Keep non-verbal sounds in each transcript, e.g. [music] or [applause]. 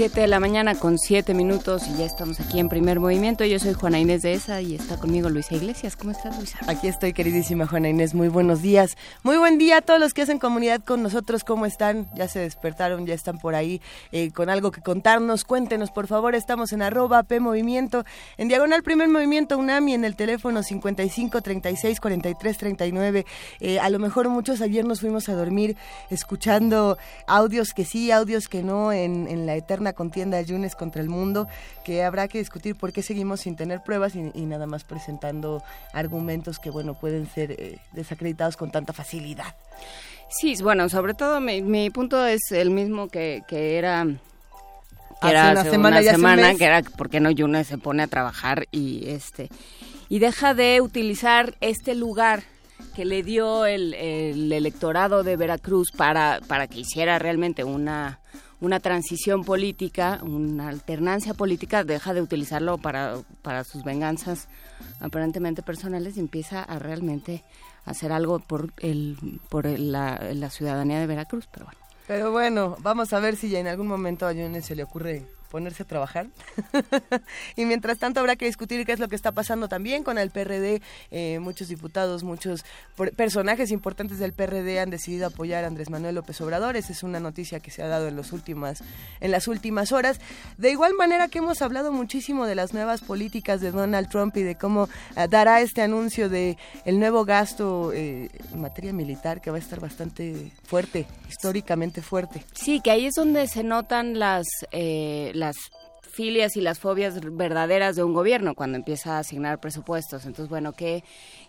Siete de la mañana con siete minutos y ya estamos aquí en primer movimiento. Yo soy Juana Inés de ESA y está conmigo Luisa Iglesias. ¿Cómo estás, Luisa? Aquí estoy, queridísima Juana Inés. Muy buenos días. Muy buen día a todos los que hacen comunidad con nosotros. ¿Cómo están? Ya se despertaron, ya están por ahí eh, con algo que contarnos. Cuéntenos, por favor. Estamos en arroba P Movimiento, en diagonal primer movimiento UNAMI, en el teléfono 55 36 43 39. a lo mejor muchos ayer nos fuimos a dormir escuchando audios que sí, audios que no en la eterna contienda Yunes contra el mundo, que habrá que discutir por qué seguimos sin tener pruebas y, nada más presentando argumentos que, bueno, pueden ser eh, desacreditados con tanta facilidad. Sí, bueno, sobre todo mi, punto es el mismo que, que era que era una semana, semana que era porque no Yunes se pone a trabajar y este y deja de utilizar este lugar que le dio el, el electorado de Veracruz para, para que hiciera realmente una una transición política, una alternancia política, deja de utilizarlo para, para sus venganzas aparentemente personales y empieza a realmente hacer algo por, el, por la, la ciudadanía de Veracruz. Pero bueno. Pero bueno, vamos a ver si ya en algún momento a Yunes se le ocurre ponerse a trabajar. [laughs] y mientras tanto habrá que discutir qué es lo que está pasando también con el PRD. Eh, muchos diputados, muchos personajes importantes del PRD han decidido apoyar a Andrés Manuel López Obrador. Esa es una noticia que se ha dado en, los últimas, en las últimas horas. De igual manera que hemos hablado muchísimo de las nuevas políticas de Donald Trump y de cómo eh, dará este anuncio de el nuevo gasto eh, en materia militar que va a estar bastante fuerte, históricamente fuerte. Sí, que ahí es donde se notan las las filias y las fobias verdaderas de un gobierno cuando empieza a asignar presupuestos. Entonces, bueno, ¿qué,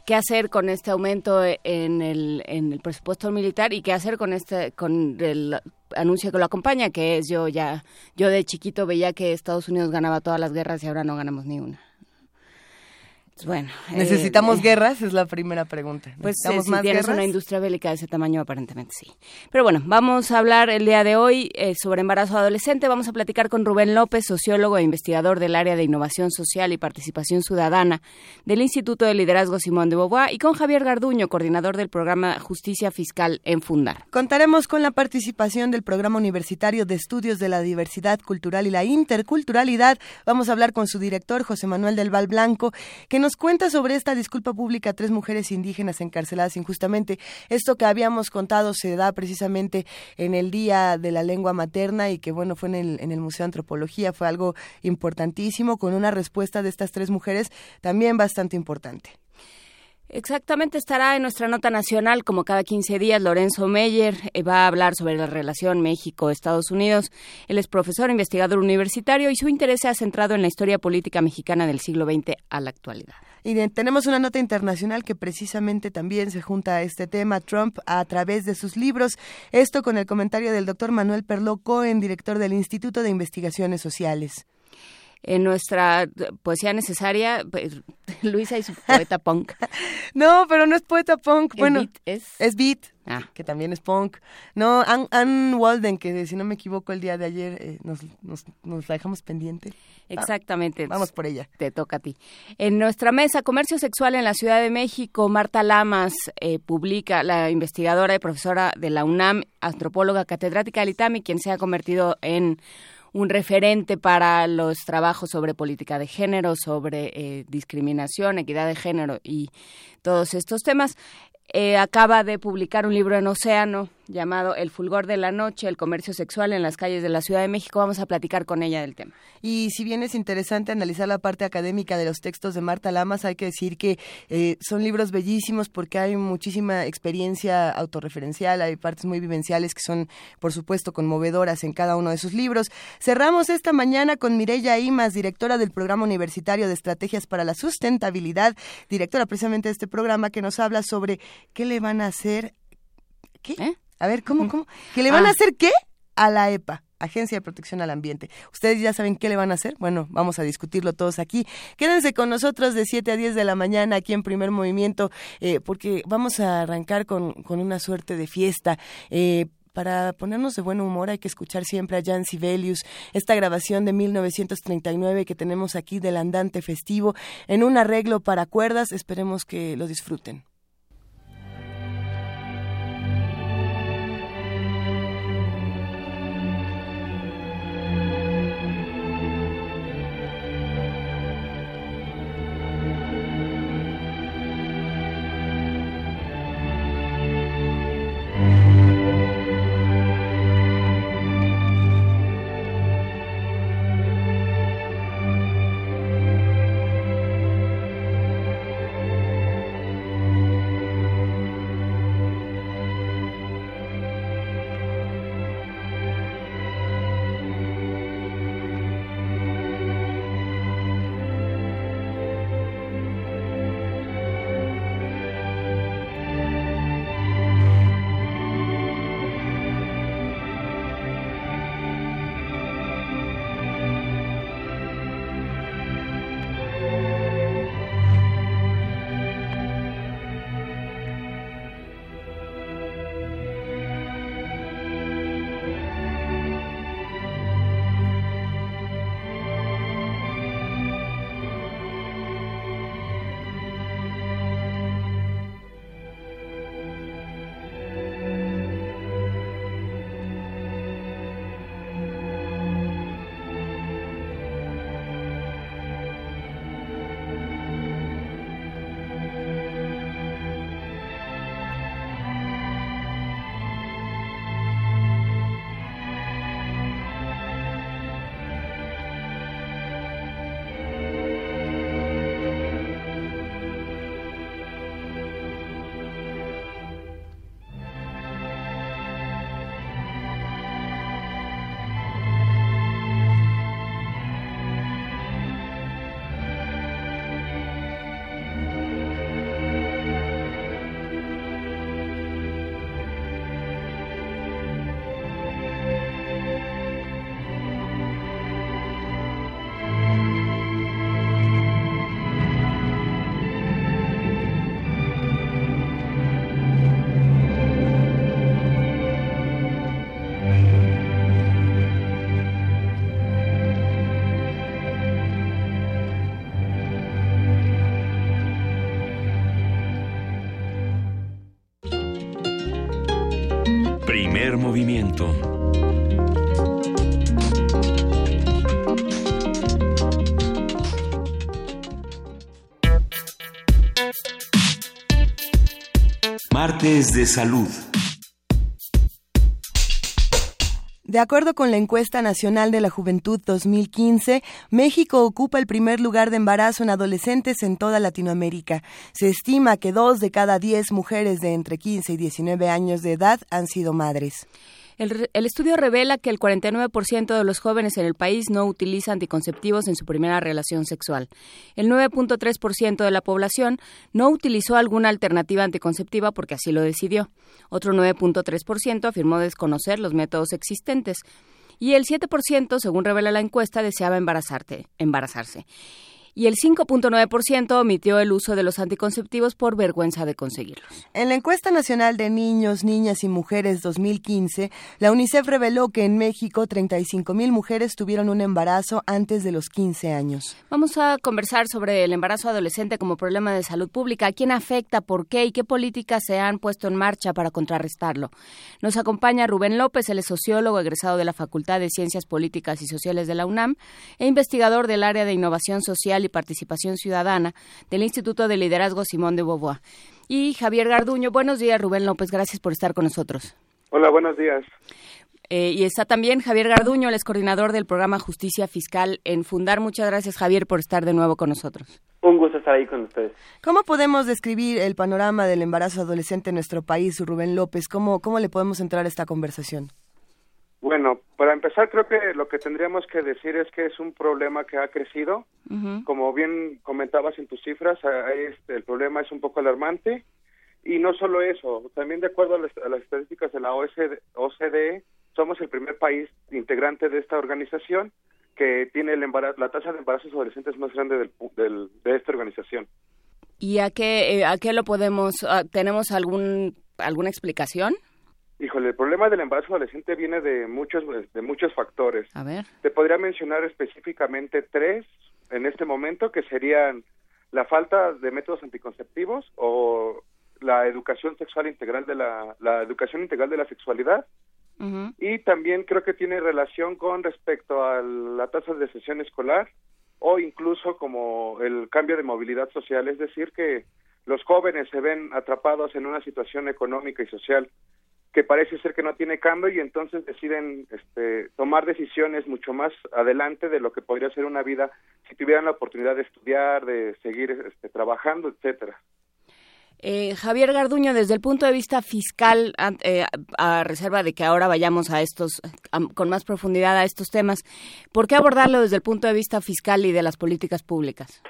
qué hacer con este aumento en el, en el presupuesto militar y qué hacer con este con el anuncio que lo acompaña, que es yo ya yo de chiquito veía que Estados Unidos ganaba todas las guerras y ahora no ganamos ni una. Bueno, ¿necesitamos eh, guerras? Es la primera pregunta. Pues eh, si tienes una industria bélica de ese tamaño, aparentemente sí. Pero bueno, vamos a hablar el día de hoy eh, sobre embarazo adolescente. Vamos a platicar con Rubén López, sociólogo e investigador del área de innovación social y participación ciudadana del Instituto de Liderazgo Simón de Beauvoir y con Javier Garduño, coordinador del programa Justicia Fiscal en Fundar. Contaremos con la participación del programa universitario de estudios de la diversidad cultural y la interculturalidad. Vamos a hablar con su director, José Manuel del Val Blanco, que nos cuenta sobre esta disculpa pública a tres mujeres indígenas encarceladas injustamente. Esto que habíamos contado se da precisamente en el Día de la Lengua Materna y que, bueno, fue en el, en el Museo de Antropología, fue algo importantísimo, con una respuesta de estas tres mujeres también bastante importante. Exactamente, estará en nuestra nota nacional como cada 15 días. Lorenzo Meyer eh, va a hablar sobre la relación México-Estados Unidos. Él es profesor, investigador universitario y su interés se ha centrado en la historia política mexicana del siglo XX a la actualidad. Y tenemos una nota internacional que precisamente también se junta a este tema, Trump a través de sus libros. Esto con el comentario del doctor Manuel Perló Cohen, director del Instituto de Investigaciones Sociales en nuestra poesía necesaria, pues, [laughs] Luisa y su [laughs] poeta punk. no, pero no es poeta punk. Bueno, es? es beat. Ah. que también es punk. No, Ann, Walden, que si no me equivoco el día de ayer eh, nos, nos, nos, la dejamos pendiente. Exactamente. vamos por ella. Te toca a ti. En nuestra mesa, Comercio Sexual en la Ciudad de México, Marta Lamas eh, publica, la investigadora y profesora de la UNAM, antropóloga catedrática del ITAMI, quien se ha convertido en un referente para los trabajos sobre política de género, sobre eh, discriminación, equidad de género y todos estos temas. Eh, acaba de publicar un libro en Océano llamado El fulgor de la noche, el comercio sexual en las calles de la Ciudad de México. Vamos a platicar con ella del tema. Y si bien es interesante analizar la parte académica de los textos de Marta Lamas, hay que decir que eh, son libros bellísimos porque hay muchísima experiencia autorreferencial, hay partes muy vivenciales que son, por supuesto, conmovedoras en cada uno de sus libros. Cerramos esta mañana con Mireya Imas, directora del Programa Universitario de Estrategias para la Sustentabilidad, directora precisamente de este programa que nos habla sobre qué le van a hacer. ¿Qué? ¿Eh? A ver, ¿cómo, cómo? ¿Que le van a ah. hacer qué? A la EPA. Agencia de Protección al Ambiente. ¿Ustedes ya saben qué le van a hacer? Bueno, vamos a discutirlo todos aquí. Quédense con nosotros de 7 a 10 de la mañana aquí en Primer Movimiento, eh, porque vamos a arrancar con, con una suerte de fiesta. Eh, para ponernos de buen humor hay que escuchar siempre a Jan Sibelius, esta grabación de 1939 que tenemos aquí del andante festivo en un arreglo para cuerdas. Esperemos que lo disfruten. Martes de Salud. De acuerdo con la encuesta nacional de la juventud 2015, México ocupa el primer lugar de embarazo en adolescentes en toda Latinoamérica. Se estima que dos de cada diez mujeres de entre 15 y 19 años de edad han sido madres. El, estudio revela que el 49% de los jóvenes en el país no utiliza anticonceptivos en su primera relación sexual. El 9.3% de la población no utilizó alguna alternativa anticonceptiva porque así lo decidió. Otro 9.3% afirmó desconocer los métodos existentes. Y el 7%, según revela la encuesta, deseaba embarazarse y el 5.9% omitió el uso de los anticonceptivos por vergüenza de conseguirlos. En la encuesta nacional de niños, niñas y mujeres 2015, la UNICEF reveló que en México 35 mil mujeres tuvieron un embarazo antes de los 15 años. Vamos a conversar sobre el embarazo adolescente como problema de salud pública, a quién afecta, por qué y qué políticas se han puesto en marcha para contrarrestarlo. Nos acompaña Rubén López, es sociólogo egresado de la Facultad de Ciencias Políticas y Sociales de la UNAM e investigador del área de innovación social y Participación Ciudadana del Instituto de Liderazgo Simón de Beauvoir. Y Javier Garduño. Buenos días, Rubén López. Gracias por estar con nosotros. Hola, buenos días. Eh, y está también Javier Garduño, el es coordinador del programa Justicia Fiscal en Fundar. Muchas gracias, Javier, por estar de nuevo con nosotros. Un gusto estar ahí con ustedes. ¿Cómo podemos describir el panorama del embarazo adolescente en nuestro país, Rubén López? ¿Cómo, cómo le podemos entrar a esta conversación? Bueno, para empezar creo que lo que tendríamos que decir es que es un problema que ha crecido. Como bien comentabas en tus cifras, este, el problema es un poco alarmante. Y no solo eso, también de acuerdo a las, estadísticas de la OCDE, somos el primer país integrante de esta organización que tiene el la tasa de embarazos adolescentes más grande del, de esta organización. ¿Y a qué, eh, a qué lo podemos, tenemos algún, alguna explicación? Híjole, el problema del embarazo adolescente viene de muchos de muchos factores. A ver. Te podría mencionar específicamente tres en este momento que serían la falta de métodos anticonceptivos o la educación sexual integral de la, la educación integral de la sexualidad y también creo que tiene relación con respecto a la tasa de sesión escolar o incluso como el cambio de movilidad social, es decir, que los jóvenes se ven atrapados en una situación económica y social que parece ser que no tiene cambio y entonces deciden este, tomar decisiones mucho más adelante de lo que podría ser una vida si tuvieran la oportunidad de estudiar, de seguir este, trabajando, etcétera. Eh, Javier Garduño, desde el punto de vista fiscal, eh, a reserva de que ahora vayamos a estos con más profundidad a estos temas, ¿por qué abordarlo desde el punto de vista fiscal y de las políticas públicas?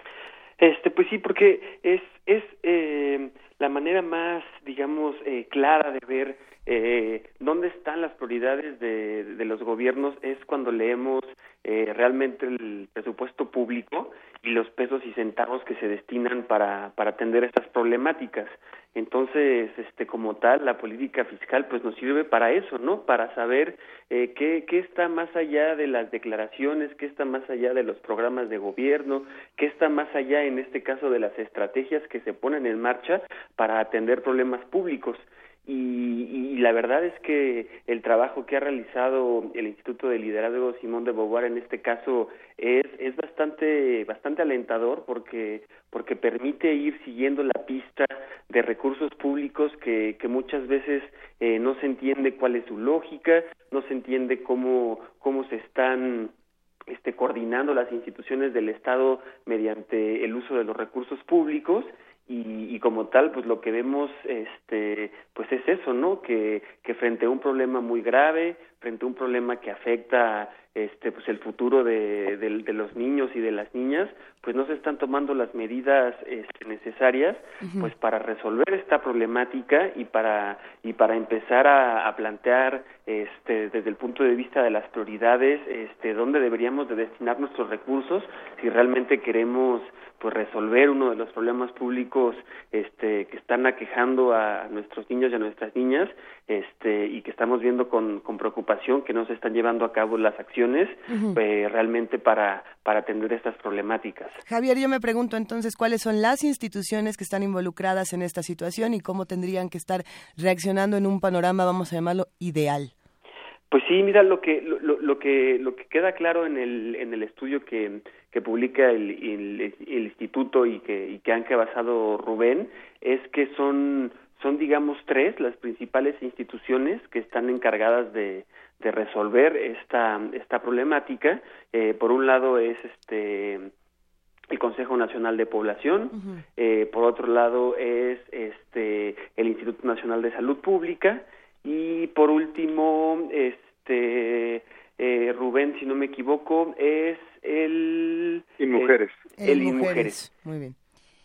Este, pues sí, porque es es eh, la manera más, digamos, clara de ver eh, dónde están las prioridades de, de, los gobiernos es cuando leemos eh, realmente el presupuesto público y los pesos y centavos que se destinan para, para atender estas problemáticas. Entonces, este, como tal, la política fiscal pues nos sirve para eso, ¿no? Para saber eh, qué, qué está más allá de las declaraciones, qué está más allá de los programas de gobierno, qué está más allá, en este caso, de las estrategias que se ponen en marcha para atender problemas públicos. Y, la verdad es que el trabajo que ha realizado el Instituto de Liderazgo Simón de Beauvoir en este caso es, es bastante bastante alentador porque porque permite ir siguiendo la pista de recursos públicos que, que muchas veces eh, no se entiende cuál es su lógica, no se entiende cómo cómo se están este, coordinando las instituciones del Estado mediante el uso de los recursos públicos y, y, como tal pues lo que vemos este pues es eso no que que frente a un problema muy grave frente a un problema que afecta este pues el futuro de, de, los niños y de las niñas pues no se están tomando las medidas este, necesarias pues para resolver esta problemática y para y para empezar a, a, plantear este desde el punto de vista de las prioridades este dónde deberíamos de destinar nuestros recursos si realmente queremos pues resolver uno de los problemas públicos este que están aquejando a nuestros niños y a nuestras niñas este y que estamos viendo con, con preocupación que no se están llevando a cabo las acciones eh, realmente para para atender estas problemáticas. Javier yo me pregunto entonces cuáles son las instituciones que están involucradas en esta situación y cómo tendrían que estar reaccionando en un panorama vamos a llamarlo ideal pues sí, mira, lo que lo, lo, que lo que queda claro en el en el estudio que, que publica el, el, instituto y que y que han basado Rubén es que son son digamos tres las principales instituciones que están encargadas de, de resolver esta esta problemática. Eh, por un lado es este el Consejo Nacional de Población, eh, por otro lado es este el Instituto Nacional de Salud Pública y por último, este eh, Rubén, si no me equivoco, es el y mujeres. el, y mujeres. Muy bien.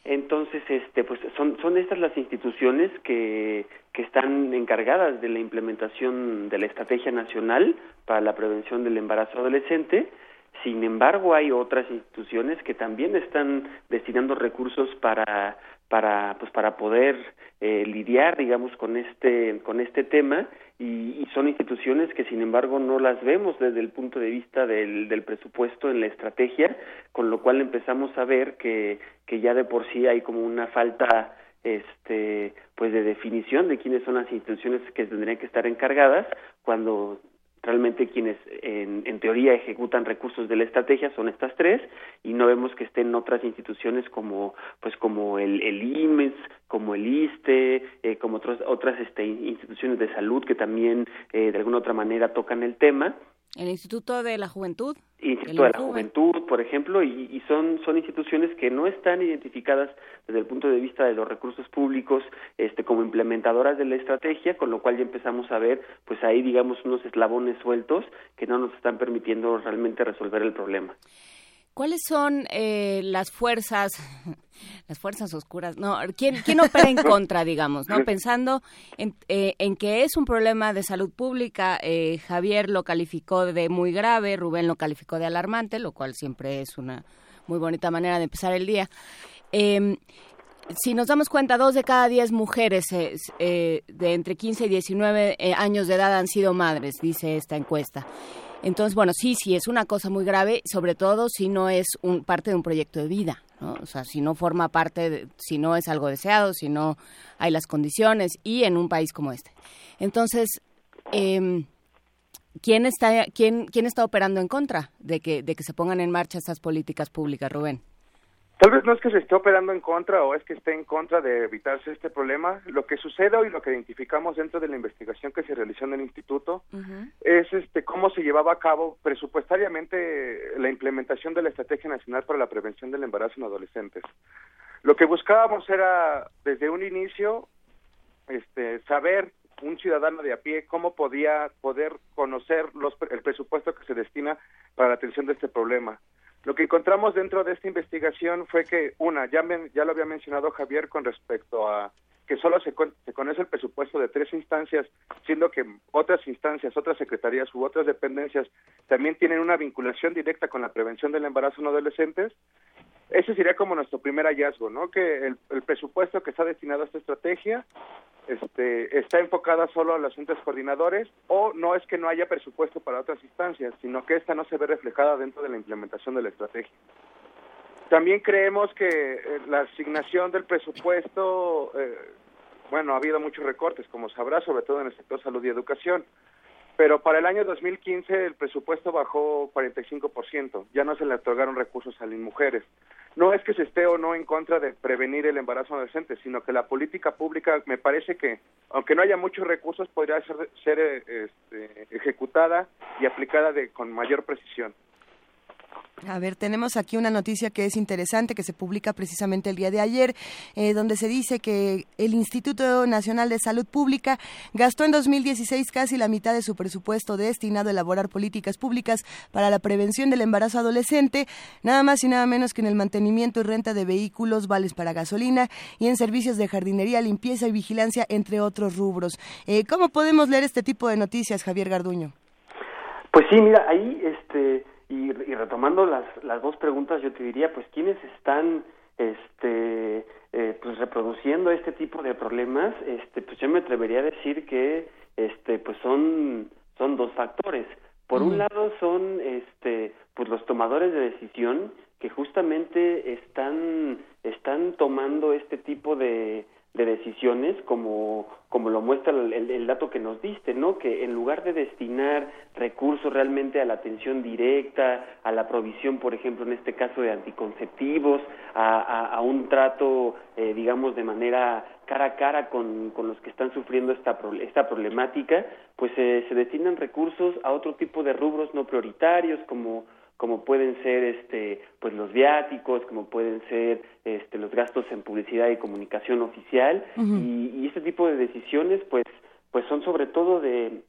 Entonces, este, pues son son estas las instituciones que que están encargadas de la implementación de la estrategia nacional para la prevención del embarazo adolescente. Sin embargo, hay otras instituciones que también están destinando recursos para para pues para poder eh, lidiar digamos con este con este tema y, y, son instituciones que sin embargo no las vemos desde el punto de vista del, del presupuesto en la estrategia con lo cual empezamos a ver que que ya de por sí hay como una falta este pues de definición de quiénes son las instituciones que tendrían que estar encargadas cuando realmente quienes en, en, teoría ejecutan recursos de la estrategia son estas tres y no vemos que estén otras instituciones como pues como el, el IMES, como el ISTE, eh, como otros, otras este, instituciones de salud que también eh, de alguna otra manera tocan el tema el Instituto de la Juventud. Instituto de la Juventud, por ejemplo, y, y, son, son instituciones que no están identificadas desde el punto de vista de los recursos públicos este, como implementadoras de la estrategia, con lo cual ya empezamos a ver, pues ahí, digamos, unos eslabones sueltos que no nos están permitiendo realmente resolver el problema. ¿Cuáles son eh, las fuerzas, [laughs] las fuerzas oscuras? No, ¿quién, quién opera en contra, digamos? no [laughs] Pensando en, eh, en que es un problema de salud pública, eh, Javier lo calificó de muy grave, Rubén lo calificó de alarmante, lo cual siempre es una muy bonita manera de empezar el día. Em, si nos damos cuenta, dos de cada diez mujeres eh, de entre 15 y 19 años de edad han sido madres, dice esta encuesta. Entonces, bueno, sí, sí, es una cosa muy grave, sobre todo si no es un, parte de un proyecto de vida, ¿no? O sea, si no forma parte, si no es algo deseado, si no hay las condiciones y en un país como este. Entonces, eh, ¿quién, está, quién, ¿quién está operando en contra de que, de que se pongan en marcha estas políticas públicas, Rubén? Tal vez no es que se esté operando en contra o es que esté en contra de evitarse este problema. Lo que sucede y lo que identificamos dentro de la investigación que se realizó en el instituto es este cómo se llevaba a cabo presupuestariamente la implementación de la Estrategia Nacional para la Prevención del Embarazo en Adolescentes. Lo que buscábamos era desde un inicio este saber un ciudadano de a pie cómo podía poder conocer los, el presupuesto que se destina para la atención de este problema. Lo que encontramos dentro de esta investigación fue que, una, ya, ya lo había mencionado Javier con respecto a que solo se, se, conoce el presupuesto de tres instancias, siendo que otras instancias, otras secretarías u otras dependencias también tienen una vinculación directa con la prevención del embarazo en adolescentes. Ese sería como nuestro primer hallazgo, ¿no? Que el, el presupuesto que está destinado a esta estrategia este, está enfocada solo a los entes coordinadores o no es que no haya presupuesto para otras instancias, sino que esta no se ve reflejada dentro de la implementación de la estrategia. También creemos que eh, la asignación del presupuesto, eh, bueno, ha habido muchos recortes, como sabrá, sobre todo en el sector salud y educación, pero para el año 2015 el presupuesto bajó 45%, ya no se le otorgaron recursos a las mujeres no es que se esté o no en contra de prevenir el embarazo adolescente, sino que la política pública me parece que, aunque no haya muchos recursos, podría ser, ser este, ejecutada y aplicada de, con mayor precisión. A ver, tenemos aquí una noticia que es interesante, que se publica precisamente el día de ayer, eh, donde se dice que el Instituto Nacional de Salud Pública gastó en 2016 casi la mitad de su presupuesto destinado a elaborar políticas públicas para la prevención del embarazo adolescente, nada más y nada menos que en el mantenimiento y renta de vehículos, vales para gasolina y en servicios de jardinería, limpieza y vigilancia, entre otros rubros. Eh, ¿Cómo podemos leer este tipo de noticias, Javier Garduño? Pues sí, mira, ahí este y, retomando las, las dos preguntas, yo te diría, pues, ¿quiénes están este eh, pues reproduciendo este tipo de problemas este pues yo me atrevería a decir que este pues son son dos factores. Por un lado son este pues los tomadores de decisión que justamente están están tomando este tipo de de decisiones como, como lo muestra el, dato que nos diste, ¿no? Que en lugar de destinar recursos realmente a la atención directa, a la provisión, por ejemplo, en este caso de anticonceptivos, a, a, un trato, eh, digamos, de manera cara a cara con, con los que están sufriendo esta, esta problemática, pues se destinan recursos a otro tipo de rubros no prioritarios como como pueden ser este pues los viáticos como pueden ser este los gastos en publicidad y comunicación oficial. Y, y, este tipo de decisiones pues pues son sobre todo de,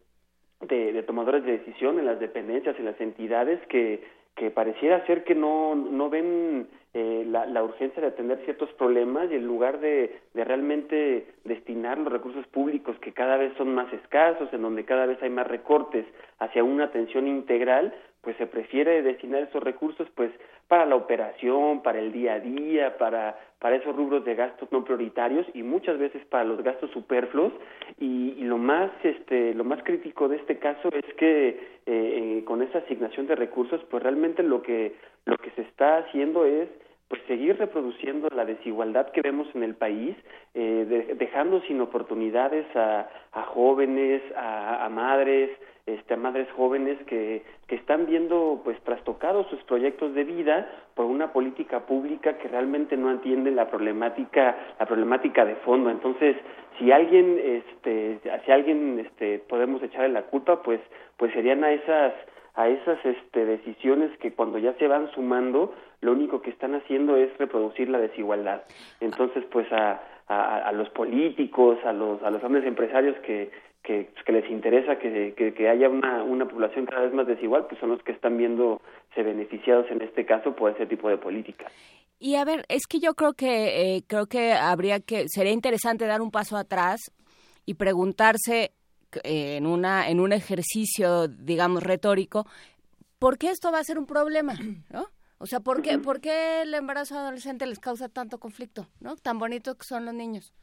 de, de tomadores de decisión en las dependencias en las entidades que que pareciera ser que no no ven eh, la, la, urgencia de atender ciertos problemas y en lugar de, de, realmente destinar los recursos públicos que cada vez son más escasos, en donde cada vez hay más recortes hacia una atención integral, pues se prefiere destinar esos recursos pues para la operación, para el día a día, para, para esos rubros de gastos no prioritarios y muchas veces para los gastos superfluos. Y, y lo más este lo más crítico de este caso es que eh, eh con esa asignación de recursos pues realmente lo que lo que se está haciendo es pues seguir reproduciendo la desigualdad que vemos en el país, eh, dejando sin oportunidades a, a jóvenes, a, a madres, este, a madres jóvenes que, que están viendo pues trastocados sus proyectos de vida por una política pública que realmente no atiende la problemática la problemática de fondo. Entonces si alguien este si alguien este podemos echarle la culpa pues pues serían a esas a esas este, decisiones que cuando ya se van sumando, lo único que están haciendo es reproducir la desigualdad. Entonces, pues a, a, los políticos, a los, a los grandes empresarios que, que, que les interesa que, que, haya una, una población cada vez más desigual, pues son los que están viéndose beneficiados en este caso por ese tipo de política. Y a ver, es que yo creo que eh, creo que habría que sería interesante dar un paso atrás y preguntarse en, una, en un ejercicio, digamos, retórico, ¿por qué esto va a ser un problema? ¿no? O sea, ¿por qué, ¿por qué el embarazo adolescente les causa tanto conflicto? ¿No? Tan bonitos que son los niños.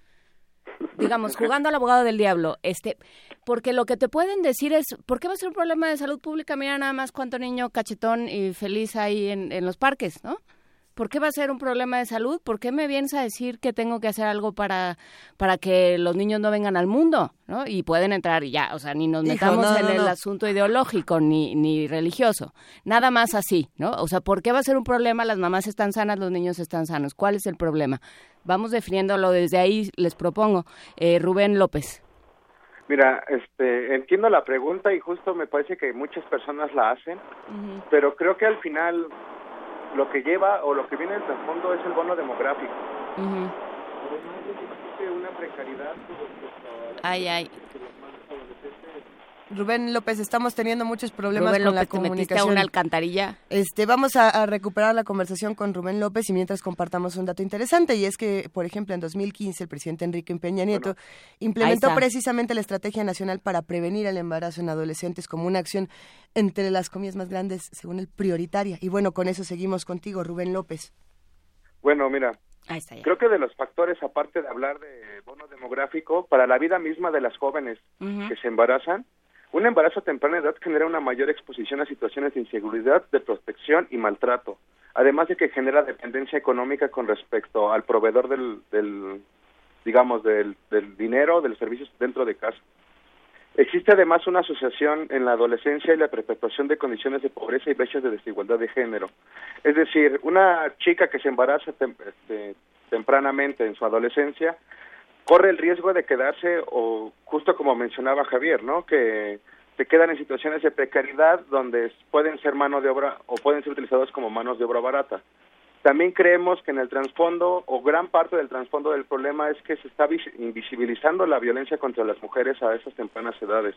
Digamos, [laughs] jugando al abogado del diablo, este, porque lo que te pueden decir es, ¿por qué va a ser un problema de salud pública? Mira nada más cuánto niño cachetón y feliz hay en, en los parques, ¿no? ¿Por qué va a ser un problema de salud? ¿Por qué me vienes a decir que tengo que hacer algo para, para que los niños no vengan al mundo? ¿no? Y pueden entrar y ya, o sea, ni nos metamos en el asunto ideológico ni, ni religioso. Nada más así, ¿no? O sea, ¿por qué va a ser un problema? Las mamás están sanas, los niños están sanos. ¿Cuál es el problema? Vamos definiéndolo desde ahí, les propongo. Eh, Rubén López. Mira, este, entiendo la pregunta y justo me parece que muchas personas la hacen, pero creo que al final lo que lleva o lo que viene en el trasfondo es el bono demográfico. Además existe una precariedad Ay, ay. Rubén López, estamos teniendo muchos problemas con la comunicación. una alcantarilla. Este, vamos a, recuperar la conversación con Rubén López y mientras compartamos un dato interesante y es que, por ejemplo, en 2015 el presidente Enrique Peña Nieto implementó precisamente la Estrategia Nacional para prevenir el embarazo en adolescentes como una acción entre las comillas más grandes, según el prioritaria. Y bueno, con eso seguimos contigo, Rubén López. Bueno, mira, Creo que de los factores, aparte de hablar de bono demográfico, para la vida misma de las jóvenes que se embarazan, un embarazo a temprana edad genera una mayor exposición a situaciones de inseguridad, de protección y maltrato, además de que genera dependencia económica con respecto al proveedor del, del digamos, del, del dinero, de los servicios dentro de casa. Existe además una asociación en la adolescencia y la perpetuación de condiciones de pobreza y brechas de desigualdad de género. Es decir, una chica que se embaraza este, tempranamente en su adolescencia corre el riesgo de quedarse, o justo como mencionaba Javier, ¿no? Que se quedan en situaciones de precariedad donde pueden ser mano de obra o pueden ser utilizados como manos de obra barata. También creemos que en el trasfondo o gran parte del trasfondo del problema es que se está invisibilizando la violencia contra las mujeres a esas tempranas edades.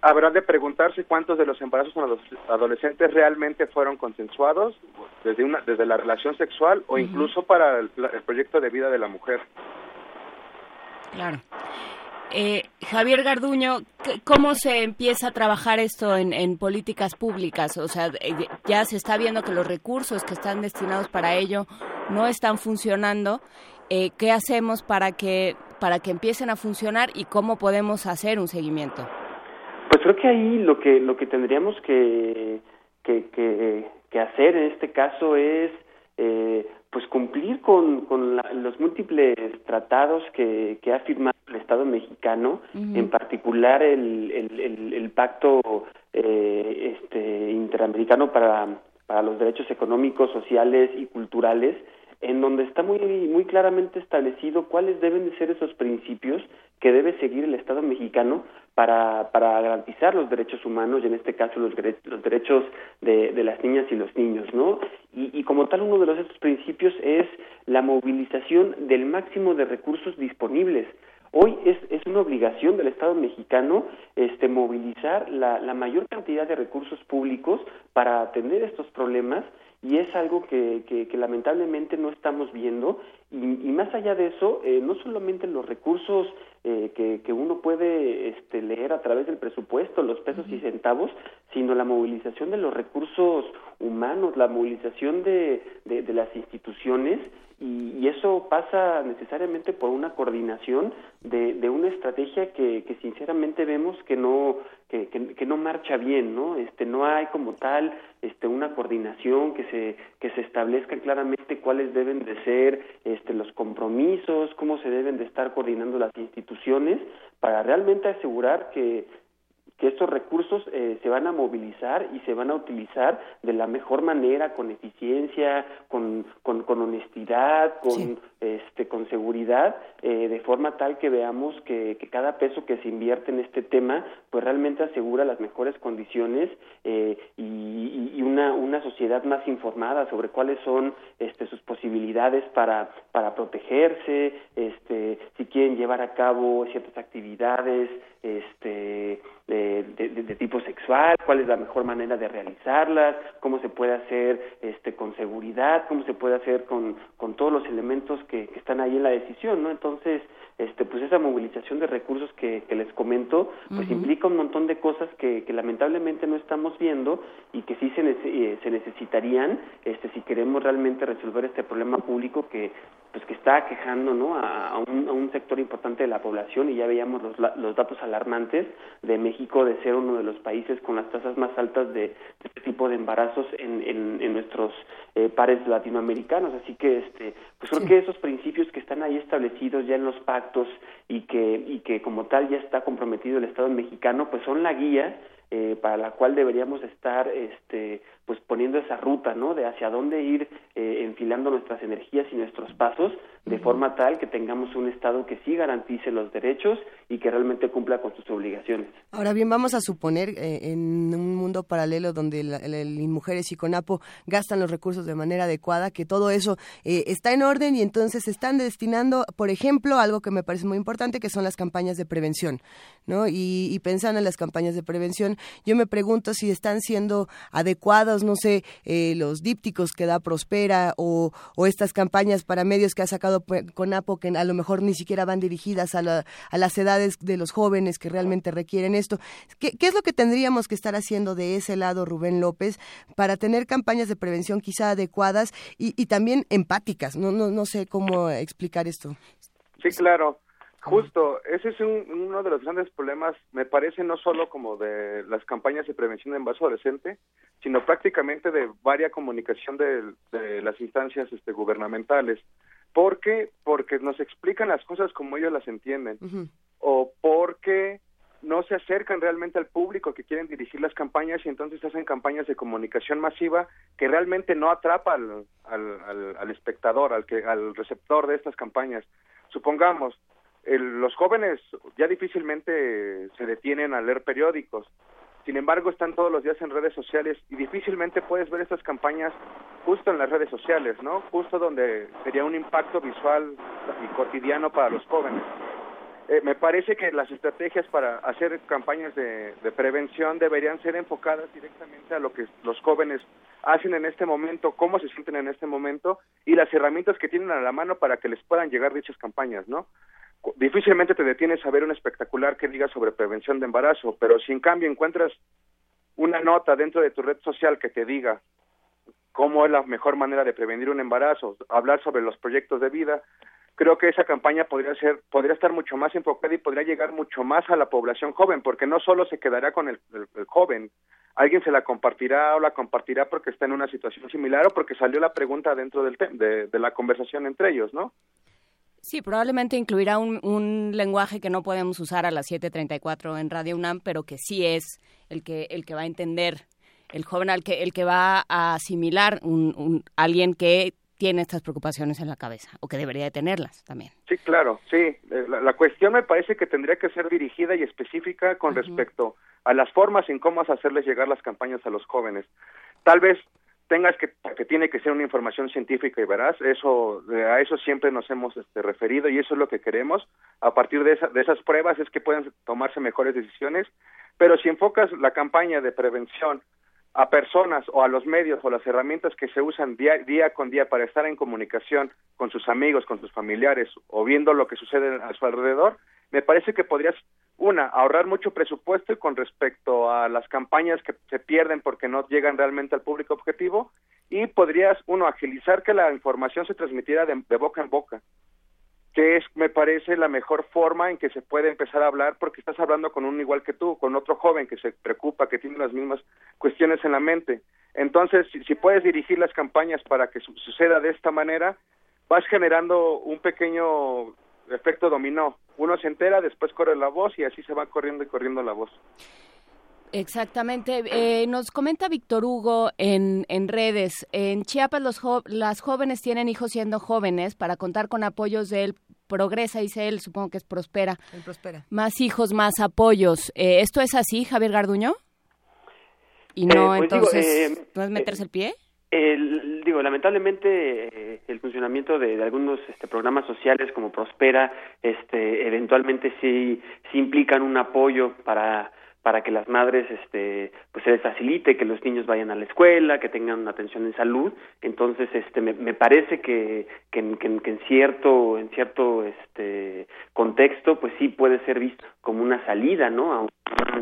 Habrá de preguntarse cuántos de los embarazos con los adolescentes realmente fueron consensuados desde una desde la relación sexual o incluso para el proyecto de vida de la mujer. Claro. Eh, Javier Garduño, ¿cómo se empieza a trabajar esto en, políticas públicas? O sea, eh, ya se está viendo que los recursos que están destinados para ello no están funcionando. Eh, ¿Qué hacemos para que para que empiecen a funcionar y cómo podemos hacer un seguimiento? Pues creo que ahí lo que lo que tendríamos que que, que, hacer en este caso es eh, pues cumplir con, con los múltiples tratados que, que ha firmado el Estado mexicano, en particular el, el, el, pacto eh, este, interamericano para, para los derechos económicos, sociales y culturales, en donde está muy, muy claramente establecido cuáles deben de ser esos principios que debe seguir el Estado mexicano para, para garantizar los derechos humanos y en este caso los, los derechos de, de, las niñas y los niños, ¿no? Y, y como tal uno de los estos principios es la movilización del máximo de recursos disponibles. Hoy es, es una obligación del Estado mexicano este, movilizar la, la mayor cantidad de recursos públicos para atender estos problemas y es algo que, lamentablemente no estamos viendo. Y, y más allá de eso eh, no solamente los recursos eh, que, que, uno puede este, leer a través del presupuesto los pesos y centavos sino la movilización de los recursos humanos la movilización de, de, de las instituciones y, y, eso pasa necesariamente por una coordinación de, de una estrategia que, que sinceramente vemos que no que, que, no marcha bien, ¿no? Este, no hay como tal este, una coordinación que se, que se establezca claramente cuáles deben de ser este, los compromisos, cómo se deben de estar coordinando las instituciones para realmente asegurar que que estos recursos eh, se van a movilizar y se van a utilizar de la mejor manera, con eficiencia, con, con, con honestidad, con, este, con seguridad, eh, de forma tal que veamos que, que, cada peso que se invierte en este tema, pues realmente asegura las mejores condiciones eh, y, y, una, una sociedad más informada sobre cuáles son este, sus posibilidades para, para protegerse, este, si quieren llevar a cabo ciertas actividades, este, de, de, tipo sexual, cuál es la mejor manera de realizarlas, cómo se puede hacer este, con seguridad, cómo se puede hacer con, con todos los elementos que, que están ahí en la decisión, ¿no? Entonces, este, pues esa movilización de recursos que, que les comento, pues implica un montón de cosas que, que, lamentablemente no estamos viendo y que sí se, eh, se necesitarían este, si queremos realmente resolver este problema público que pues que está quejando ¿no? a, un, a un sector importante de la población y ya veíamos los, los datos alarmantes de México de ser uno de los países con las tasas más altas de, este tipo de embarazos en, en, en nuestros eh, pares latinoamericanos así que este pues creo que esos principios que están ahí establecidos ya en los pactos y que y que como tal ya está comprometido el Estado mexicano pues son la guía eh, para la cual deberíamos estar este pues poniendo esa ruta no de hacia dónde ir eh, enfilando nuestras energías y nuestros pasos de forma tal que tengamos un estado que sí garantice los derechos y que realmente cumpla con sus obligaciones. Ahora bien vamos a suponer eh, en un mundo paralelo donde la, mujeres y CONAPO gastan los recursos de manera adecuada que todo eso está en orden y entonces se están destinando por ejemplo algo que me parece muy importante que son las campañas de prevención no y, y pensando en las campañas de prevención yo me pregunto si están siendo adecuados, no sé, eh, los dípticos que da Prospera o, estas campañas para medios que ha sacado CONAPO que a lo mejor ni siquiera van dirigidas a, las edades de los jóvenes que realmente requieren esto. ¿Qué, es lo que tendríamos que estar haciendo de ese lado, Rubén López, para tener campañas de prevención quizá adecuadas y, y también empáticas? No, no, no sé cómo explicar esto. Sí, claro. Justo, ese es uno de los grandes problemas, me parece, no solo como de las campañas de prevención de embarazo adolescente, sino prácticamente de varia comunicación de, las instancias este, gubernamentales. ¿Por qué? Porque nos explican las cosas como ellos las entienden, o porque no se acercan realmente al público que quieren dirigir las campañas y entonces hacen campañas de comunicación masiva que realmente no atrapa al, al, al espectador, al, que, al receptor de estas campañas. Supongamos, los jóvenes ya difícilmente se detienen a leer periódicos. Sin embargo, están todos los días en redes sociales y difícilmente puedes ver estas campañas justo en las redes sociales, ¿no? Justo donde sería un impacto visual y cotidiano para los jóvenes. Eh, me parece que las estrategias para hacer campañas de, de, prevención deberían ser enfocadas directamente a lo que los jóvenes hacen en este momento, cómo se sienten en este momento y las herramientas que tienen a la mano para que les puedan llegar dichas campañas, ¿no? Difícilmente te detienes a ver un espectacular que diga sobre prevención de embarazo, pero si en cambio encuentras una nota dentro de tu red social que te diga cómo es la mejor manera de prevenir un embarazo, hablar sobre los proyectos de vida, creo que esa campaña podría ser, podría estar mucho más enfocada y podría llegar mucho más a la población joven, porque no solo se quedará con el, joven, alguien se la compartirá o la compartirá porque está en una situación similar o porque salió la pregunta dentro del de, de la conversación entre ellos, ¿no? Sí, probablemente incluirá un, un, lenguaje que no podemos usar a las 7:34 en Radio UNAM, pero que sí es el que el que va a entender el joven al que el que va a asimilar un, un alguien que tiene estas preocupaciones en la cabeza o que debería de tenerlas también. Sí, claro, sí. Eh, la, cuestión me parece que tendría que ser dirigida y específica con respecto a las formas en cómo hacerles llegar las campañas a los jóvenes. Tal vez tengas que que tiene que ser una información científica y veraz eso a eso siempre nos hemos este, referido y eso es lo que queremos. A partir de, de esas pruebas es que puedan tomarse mejores decisiones pero si enfocas la campaña de prevención a personas o a los medios o las herramientas que se usan día, día con día para estar en comunicación con sus amigos, con sus familiares o viendo lo que sucede a su alrededor, me parece que podrías una, ahorrar mucho presupuesto con respecto a las campañas que se pierden porque no llegan realmente al público objetivo y podrías, uno, agilizar que la información se transmitiera de, boca en boca, que es, me parece, la mejor forma en que se puede empezar a hablar porque estás hablando con un igual que tú, con otro joven que se preocupa, que tiene las mismas cuestiones en la mente. Entonces, si, si puedes dirigir las campañas para que suceda de esta manera, vas generando un pequeño efecto dominó. Uno se entera, después corre la voz y así se va corriendo y corriendo la voz. Exactamente. Eh, nos comenta Víctor Hugo en, en redes, en Chiapas los las jóvenes tienen hijos siendo jóvenes para contar con apoyos de él. Progresa, dice él, supongo que es Prospera. prospera. Más hijos, más apoyos. Eh, ¿Esto es así, Javier Garduño? Y no, eh, pues entonces, ¿no es meterse el pie? El, digo, lamentablemente eh, el funcionamiento de, algunos este, programas sociales como Prospera, este, eventualmente sí, sí implican un apoyo para para que las madres este pues se les facilite que los niños vayan a la escuela que tengan una atención en salud. Entonces este me, me parece que que, en cierto en cierto este contexto pues sí puede ser visto como una salida no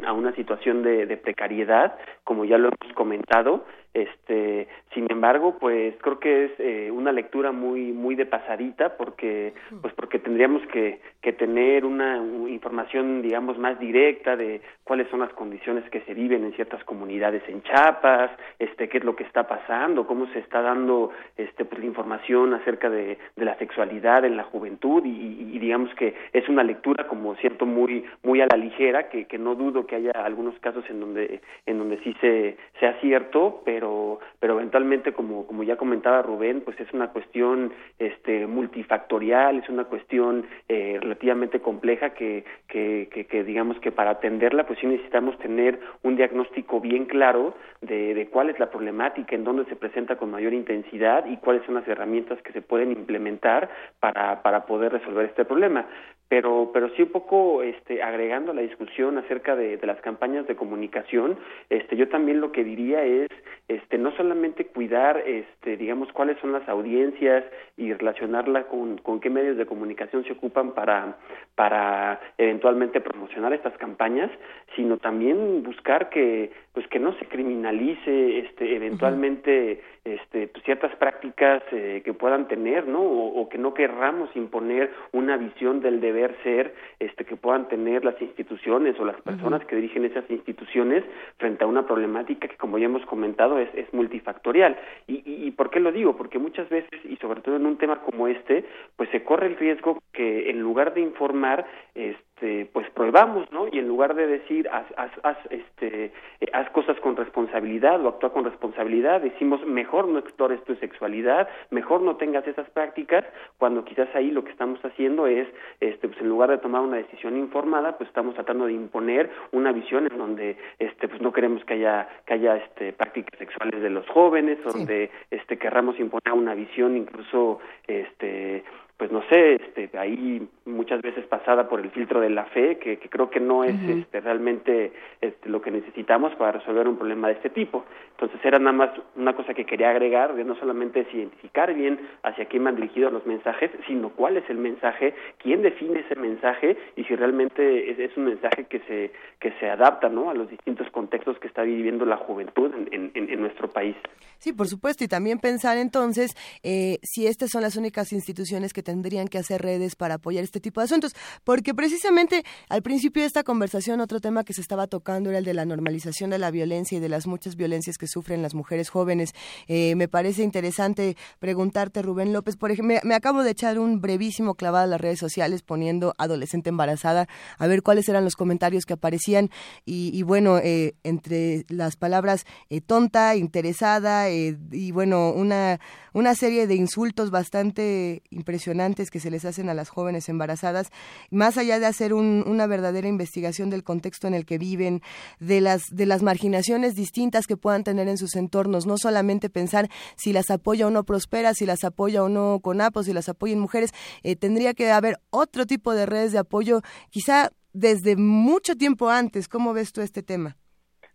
a, una situación de precariedad como ya lo hemos comentado este sin embargo pues creo que es eh, una lectura muy muy de pasadita porque pues porque tendríamos que, que tener una información digamos más directa de cuáles son las condiciones que se viven en ciertas comunidades en Chiapas este qué es lo que está pasando cómo se está dando este pues la información acerca de, de la sexualidad en la juventud y, digamos que es una lectura como siento muy muy a la ligera que, que no dudo que haya algunos casos en donde en donde sí se sea cierto pero pero pero eventualmente como ya comentaba Rubén pues es una cuestión este multifactorial es una cuestión eh, relativamente compleja que, que, que, digamos que para atenderla pues sí necesitamos tener un diagnóstico bien claro de, de cuál es la problemática en dónde se presenta con mayor intensidad y cuáles son las herramientas que se pueden implementar para para poder resolver este problema pero pero sí un poco este agregando a la discusión acerca de, de, las campañas de comunicación este yo también lo que diría es este no solamente cuidar este digamos cuáles son las audiencias y relacionarla con, con qué medios de comunicación se ocupan para para eventualmente promocionar estas campañas sino también buscar que pues que no se criminalice este eventualmente este pues, ciertas prácticas eh, que puedan tener no o, o, que no querramos imponer una visión del deber ser este que puedan tener las instituciones o las personas que dirigen esas instituciones frente a una problemática que como ya hemos comentado es, es multifactorial. Y, y, y por qué lo digo porque muchas veces y sobre todo en un tema como este pues se corre el riesgo que en lugar de informar este este, pues probamos, ¿no? Y en lugar de decir haz, haz, haz, este, eh, haz cosas con responsabilidad o actúa con responsabilidad, decimos mejor no explores tu sexualidad, mejor no tengas esas prácticas, cuando quizás ahí lo que estamos haciendo es, este, pues en lugar de tomar una decisión informada, pues estamos tratando de imponer una visión en donde, este, pues no queremos que haya, que haya, este, prácticas sexuales de los jóvenes, donde, este, querramos imponer una visión incluso, este, pues no sé, este, ahí muchas veces pasada por el filtro de la fe, que, que creo que no es este, realmente este, lo que necesitamos para resolver un problema de este tipo. Entonces era nada más una cosa que quería agregar, de no solamente es identificar bien hacia quién van dirigidos los mensajes, sino cuál es el mensaje, quién define ese mensaje y si realmente es, es un mensaje que se, que se adapta ¿no? a los distintos contextos que está viviendo la juventud en, en, en nuestro país. Sí, por supuesto, y también pensar entonces eh, si estas son las únicas instituciones que tendrían que hacer redes para apoyar este tipo de asuntos, porque precisamente al principio de esta conversación otro tema que se estaba tocando era el de la normalización de la violencia y de las muchas violencias que sufren las mujeres jóvenes. Eh, me parece interesante preguntarte, Rubén López, por ejemplo, me, acabo de echar un brevísimo clavado a las redes sociales poniendo adolescente embarazada, a ver cuáles eran los comentarios que aparecían y, bueno, eh, entre las palabras tonta, interesada y bueno, una, una serie de insultos bastante impresionantes que se les hacen a las jóvenes embarazadas, más allá de hacer una verdadera investigación del contexto en el que viven, de las, de las marginaciones distintas que puedan tener en sus entornos, no solamente pensar si las apoya o no Prospera, si las apoya o no CONAPO, si las apoya en mujeres, eh, tendría que haber otro tipo de redes de apoyo, quizá desde mucho tiempo antes. ¿Cómo ves tú este tema?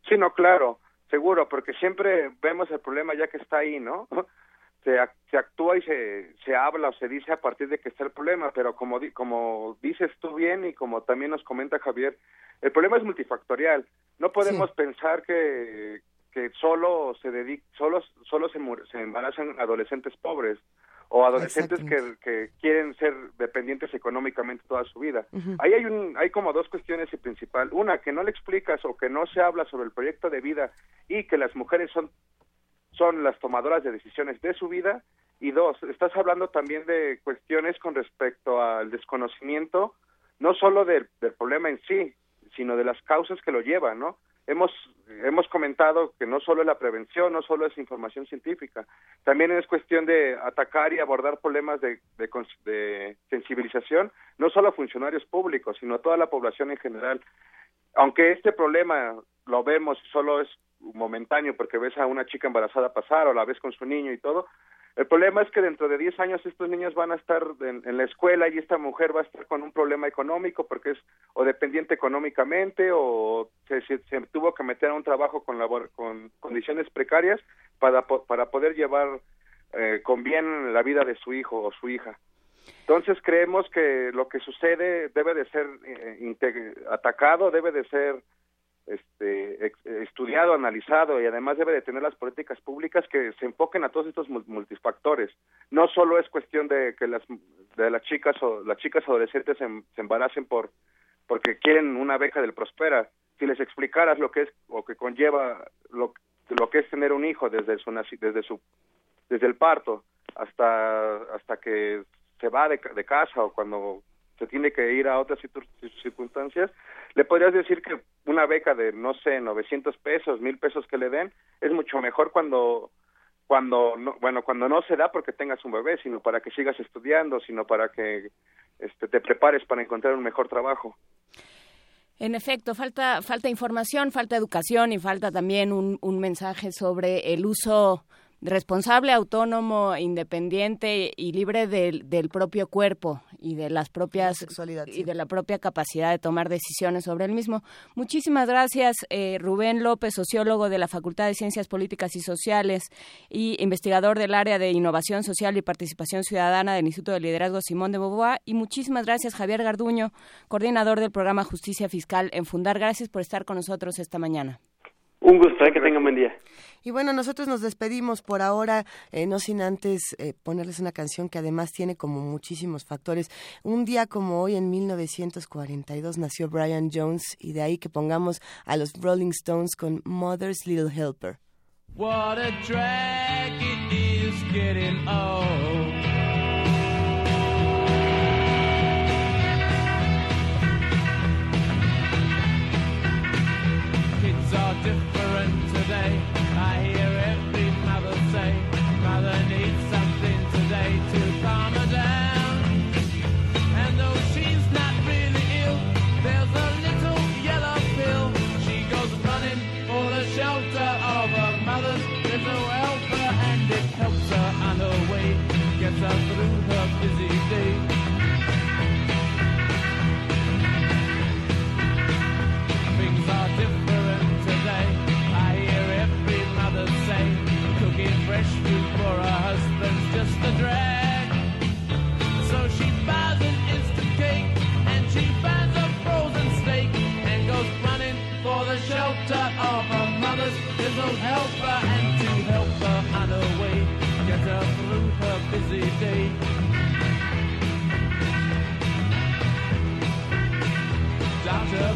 Sí, no, claro, seguro, porque siempre vemos el problema ya que está ahí, ¿no? Se, se actúa y se, se habla o se dice a partir de que está el problema, pero como, como dices tú bien y como también nos comenta Javier, el problema es multifactorial. No podemos pensar que, que solo se dedica, solo, solo se, se embarazan adolescentes pobres o adolescentes que, que, quieren ser dependientes económicamente toda su vida. Ahí hay un, hay como dos cuestiones y principal. Una, que no le explicas o que no se habla sobre el proyecto de vida y que las mujeres son son las tomadoras de decisiones de su vida y dos, estás hablando también de cuestiones con respecto al desconocimiento, no solo del, problema en sí, sino de las causas que lo llevan, ¿no? Hemos, hemos comentado que no solo es la prevención, no solo es información científica, también es cuestión de atacar y abordar problemas de, de, de sensibilización, no solo a funcionarios públicos, sino a toda la población en general. Aunque este problema lo vemos solo es momentáneo porque ves a una chica embarazada pasar o la ves con su niño y todo, El problema es que dentro de 10 años estos niños van a estar en, la escuela y esta mujer va a estar con un problema económico porque es o dependiente económicamente o se, se, tuvo que meter a un trabajo con, labor, con condiciones precarias para, para poder llevar eh, con bien la vida de su hijo o su hija. Entonces creemos que lo que sucede debe de ser eh, atacado, debe de ser este, estudiado, analizado y además debe de tener las políticas públicas que se enfoquen a todos estos multifactores. No solo es cuestión de que las de las chicas o las chicas adolescentes se, embaracen por porque quieren una beca del Prospera. Si les explicaras lo que es o que conlleva lo, lo que es tener un hijo desde su desde su desde el parto hasta hasta que se va de, de casa o cuando se tiene que ir a otras circunstancias, le podrías decir que una beca de, no sé, 900 pesos, 1000 pesos que le den, es mucho mejor cuando, cuando no, bueno, cuando no se da porque tengas un bebé, sino para que sigas estudiando, sino para que este, te prepares para encontrar un mejor trabajo. En efecto, falta, falta información, falta educación y falta también un, un mensaje sobre el uso responsable, autónomo, independiente y libre del, del propio cuerpo y de las propias y de la propia capacidad de tomar decisiones sobre el mismo. Muchísimas gracias, eh, Rubén López, sociólogo de la Facultad de Ciencias Políticas y Sociales y investigador del área de innovación social y participación ciudadana del Instituto de Liderazgo Simón de Beauvoir. Y muchísimas gracias, Javier Garduño, coordinador del programa Justicia Fiscal en Fundar. Gracias por estar con nosotros esta mañana. Un gusto, eh, que tengan buen día. Y bueno, nosotros nos despedimos por ahora, eh, no sin antes eh, ponerles una canción que además tiene como muchísimos factores. Un día como hoy, en 1942, nació Brian Jones y de ahí que pongamos a los Rolling Stones con Mother's Little Helper. What a drag it is getting old. Doctor,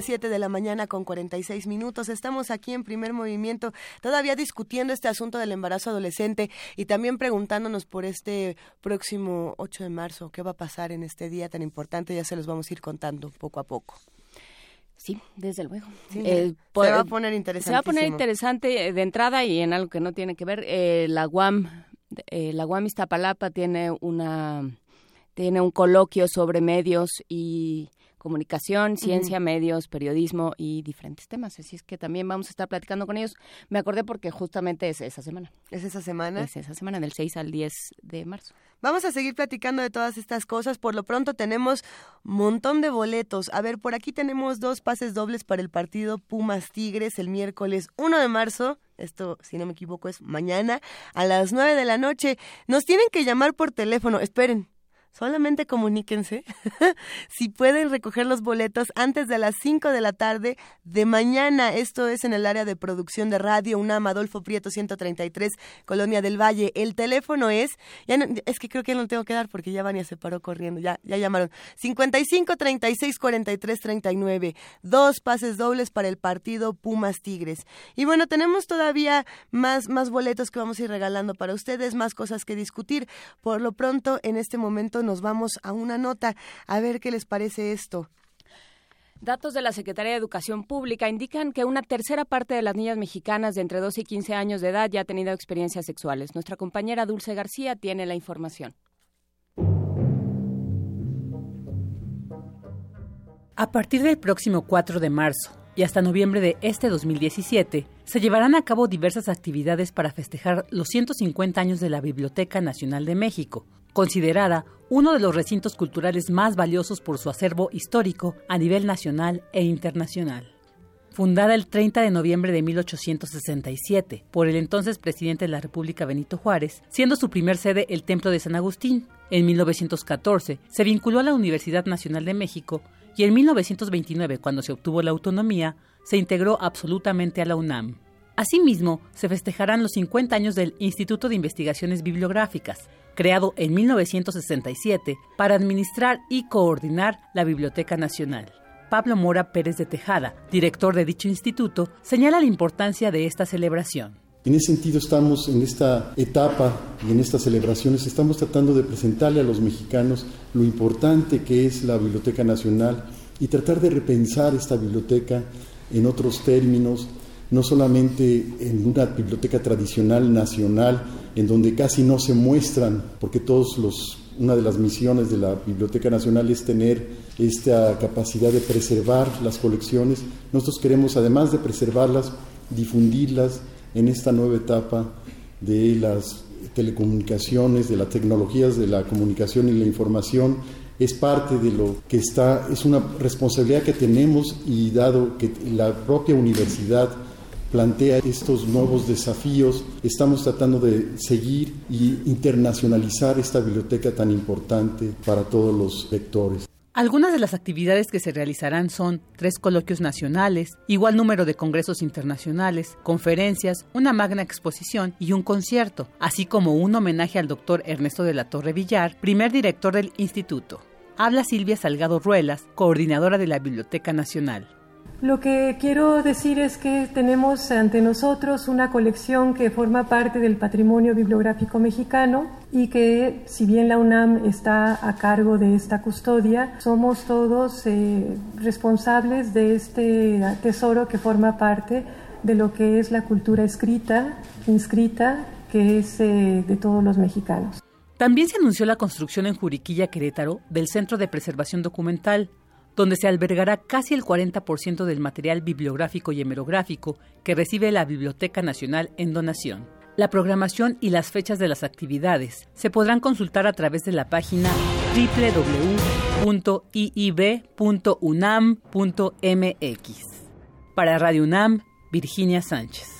las 7 de la mañana con 46 minutos. Estamos aquí en primer movimiento, todavía discutiendo este asunto del embarazo adolescente y también preguntándonos por este próximo 8 de marzo, qué va a pasar en este día tan importante. Ya se los vamos a ir contando poco a poco. Sí, desde luego. Eh, se va a poner interesante. Se va a poner interesante eh, de entrada y en algo que no tiene que ver. Eh, la UAM, la UAM Iztapalapa tiene una tiene un coloquio sobre medios y comunicación, ciencia, medios, periodismo y diferentes temas. Así es que también vamos a estar platicando con ellos. Me acordé porque justamente es esa semana. ¿Es esa semana? Es esa semana, del 6 al 10 de marzo. Vamos a seguir platicando de todas estas cosas. Por lo pronto tenemos un montón de boletos. A ver, por aquí tenemos dos pases dobles para el partido Pumas Tigres el miércoles 1 de marzo esto si no me equivoco es mañana a las 9 de la noche. Nos tienen que llamar por teléfono. Esperen, solamente comuníquense [laughs] si pueden recoger los boletos antes de las 5 de la tarde de mañana. Esto es en el área de producción de radio UNAM Adolfo Prieto 133, Colonia del Valle. El teléfono es, ya es que creo que no tengo que dar porque ya Vania se paró corriendo, ya, ya llamaron. 55 36 43 39. Dos pases dobles para el partido Pumas Tigres. Y bueno, tenemos todavía más, más boletos que vamos a ir regalando para ustedes, más cosas que discutir. Por lo pronto, en este momento nos vamos a una nota a ver qué les parece esto. Datos de la Secretaría de Educación Pública indican que una tercera parte de las niñas mexicanas de entre 12 y 15 años de edad ya ha tenido experiencias sexuales. Nuestra compañera Dulce García tiene la información. A partir del próximo 4 de marzo, y hasta noviembre de este 2017 se llevarán a cabo diversas actividades para festejar los 150 años de la Biblioteca Nacional de México, considerada uno de los recintos culturales más valiosos por su acervo histórico a nivel nacional e internacional. Fundada el 30 de noviembre de 1867 por el entonces presidente de la República Benito Juárez, siendo su primer sede el Templo de San Agustín, en 1914 se vinculó a la Universidad Nacional de México y en 1929, cuando se obtuvo la autonomía, se integró absolutamente a la UNAM. Asimismo, se festejarán los 50 años del Instituto de Investigaciones Bibliográficas, creado en 1967 para administrar y coordinar la Biblioteca Nacional. Pablo Mora Pérez de Tejada, director de dicho instituto, señala la importancia de esta celebración. En ese sentido estamos en esta etapa y en estas celebraciones estamos tratando de presentarle a los mexicanos lo importante que es la Biblioteca Nacional y tratar de repensar esta biblioteca en otros términos, no solamente en una biblioteca tradicional nacional, en donde casi no se muestran, porque todos los, una de las misiones de la Biblioteca Nacional es tener esta capacidad de preservar las colecciones. Nosotros queremos, además de preservarlas, difundirlas, en esta nueva etapa de las telecomunicaciones, de las tecnologías de la comunicación y la información, es parte de lo que está, es una responsabilidad que tenemos y dado que la propia universidad plantea estos nuevos desafíos, estamos tratando de seguir y internacionalizar esta biblioteca tan importante para todos los lectores. Algunas de las actividades que se realizarán son tres coloquios nacionales, igual número de congresos internacionales, conferencias, una magna exposición y un concierto, así como un homenaje al doctor Ernesto de la Torre Villar, primer director del instituto. Habla Silvia Salgado Ruelas, coordinadora de la Biblioteca Nacional. Lo que quiero decir es que tenemos ante nosotros una colección que forma parte del patrimonio bibliográfico mexicano y que si bien la UNAM está a cargo de esta custodia, somos todos eh, responsables de este tesoro que forma parte de lo que es la cultura escrita, inscrita, que es eh, de todos los mexicanos. También se anunció la construcción en Juriquilla, Querétaro, del Centro de Preservación Documental, donde se albergará casi el 40% del material bibliográfico y hemerográfico que recibe la Biblioteca Nacional en donación. La programación y las fechas de las actividades se podrán consultar a través de la página www.iib.unam.mx. Para Radio UNAM, Virginia Sánchez.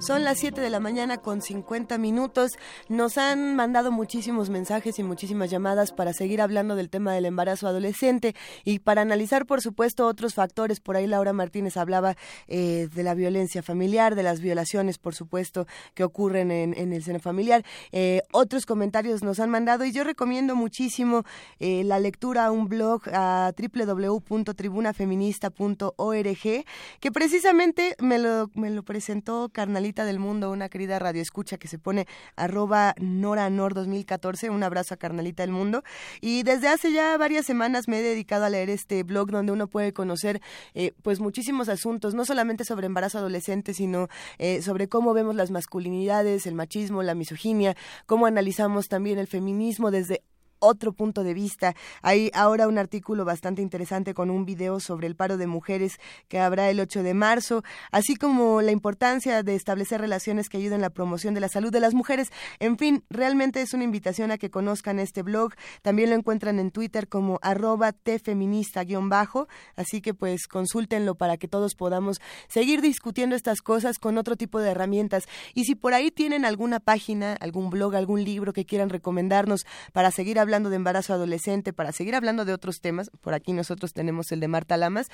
Son las 7 de la mañana con 50 minutos. Nos han mandado muchísimos mensajes y muchísimas llamadas para seguir hablando del tema del embarazo adolescente y para analizar, por supuesto, otros factores. Por ahí Laura Martínez hablaba eh, de la violencia familiar, de las violaciones, por supuesto, que ocurren en, el seno familiar. Eh, otros comentarios nos han mandado y yo recomiendo muchísimo eh, la lectura a un blog a www.tribunafeminista.org que precisamente me lo, me lo presentó Carnalita del mundo, una querida radio escucha que se pone arroba noranor 2014, un abrazo a Carnalita del mundo. Y desde hace ya varias semanas me he dedicado a leer este blog donde uno puede conocer eh, pues muchísimos asuntos, no solamente sobre embarazo adolescente, sino eh, sobre cómo vemos las masculinidades, el machismo, la misoginia, cómo analizamos también el feminismo desde otro punto de vista. Hay ahora un artículo bastante interesante con un video sobre el paro de mujeres que habrá el 8 de marzo, así como la importancia de establecer relaciones que ayuden a la promoción de la salud de las mujeres. En fin, realmente es una invitación a que conozcan este blog. También lo encuentran en Twitter como arroba tfeminista-bajo, así que pues consúltenlo para que todos podamos seguir discutiendo estas cosas con otro tipo de herramientas. Y si por ahí tienen alguna página, algún blog, algún libro que quieran recomendarnos para seguir hablando hablando de embarazo adolescente, para seguir hablando de otros temas, por aquí nosotros tenemos el de Marta Lamas,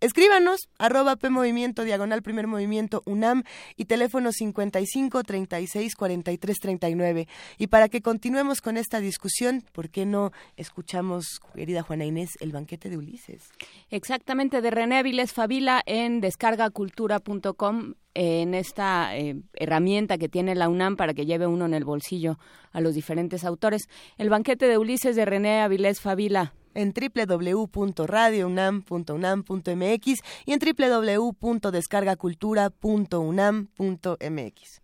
escríbanos, arroba P Movimiento, diagonal Primer Movimiento UNAM y teléfono 55 36 43 39. Y para que continuemos con esta discusión, ¿por qué no escuchamos, querida Juana Inés, el banquete de Ulises? Exactamente, de René Avilés Favila en descargacultura.com en esta eh, herramienta que tiene la UNAM para que lleve uno en el bolsillo a los diferentes autores. El banquete de Ulises de René Avilés Favila en www.radiounam.unam.mx y en www.descargacultura.unam.mx.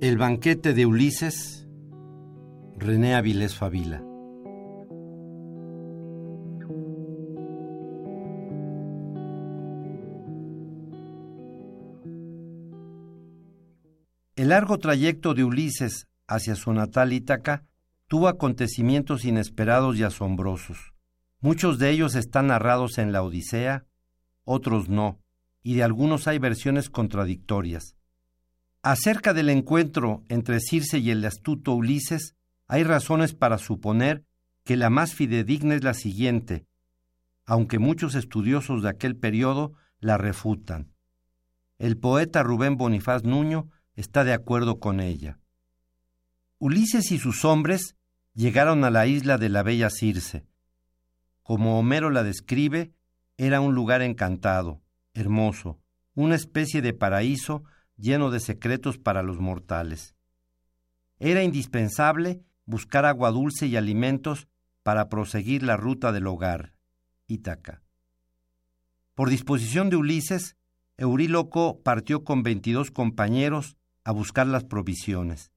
El banquete de Ulises, René Avilés Favila. El largo trayecto de Ulises hacia su natal Ítaca tuvo acontecimientos inesperados y asombrosos. Muchos de ellos están narrados en la Odisea, otros no, y de algunos hay versiones contradictorias. Acerca del encuentro entre Circe y el astuto Ulises, hay razones para suponer que la más fidedigna es la siguiente, aunque muchos estudiosos de aquel periodo la refutan. El poeta Rubén Bonifaz Nuño está de acuerdo con ella. Ulises y sus hombres llegaron a la isla de la bella Circe. Como Homero la describe, era un lugar encantado, hermoso, una especie de paraíso lleno de secretos para los mortales. Era indispensable buscar agua dulce y alimentos para proseguir la ruta del hogar, Ítaca. Por disposición de Ulises, Euríloco partió con veintidós compañeros a buscar las provisiones.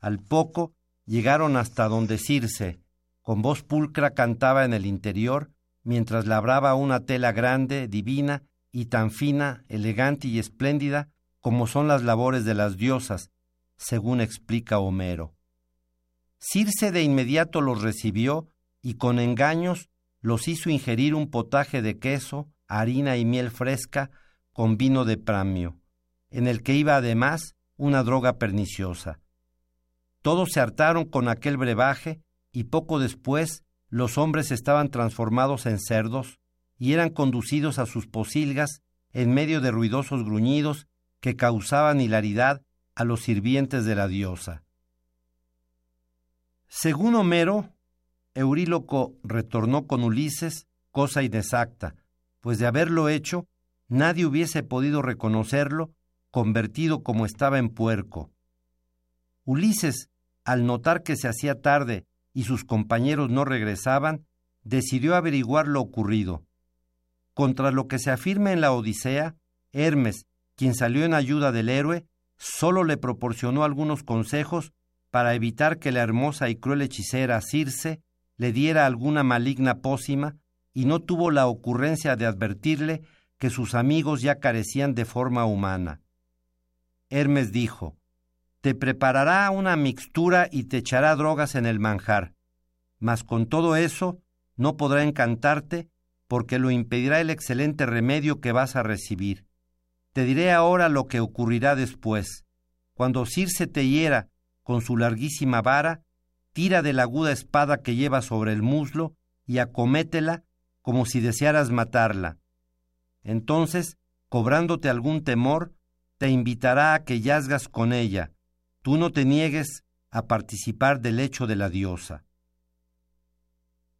Al poco llegaron hasta donde Circe, con voz pulcra, cantaba en el interior, mientras labraba una tela grande, divina y tan fina, elegante y espléndida como son las labores de las diosas, según explica Homero. Circe de inmediato los recibió y con engaños los hizo ingerir un potaje de queso, harina y miel fresca con vino de pramio, en el que iba además una droga perniciosa. Todos se hartaron con aquel brebaje y poco después los hombres estaban transformados en cerdos y eran conducidos a sus posilgas en medio de ruidosos gruñidos que causaban hilaridad a los sirvientes de la diosa. Según Homero, Euríloco retornó con Ulises, cosa inexacta, pues de haberlo hecho, nadie hubiese podido reconocerlo convertido como estaba en puerco. Ulises, al notar que se hacía tarde y sus compañeros no regresaban, decidió averiguar lo ocurrido. Contra lo que se afirma en la Odisea, Hermes, quien salió en ayuda del héroe, sólo le proporcionó algunos consejos para evitar que la hermosa y cruel hechicera Circe le diera alguna maligna pócima y no tuvo la ocurrencia de advertirle que sus amigos ya carecían de forma humana. Hermes dijo, Te preparará una mixtura y te echará drogas en el manjar, mas con todo eso no podrá encantarte porque lo impedirá el excelente remedio que vas a recibir. te diré ahora lo que ocurrirá después. Cuando Circe te hiera con su larguísima vara, tira de la aguda espada que lleva sobre el muslo y acométela como si desearas matarla. Entonces, cobrándote algún temor, te invitará a que yazgas con ella. Tú no te niegues a participar del hecho de la diosa.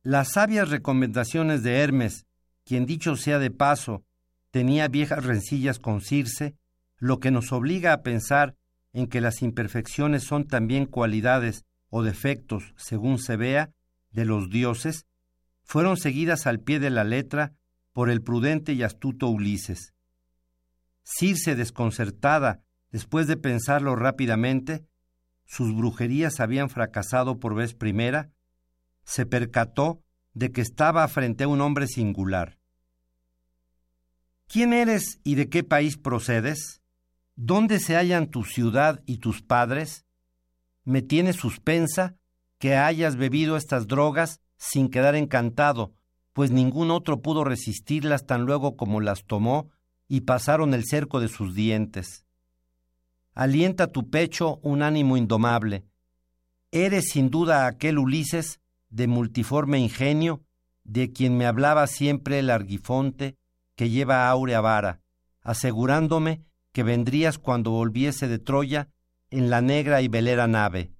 Las sabias recomendaciones de Hermes, quien dicho sea de paso, tenía viejas rencillas con Circe, lo que nos obliga a pensar en que las imperfecciones son también cualidades o defectos, según se vea, de los dioses, fueron seguidas al pie de la letra por el prudente y astuto Ulises. Circe, desconcertada, después de pensarlo rápidamente, sus brujerías habían fracasado por vez primera, se percató de que estaba frente a un hombre singular. ¿Quién eres y de qué país procedes? ¿Dónde se hallan tu ciudad y tus padres? Me tiene suspensa que hayas bebido estas drogas sin quedar encantado, pues ningún otro pudo resistirlas tan luego como las tomó y pasaron el cerco de sus dientes. Alienta tu pecho un ánimo indomable. Eres sin duda aquel Ulises de multiforme ingenio, de quien me hablaba siempre el argifonte, que lleva áurea vara, asegurándome que vendrías cuando volviese de Troya en la negra y velera nave.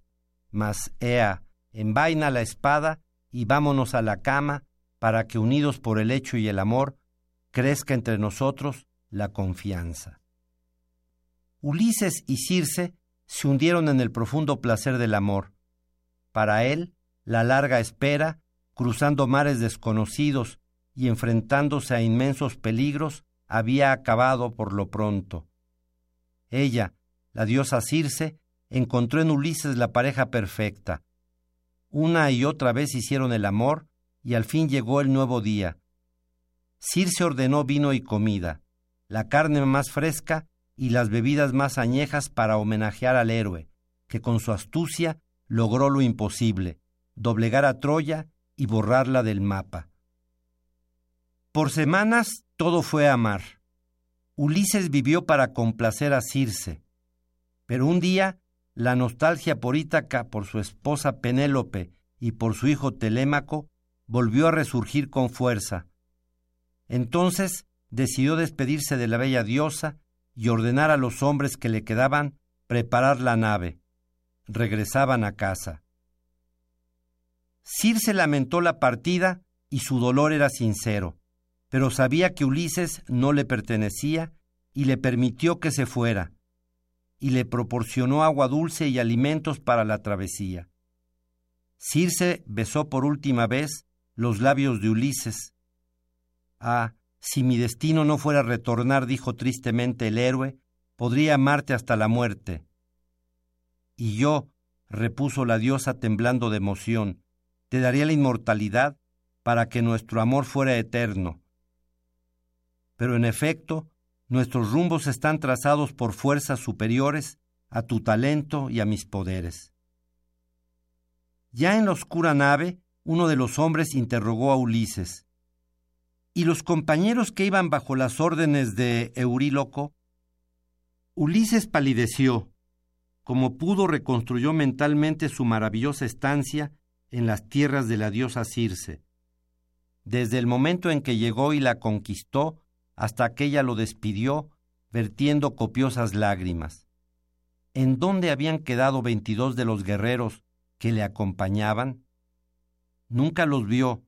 Mas, ea, envaina la espada y vámonos a la cama para que unidos por el hecho y el amor, crezca entre nosotros la confianza. Ulises y Circe se hundieron en el profundo placer del amor. Para él, la larga espera, cruzando mares desconocidos y enfrentándose a inmensos peligros, había acabado por lo pronto. Ella, la diosa Circe, encontró en Ulises la pareja perfecta. Una y otra vez hicieron el amor y al fin llegó el nuevo día. Circe ordenó vino y comida, la carne más fresca y las bebidas más añejas para homenajear al héroe, que con su astucia logró lo imposible, doblegar a Troya y borrarla del mapa. Por semanas todo fue amar. Ulises vivió para complacer a Circe, pero un día la nostalgia por Ítaca, por su esposa Penélope y por su hijo Telémaco volvió a resurgir con fuerza. Entonces decidió despedirse de la bella diosa y ordenar a los hombres que le quedaban preparar la nave. Regresaban a casa. Circe lamentó la partida y su dolor era sincero pero sabía que Ulises no le pertenecía y le permitió que se fuera, y le proporcionó agua dulce y alimentos para la travesía. Circe besó por última vez los labios de Ulises. Ah, si mi destino no fuera retornar, dijo tristemente el héroe, podría amarte hasta la muerte. Y yo, repuso la diosa temblando de emoción, te daría la inmortalidad para que nuestro amor fuera eterno pero en efecto, nuestros rumbos están trazados por fuerzas superiores a tu talento y a mis poderes. Ya en la oscura nave, uno de los hombres interrogó a Ulises. ¿Y los compañeros que iban bajo las órdenes de Euríloco? Ulises palideció. Como pudo, reconstruyó mentalmente su maravillosa estancia en las tierras de la diosa Circe. Desde el momento en que llegó y la conquistó, hasta que ella lo despidió, vertiendo copiosas lágrimas. ¿En dónde habían quedado veintidós de los guerreros que le acompañaban? Nunca los vio,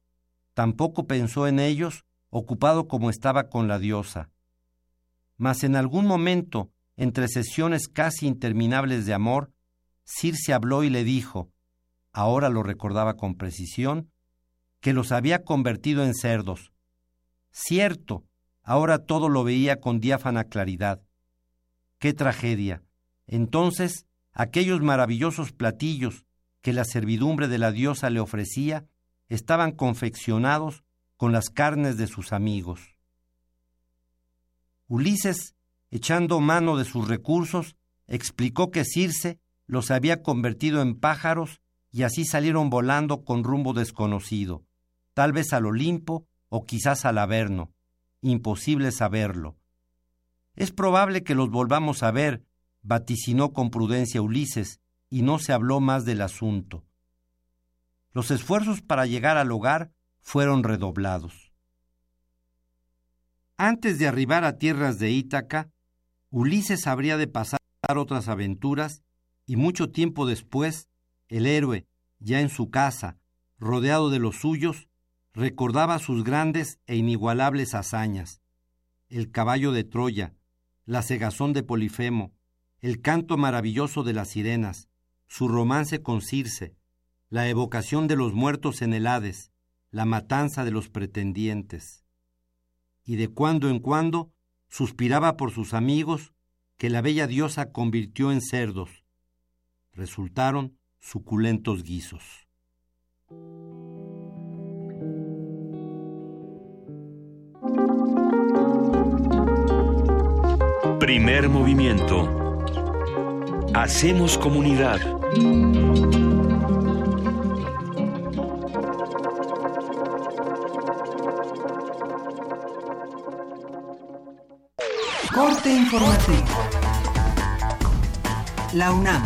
tampoco pensó en ellos, ocupado como estaba con la diosa. Mas en algún momento, entre sesiones casi interminables de amor, Circe habló y le dijo, ahora lo recordaba con precisión, que los había convertido en cerdos. Cierto, Ahora todo lo veía con diáfana claridad. ¡Qué tragedia! Entonces, aquellos maravillosos platillos que la servidumbre de la diosa le ofrecía estaban confeccionados con las carnes de sus amigos. Ulises, echando mano de sus recursos, explicó que Circe los había convertido en pájaros y así salieron volando con rumbo desconocido, tal vez al Olimpo o quizás al Averno imposible saberlo. Es probable que los volvamos a ver, vaticinó con prudencia Ulises, y no se habló más del asunto. Los esfuerzos para llegar al hogar fueron redoblados. Antes de arribar a tierras de Ítaca, Ulises habría de pasar otras aventuras y mucho tiempo después, el héroe, ya en su casa, rodeado de los suyos, recordaba sus grandes e inigualables hazañas, el caballo de Troya, la cegazón de Polifemo, el canto maravilloso de las sirenas, su romance con Circe, la evocación de los muertos en el Hades, la matanza de los pretendientes. Y de cuando en cuando suspiraba por sus amigos que la bella diosa convirtió en cerdos. Resultaron suculentos guisos. Primer movimiento. Hacemos comunidad. Corte informativo. La UNAM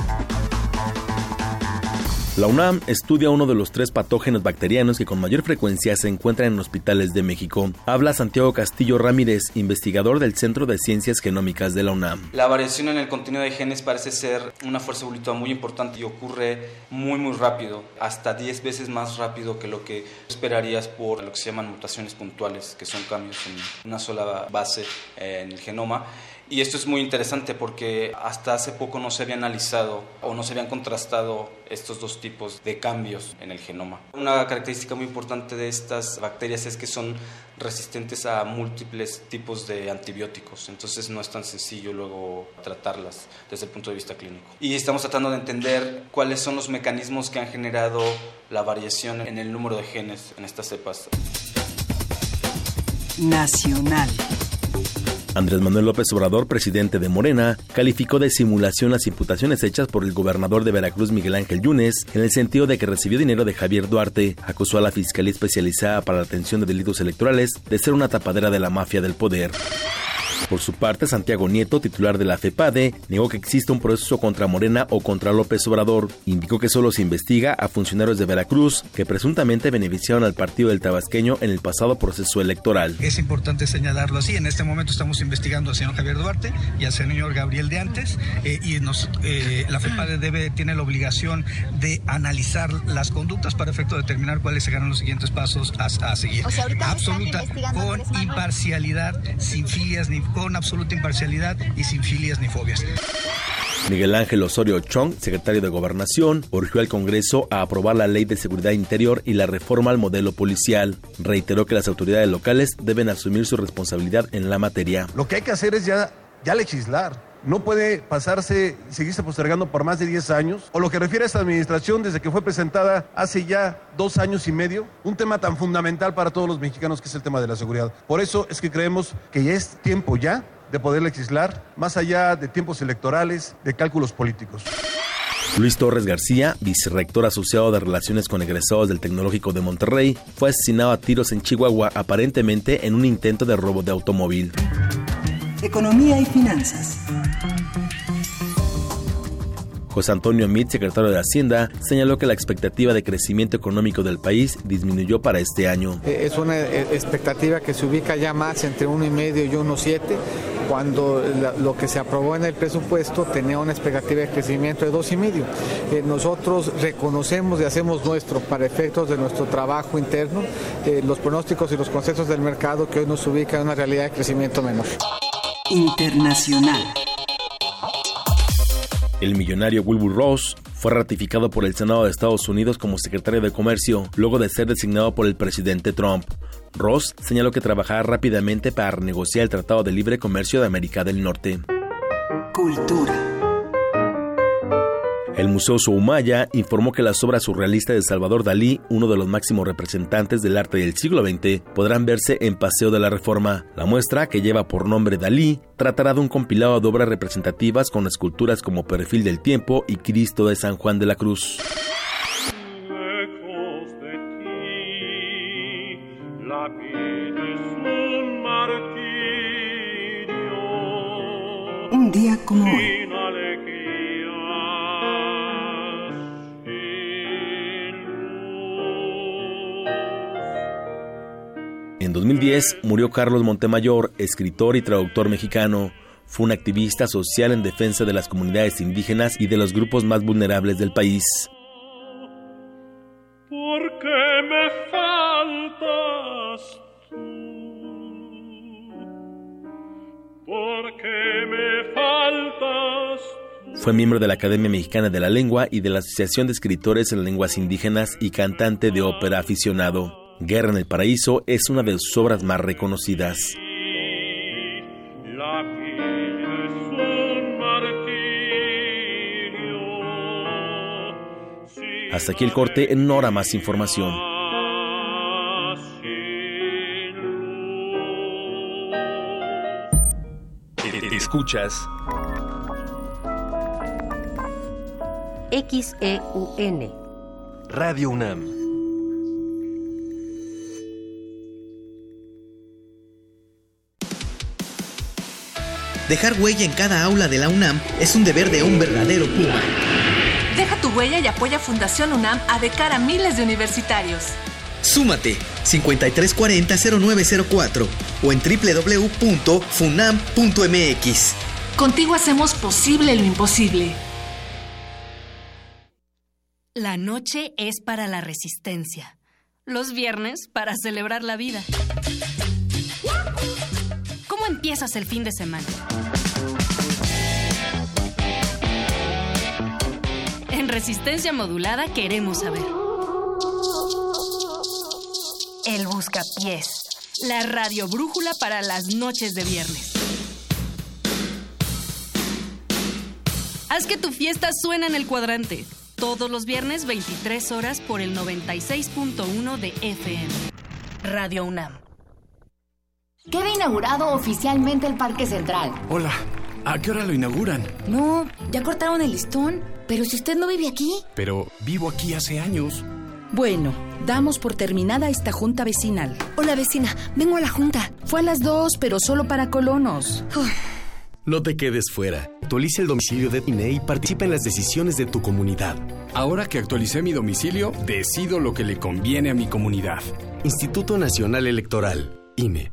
la UNAM estudia uno de los tres patógenos bacterianos que con mayor frecuencia se encuentran en hospitales de México. Habla Santiago Castillo Ramírez, investigador del Centro de Ciencias Genómicas de la UNAM. La variación en el contenido de genes parece ser una fuerza evolutiva muy importante y ocurre muy muy rápido, hasta 10 veces más rápido que lo que esperarías por lo que se llaman mutaciones puntuales, que son cambios en una sola base en el genoma. Y esto es muy interesante porque hasta hace poco no se había analizado o no se habían contrastado estos dos tipos de cambios en el genoma. Una característica muy importante de estas bacterias es que son resistentes a múltiples tipos de antibióticos, entonces no es tan sencillo luego tratarlas desde el punto de vista clínico. Y estamos tratando de entender cuáles son los mecanismos que han generado la variación en el número de genes en estas cepas. Nacional. Andrés Manuel López Obrador, presidente de Morena, calificó de simulación las imputaciones hechas por el gobernador de Veracruz Miguel Ángel Yunes en el sentido de que recibió dinero de Javier Duarte, acusó a la Fiscalía Especializada para la Atención de Delitos Electorales de ser una tapadera de la mafia del poder. Por su parte, Santiago Nieto, titular de la FEPADE, negó que exista un proceso contra Morena o contra López Obrador. Indicó que solo se investiga a funcionarios de Veracruz que presuntamente beneficiaron al partido del tabasqueño en el pasado proceso electoral. Es importante señalarlo así. En este momento estamos investigando al señor Javier Duarte y al señor Gabriel de antes eh, y nos, eh, la FEPADE debe, tiene la obligación de analizar las conductas para efecto de determinar cuáles serán los siguientes pasos a, seguir. Absoluta, con imparcialidad, sin filias ni con absoluta imparcialidad y sin filias ni fobias. Miguel Ángel Osorio Chong, secretario de Gobernación, urgió al Congreso a aprobar la Ley de Seguridad Interior y la reforma al modelo policial. Reiteró que las autoridades locales deben asumir su responsabilidad en la materia. Lo que hay que hacer es ya, ya legislar no puede pasarse, seguirse postergando por más de 10 años, o lo que refiere a esta administración desde que fue presentada hace ya dos años y medio, un tema tan fundamental para todos los mexicanos que es el tema de la seguridad. Por eso es que creemos que ya es tiempo ya de poder legislar, más allá de tiempos electorales, de cálculos políticos. Luis Torres García, vicerrector asociado de Relaciones con Egresados del Tecnológico de Monterrey, fue asesinado a tiros en Chihuahua aparentemente en un intento de robo de automóvil. Economía y finanzas. José Antonio Mit, secretario de Hacienda, señaló que la expectativa de crecimiento económico del país disminuyó para este año. Eh, es una eh, expectativa que se ubica ya más entre 1,5 y 1,7, cuando lo que se aprobó en el presupuesto tenía una expectativa de crecimiento de 2,5. Eh, nosotros reconocemos y hacemos nuestro, para efectos de nuestro trabajo interno, los pronósticos y los conceptos del mercado que hoy nos ubican en una realidad de crecimiento menor. Internacional. El millonario Wilbur Ross fue ratificado por el Senado de Estados Unidos como secretario de Comercio luego de ser designado por el presidente Trump. Ross señaló que trabajará rápidamente para renegociar el Tratado de Libre Comercio de América del Norte. Cultura. El Museo Soumaya informó que las obras surrealistas de Salvador Dalí, uno de los máximos representantes del arte del siglo XX, podrán verse en Paseo de la Reforma. La muestra, que lleva por nombre Dalí, tratará de un compilado de obras representativas con esculturas como Perfil del Tiempo y Cristo de San Juan de la Cruz. Un día como hoy. En 2010 murió Carlos Montemayor, escritor y traductor mexicano. Fue un activista social en defensa de las comunidades indígenas y de los grupos más vulnerables del país. Porque me faltas porque me faltas. Fue miembro de la Academia Mexicana de la Lengua y de la Asociación de Escritores en Lenguas Indígenas y cantante de ópera aficionado. Guerra en el Paraíso es una de sus obras más reconocidas. Hasta aquí el corte, en hora más información. Escuchas XEUN Radio UNAM. Dejar huella en cada aula de la UNAM es un deber de un verdadero Puma. Deja tu huella y apoya Fundación UNAM a de cara a miles de universitarios. Súmate 5340-0904 o en www.funam.mx. Contigo hacemos posible lo imposible. La noche es para la resistencia. Los viernes para celebrar la vida. ¿Cómo empiezas el fin de semana? En resistencia modulada queremos saber. El Buscapiés. La radio brújula para las noches de viernes. Haz que tu fiesta suene en el cuadrante. Todos los viernes 23 horas por el 96.1 de FM. Radio UNAM. Queda inaugurado oficialmente el Parque Central. Hola, ¿a qué hora lo inauguran? No, ya cortaron el listón. Pero si usted no vive aquí. Pero vivo aquí hace años. Bueno, damos por terminada esta junta vecinal. Hola vecina, vengo a la junta. Fue a las dos, pero solo para colonos. No te quedes fuera. Actualiza el domicilio de INE y participa en las decisiones de tu comunidad. Ahora que actualicé mi domicilio, decido lo que le conviene a mi comunidad. Instituto Nacional Electoral, INE.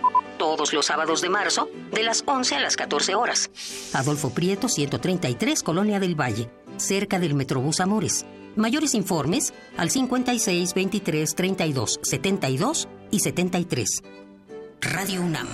Todos los sábados de marzo, de las 11 a las 14 horas. Adolfo Prieto, 133, Colonia del Valle, cerca del Metrobús Amores. Mayores informes al 56 23 32 72 y 73. Radio UNAM.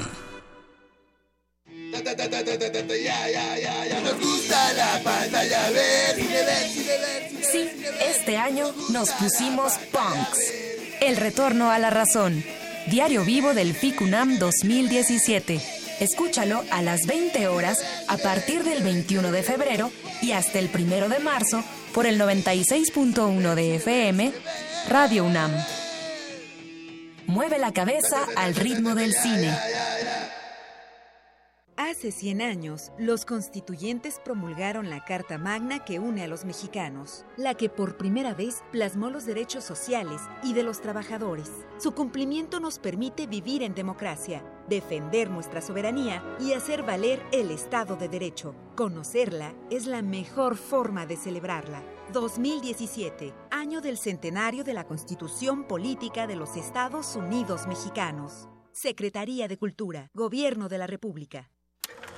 Sí, este año nos pusimos punks. El retorno a la razón. Diario vivo del FICUNAM 2017. Escúchalo a las 20 horas a partir del 21 de febrero y hasta el 1 de marzo por el 96.1 de FM, Radio UNAM. Mueve la cabeza al ritmo del cine. Hace 100 años, los constituyentes promulgaron la Carta Magna que une a los mexicanos, la que por primera vez plasmó los derechos sociales y de los trabajadores. Su cumplimiento nos permite vivir en democracia, defender nuestra soberanía y hacer valer el Estado de Derecho. Conocerla es la mejor forma de celebrarla. 2017, año del centenario de la Constitución Política de los Estados Unidos Mexicanos. Secretaría de Cultura, Gobierno de la República.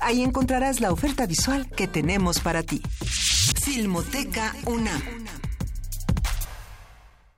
Ahí encontrarás la oferta visual que tenemos para ti. Filmoteca UNAM.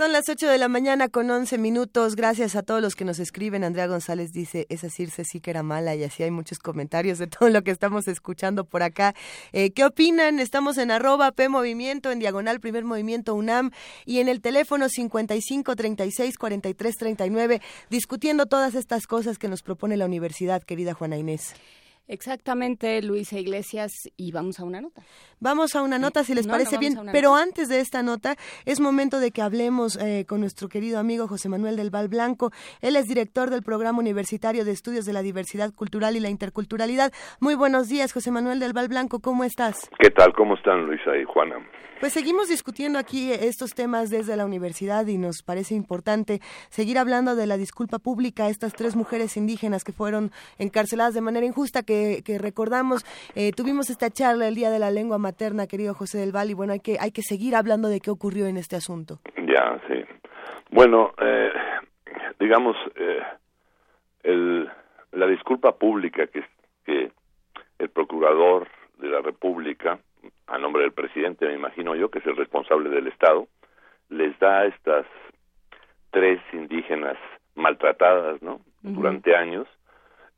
Son las 8 de la mañana con 11 minutos. Gracias a todos los que nos escriben. Andrea González dice, esa Circe sí que era mala y así hay muchos comentarios de todo lo que estamos escuchando por acá. Eh, ¿Qué opinan? Estamos en arroba P Movimiento, en diagonal Primer Movimiento UNAM y en el teléfono 55 36 43 39 discutiendo todas estas cosas que nos propone la universidad, querida Juana Inés. Exactamente, Luisa Iglesias, y vamos a una nota. Vamos a una nota, si les No, parece no, bien. Pero nota. antes de esta nota, es momento de que hablemos eh, con nuestro querido amigo José Manuel del Val Blanco. Él es director del Programa Universitario de Estudios de la Diversidad Cultural y la Interculturalidad. Muy buenos días, José Manuel del Val Blanco. ¿Cómo estás? ¿Qué tal? ¿Cómo están Luisa y Juana? Pues seguimos discutiendo aquí estos temas desde la universidad y nos parece importante seguir hablando de la disculpa pública a estas tres mujeres indígenas que fueron encarceladas de manera injusta, que, que recordamos, eh, tuvimos esta charla el Día de la Lengua Materna, querido José del Val, y bueno, hay que, hay que seguir hablando de qué ocurrió en este asunto. Ya, sí. Bueno, eh, digamos, eh, el, la disculpa pública que, que el procurador de la República, a nombre del presidente, me imagino yo, que es el responsable del Estado, les da a estas tres indígenas maltratadas, ¿no? Durante años,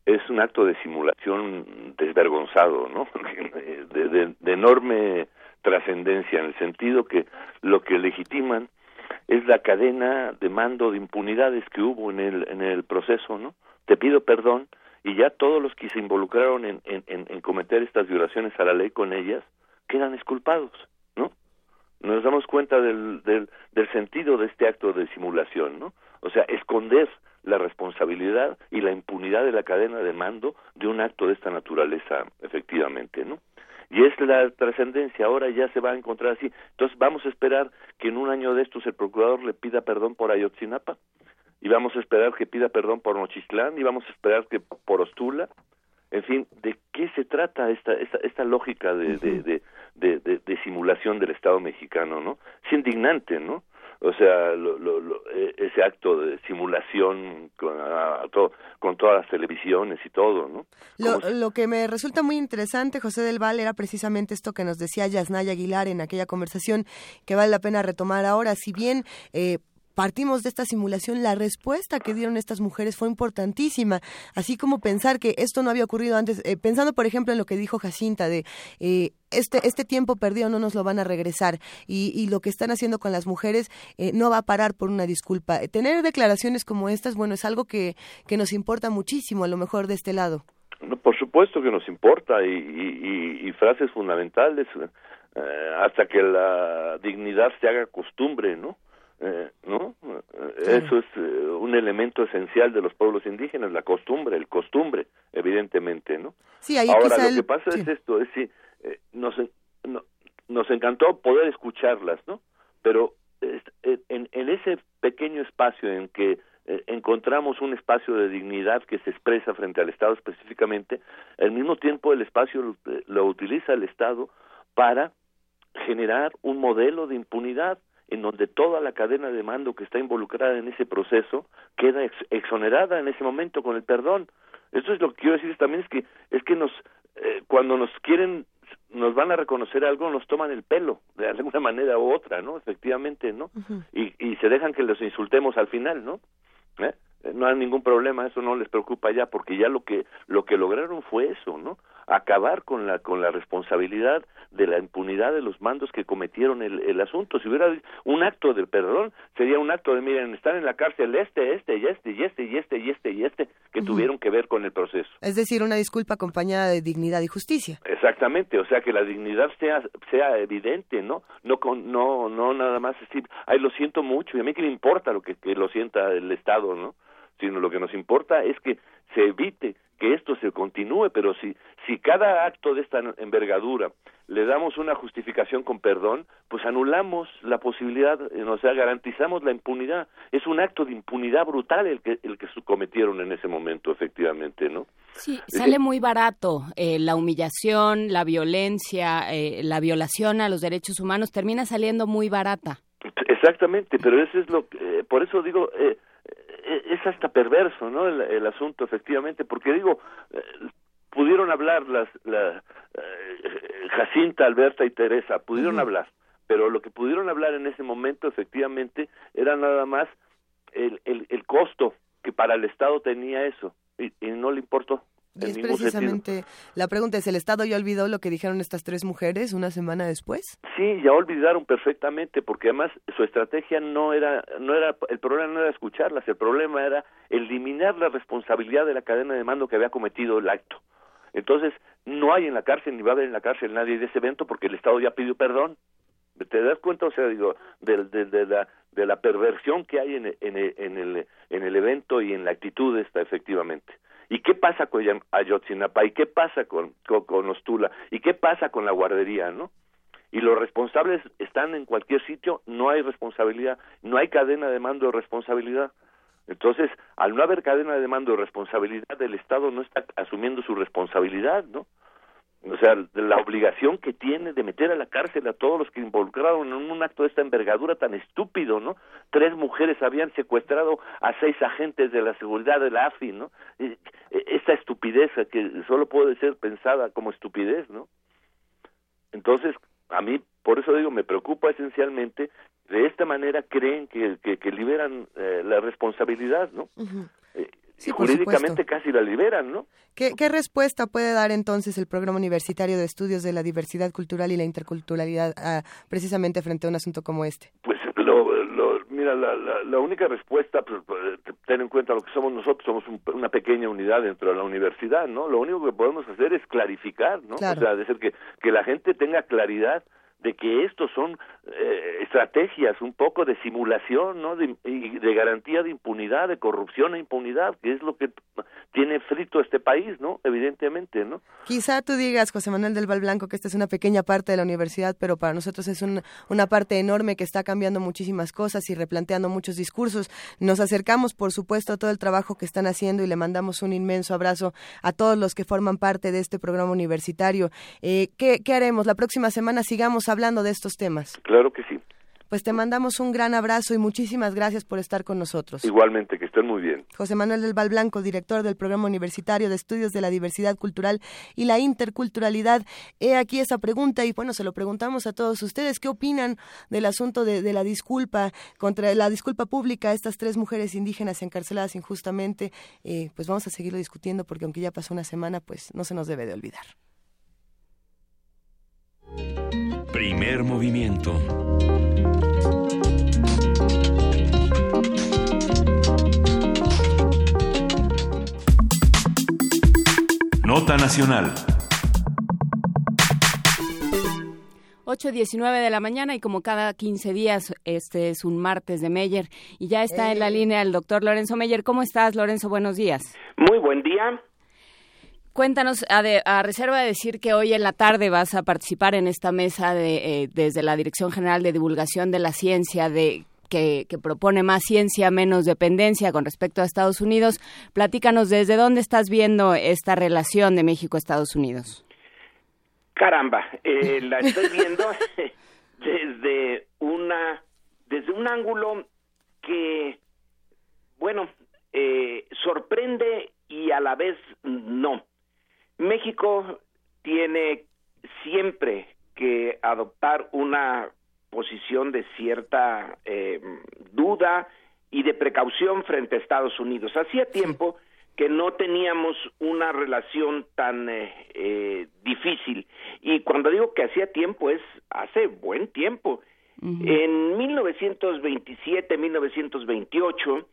es un acto de simulación desvergonzado, ¿no? [laughs] De, enorme trascendencia, en el sentido que lo que legitiman es la cadena de mando de impunidades que hubo en el, en el proceso, ¿no? Te pido perdón y ya todos los que se involucraron en, en, en- en cometer estas violaciones a la ley con ellas quedan exculpados, ¿no? Nos damos cuenta del, del, del sentido de este acto de simulación, ¿no? O sea, esconder la responsabilidad y la impunidad de la cadena de mando de un acto de esta naturaleza, efectivamente, ¿no? Y es la trascendencia, ahora ya se va a encontrar así. Entonces vamos a esperar que en un año de estos el procurador le pida perdón por Ayotzinapa, y vamos a esperar que pida perdón por Nochistlán, y vamos a esperar que por Ostula, en fin, ¿de qué se trata esta, esta, esta lógica de, de, de, de, de- de simulación del Estado mexicano, no? Es indignante, ¿no? O sea, lo, lo, lo- eh, ese acto de simulación con, a- to- con todas las televisiones y todo, ¿no? Lo, si- lo que me resulta muy interesante, José del Val, era precisamente esto que nos decía Yasnaya Aguilar en aquella conversación que vale la pena retomar ahora. Si bien eh, partimos de esta simulación, la respuesta que dieron estas mujeres fue importantísima, así como pensar que esto no había ocurrido antes, eh, pensando por ejemplo en lo que dijo Jacinta de eh, este, este tiempo perdido no nos lo van a regresar y, y lo que están haciendo con las mujeres eh, no va a parar por una disculpa. Eh, Tener declaraciones como estas, bueno, es algo que, que nos importa muchísimo, a lo mejor de este lado. Por supuesto que nos importa y, y- y- frases fundamentales hasta que la dignidad se haga costumbre, ¿no? Eh, ¿no? Eh, Eso es eh, un elemento esencial de los pueblos indígenas, la costumbre, el costumbre, evidentemente, ¿no? Sí, ahí Ahora, lo el- que pasa sí. es esto, es si eh, nos, no- nos encantó poder escucharlas, ¿no? Pero es- en, en ese pequeño espacio en que encontramos un espacio de dignidad que se expresa frente al Estado específicamente, al mismo tiempo el espacio lo, lo utiliza el Estado para generar un modelo de impunidad en donde toda la cadena de mando que está involucrada en ese proceso queda ex- exonerada en ese momento con el perdón. Eso es lo que quiero decir también es que es que nos eh, cuando nos quieren nos van a reconocer algo nos toman el pelo de alguna [laughs] manera u otra, ¿no? Efectivamente, ¿no? Y, y se dejan que los insultemos al final, ¿no? ¿Eh? Eh, No hay ningún problema, eso no les preocupa ya, porque ya lo que lo que lograron fue eso, ¿no? Acabar con la con la responsabilidad de la impunidad de los mandos que cometieron el, el asunto. Si hubiera un acto de perdón, sería un acto de, miren, están en la cárcel este, este, y este, y este, y este, y este, y este, que tuvieron que ver con el proceso. Es decir, una disculpa acompañada de dignidad y justicia. Exactamente, o sea, que la dignidad sea sea evidente, ¿no? No con, no no nada más decir, ay, lo siento mucho, y a mí que me importa lo que, que lo sienta el Estado, ¿no? Sino lo que nos importa es que se evite que esto se continúe, pero si, si cada acto de esta envergadura le damos una justificación con perdón, pues anulamos la posibilidad, eh, o sea, garantizamos la impunidad. Es un acto de impunidad brutal el que, el que cometieron en ese momento, efectivamente, ¿no? Sí, sale muy barato. Eh, la humillación, la violencia, eh, la violación a los derechos humanos termina saliendo muy barata. Exactamente, pero eso es lo que, por eso digo, eh, es hasta perverso, ¿no? El, asunto, efectivamente, porque digo, eh, pudieron hablar las, la, eh, Jacinta, Alberta y Teresa, pudieron hablar, pero lo que pudieron hablar en ese momento, efectivamente, era nada más el, el, el costo que para el Estado tenía eso, y no le importó. Y es precisamente la pregunta es, ¿el Estado ya olvidó lo que dijeron estas tres mujeres una semana después? Sí, ya olvidaron perfectamente, porque además su estrategia no era, no era, el problema no era escucharlas, el problema era eliminar la responsabilidad de la cadena de mando que había cometido el acto. Entonces, no hay en la cárcel, ni va a haber en la cárcel nadie de ese evento porque el Estado ya pidió perdón. ¿Te das cuenta, o sea, digo, de, de, la, de la perversión que hay en, en, en, el, en el evento y en la actitud esta, efectivamente? ¿Y qué pasa con Ayotzinapa? ¿Y qué pasa con, con, Ostula? ¿Y qué pasa con la guardería, no? Y los responsables están en cualquier sitio, no hay responsabilidad, no hay cadena de mando de responsabilidad. Entonces, al no haber cadena de mando de responsabilidad, el Estado no está asumiendo su responsabilidad, ¿no? O sea, la obligación que tiene de meter a la cárcel a todos los que involucraron en un acto de esta envergadura tan estúpido, ¿no? Tres mujeres habían secuestrado a seis agentes de la seguridad de la AFI, ¿no? E, esta estupidez que solo puede ser pensada como estupidez, ¿no? Entonces, a mí, por eso digo, me preocupa esencialmente, de esta manera creen que, que, liberan eh, la responsabilidad, ¿no? Sí, jurídicamente casi la liberan, ¿no? ¿Qué, respuesta puede dar entonces el Programa Universitario de Estudios de la Diversidad Cultural y la Interculturalidad precisamente frente a un asunto como este? Pues lo, mira, la, la, única respuesta, pues, pues, ten en cuenta lo que somos nosotros, somos una pequeña unidad dentro de la universidad, ¿no? Lo único que podemos hacer es clarificar, ¿no? O sea, decir que, que la gente tenga claridad de que estos son eh, estrategias un poco de simulación, ¿no? De, de garantía de impunidad, de corrupción e impunidad, que es lo que tiene frito este país, ¿no? Evidentemente, ¿no? Quizá tú digas, José Manuel del Valblanco, que esta es una pequeña parte de la universidad, pero para nosotros es una parte enorme que está cambiando muchísimas cosas y replanteando muchos discursos. Nos acercamos, por supuesto, a todo el trabajo que están haciendo y le mandamos un inmenso abrazo a todos los que forman parte de este programa universitario. Eh, ¿qué, ¿Qué haremos? La próxima semana sigamos hablando de estos temas. Claro que sí. Pues te mandamos un gran abrazo y muchísimas gracias por estar con nosotros. Igualmente, que estén muy bien. José Manuel del Valblanco, director del Programa Universitario de Estudios de la Diversidad Cultural y la Interculturalidad. He aquí esa pregunta y bueno, se lo preguntamos a todos ustedes. ¿Qué opinan del asunto de, la disculpa, contra la disculpa pública a estas tres mujeres indígenas encarceladas injustamente? Eh, pues vamos a seguirlo discutiendo porque aunque ya pasó una semana, pues no se nos debe de olvidar. Primer movimiento. Nota Nacional. 8.19 de la mañana y como cada 15 días, este es un martes de Meyer y ya está en la línea el doctor Lorenzo Meyer. ¿Cómo estás, Lorenzo? Buenos días. Muy buen día. Cuéntanos, a, reserva de decir que hoy en la tarde vas a participar en esta mesa de, eh, desde la Dirección General de Divulgación de la Ciencia de que, propone más ciencia, menos dependencia con respecto a Estados Unidos. Platícanos desde dónde estás viendo esta relación de México-Estados Unidos. Caramba, eh, la estoy viendo [laughs] desde una desde un ángulo que, bueno, eh, sorprende y a la vez no. México tiene siempre que adoptar una posición de cierta eh, duda y de precaución frente a Estados Unidos. Hacía tiempo que no teníamos una relación tan eh, eh, difícil. Y cuando digo que hacía tiempo es hace buen tiempo. En 1927, 1928,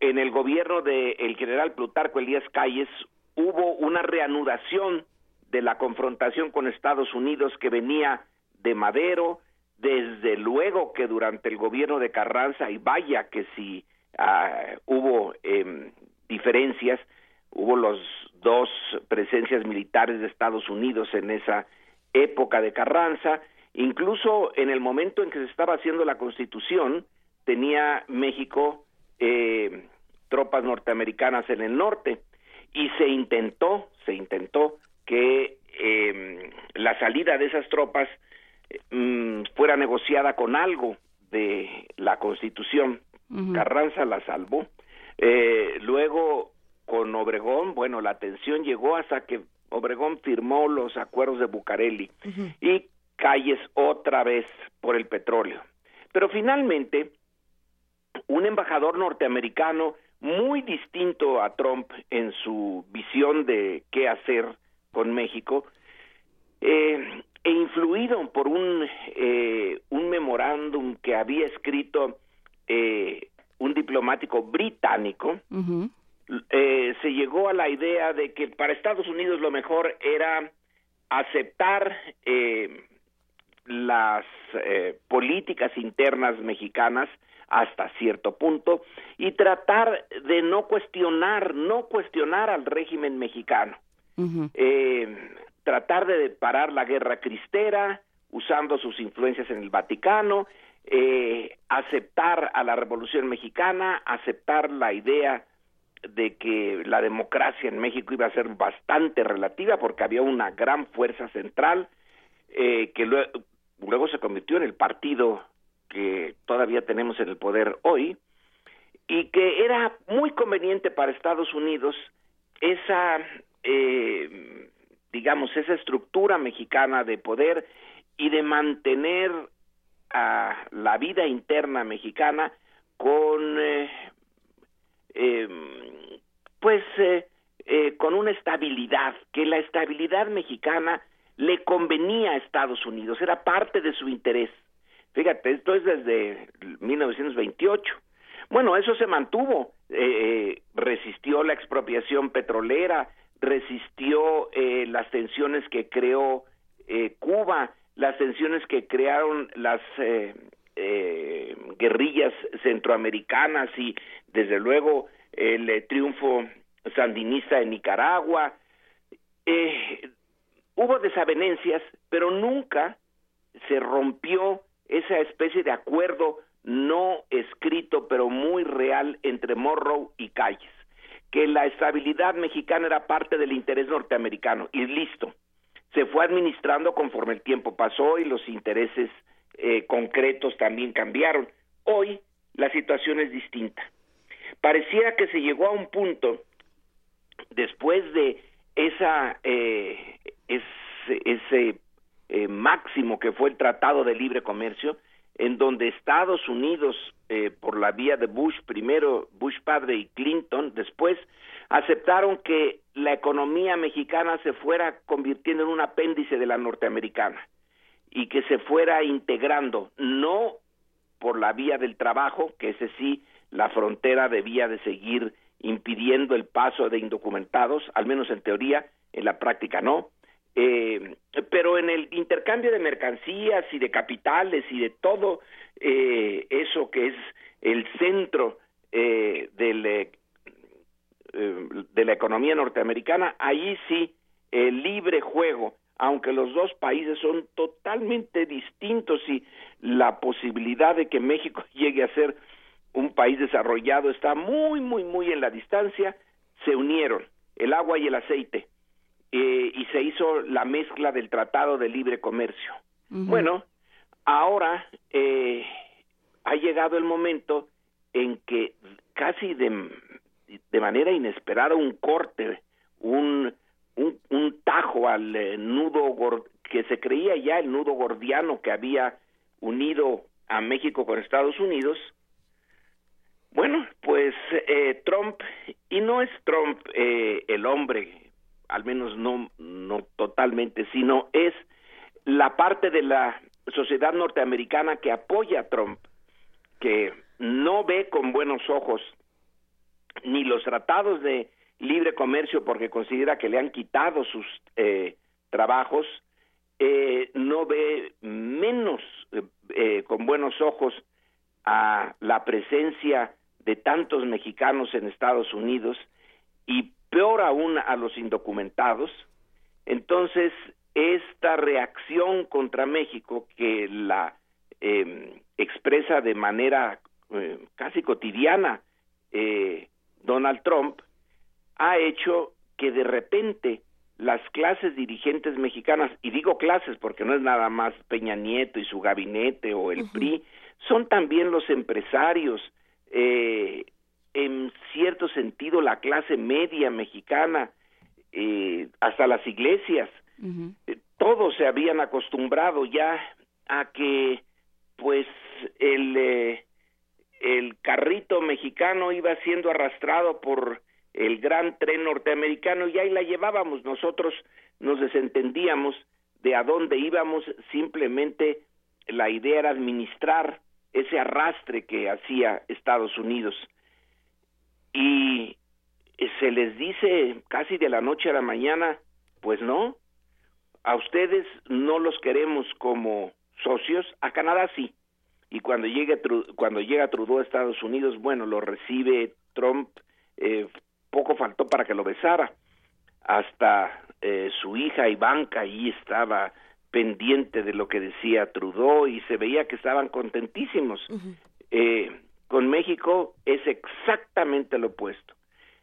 en el gobierno del general Plutarco Elías Calles, hubo una reanudación de la confrontación con Estados Unidos que venía de Madero, desde luego que durante el gobierno de Carranza, y vaya que si ah, hubo em, diferencias, hubo los dos presencias militares de Estados Unidos en esa época de Carranza, incluso en el momento en que se estaba haciendo la Constitución, tenía México eh, tropas norteamericanas en el norte y se intentó, se intentó que eh, la salida de esas tropas mm, fuera negociada con algo de la Constitución. Carranza la salvó. Eh, luego, con Obregón, bueno, la tensión llegó hasta que Obregón firmó los acuerdos de Bucareli y calles otra vez por el petróleo. Pero finalmente, un embajador norteamericano muy distinto a Trump en su visión de qué hacer con México, eh, e influido por un, eh, un memorándum que había escrito eh, un diplomático británico, se llegó a la idea de que para Estados Unidos lo mejor era aceptar las políticas internas mexicanas hasta cierto punto y tratar de no cuestionar, no cuestionar al régimen mexicano. Eh, tratar de parar la guerra cristera usando sus influencias en el Vaticano, eh, aceptar a la Revolución Mexicana, aceptar la idea de que la democracia en México iba a ser bastante relativa porque había una gran fuerza central eh, que luego, luego se convirtió en el partido que todavía tenemos en el poder hoy y que era muy conveniente para Estados Unidos esa eh, digamos, esa estructura mexicana de poder y de mantener a la vida interna mexicana con, eh, em, pues, eh, eh, con una estabilidad, que la estabilidad mexicana le convenía a Estados Unidos, era parte de su interés. Fíjate, esto es desde 1928. Bueno, eso se mantuvo, resistió la expropiación petrolera, resistió eh, las tensiones que creó eh, Cuba, las tensiones que crearon las eh, guerrillas centroamericanas y desde luego el triunfo sandinista en Nicaragua. hubo desavenencias, pero nunca se rompió esa especie de acuerdo no escrito pero muy real entre Morrow y Calles que la estabilidad mexicana era parte del interés norteamericano y listo. Se fue administrando conforme el tiempo pasó y los intereses eh, concretos también cambiaron. Hoy la situación es distinta. Parecía que se llegó a un punto después de esa eh, ese, eh, máximo que fue el Tratado de Libre Comercio, en donde Estados Unidos, eh, por la vía de Bush, primero Bush padre y Clinton, después aceptaron que la economía mexicana se fuera convirtiendo en un apéndice de la norteamericana y que se fuera integrando, no por la vía del trabajo, que ese sí, la frontera debía de seguir impidiendo el paso de indocumentados, al menos en teoría, en la práctica no, eh, pero en el intercambio de mercancías y de capitales y de todo eh, eso que es el centro eh, del, eh, de la economía norteamericana, ahí sí el libre juego, aunque los dos países son totalmente distintos y la posibilidad de que México [laughs] llegue a ser un país desarrollado está muy, muy, muy en la distancia, se unieron el agua y el aceite eh, y se hizo la mezcla del Tratado de Libre Comercio. Bueno, ahora eh, ha llegado el momento en que casi de, de manera inesperada un corte, un, un, un tajo al eh, nudo que se creía ya el nudo gordiano que había unido a México con Estados Unidos, Bueno, pues eh, Trump, y no es Trump eh, el hombre, al menos no, no totalmente, sino es la parte de la sociedad norteamericana que apoya a Trump, que no ve con buenos ojos ni los tratados de libre comercio porque considera que le han quitado sus eh, trabajos, eh, no ve menos eh, con buenos ojos a la presencia de tantos mexicanos en Estados Unidos y peor aún a los indocumentados. Entonces, esta reacción contra México que la eh, expresa de manera eh, casi cotidiana eh, Donald Trump ha hecho que de repente las clases dirigentes mexicanas, y digo clases porque no es nada más Peña Nieto y su gabinete o el PRI, son también los empresarios, eh, en cierto sentido la clase media mexicana, eh, hasta las iglesias, eh, todos se habían acostumbrado ya a que pues el eh, el carrito mexicano iba siendo arrastrado por el gran tren norteamericano y ahí la llevábamos. Nosotros nos desentendíamos de a dónde íbamos simplemente la idea era administrar ese arrastre que hacía Estados Unidos y se les dice casi de la noche a la mañana pues no a ustedes no los queremos como socios a Canadá sí. Y cuando llegue cuando llega Trudeau a Estados Unidos bueno lo recibe Trump eh, poco faltó para que lo besara. Hasta eh, su hija Ivanka ahí estaba pendiente de lo que decía Trudeau y se veía que estaban contentísimos. Eh, con México es exactamente lo opuesto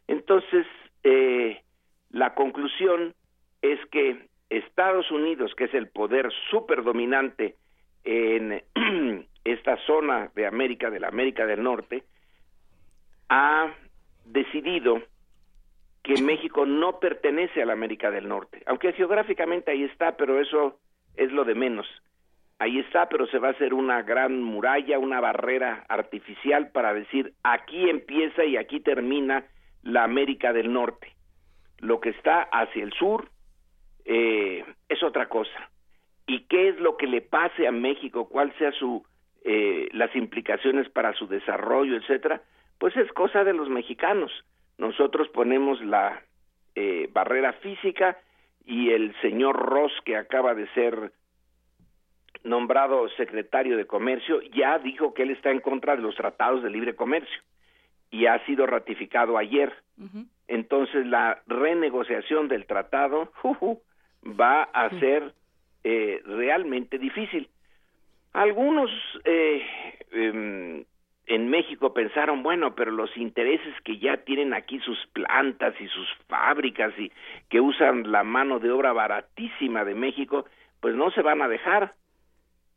entonces eh, la conclusión es que Estados Unidos que es el poder superdominante en [clears throat] esta zona de América, de la América del Norte, ha decidido que México no pertenece a la América del Norte, aunque geográficamente ahí está, pero eso es lo de menos. Ahí está, pero se va a hacer una gran muralla, una barrera artificial para decir aquí empieza y aquí termina la América del Norte. Lo que está hacia el sur eh, es otra cosa. ¿Y qué es lo que le pase a México? ¿Cuál sea su eh, las implicaciones para su desarrollo, etcétera, pues es cosa de los mexicanos. Nosotros ponemos la eh, barrera física y el señor Ross, que acaba de ser nombrado secretario de Comercio, ya dijo que él está en contra de los tratados de libre comercio y ha sido ratificado ayer. Entonces la renegociación del tratado [laughs] va a ser eh, realmente difícil. Algunos eh, em, en México pensaron, bueno, pero los intereses que ya tienen aquí sus plantas y sus fábricas y que usan la mano de obra baratísima de México, pues no se van a dejar.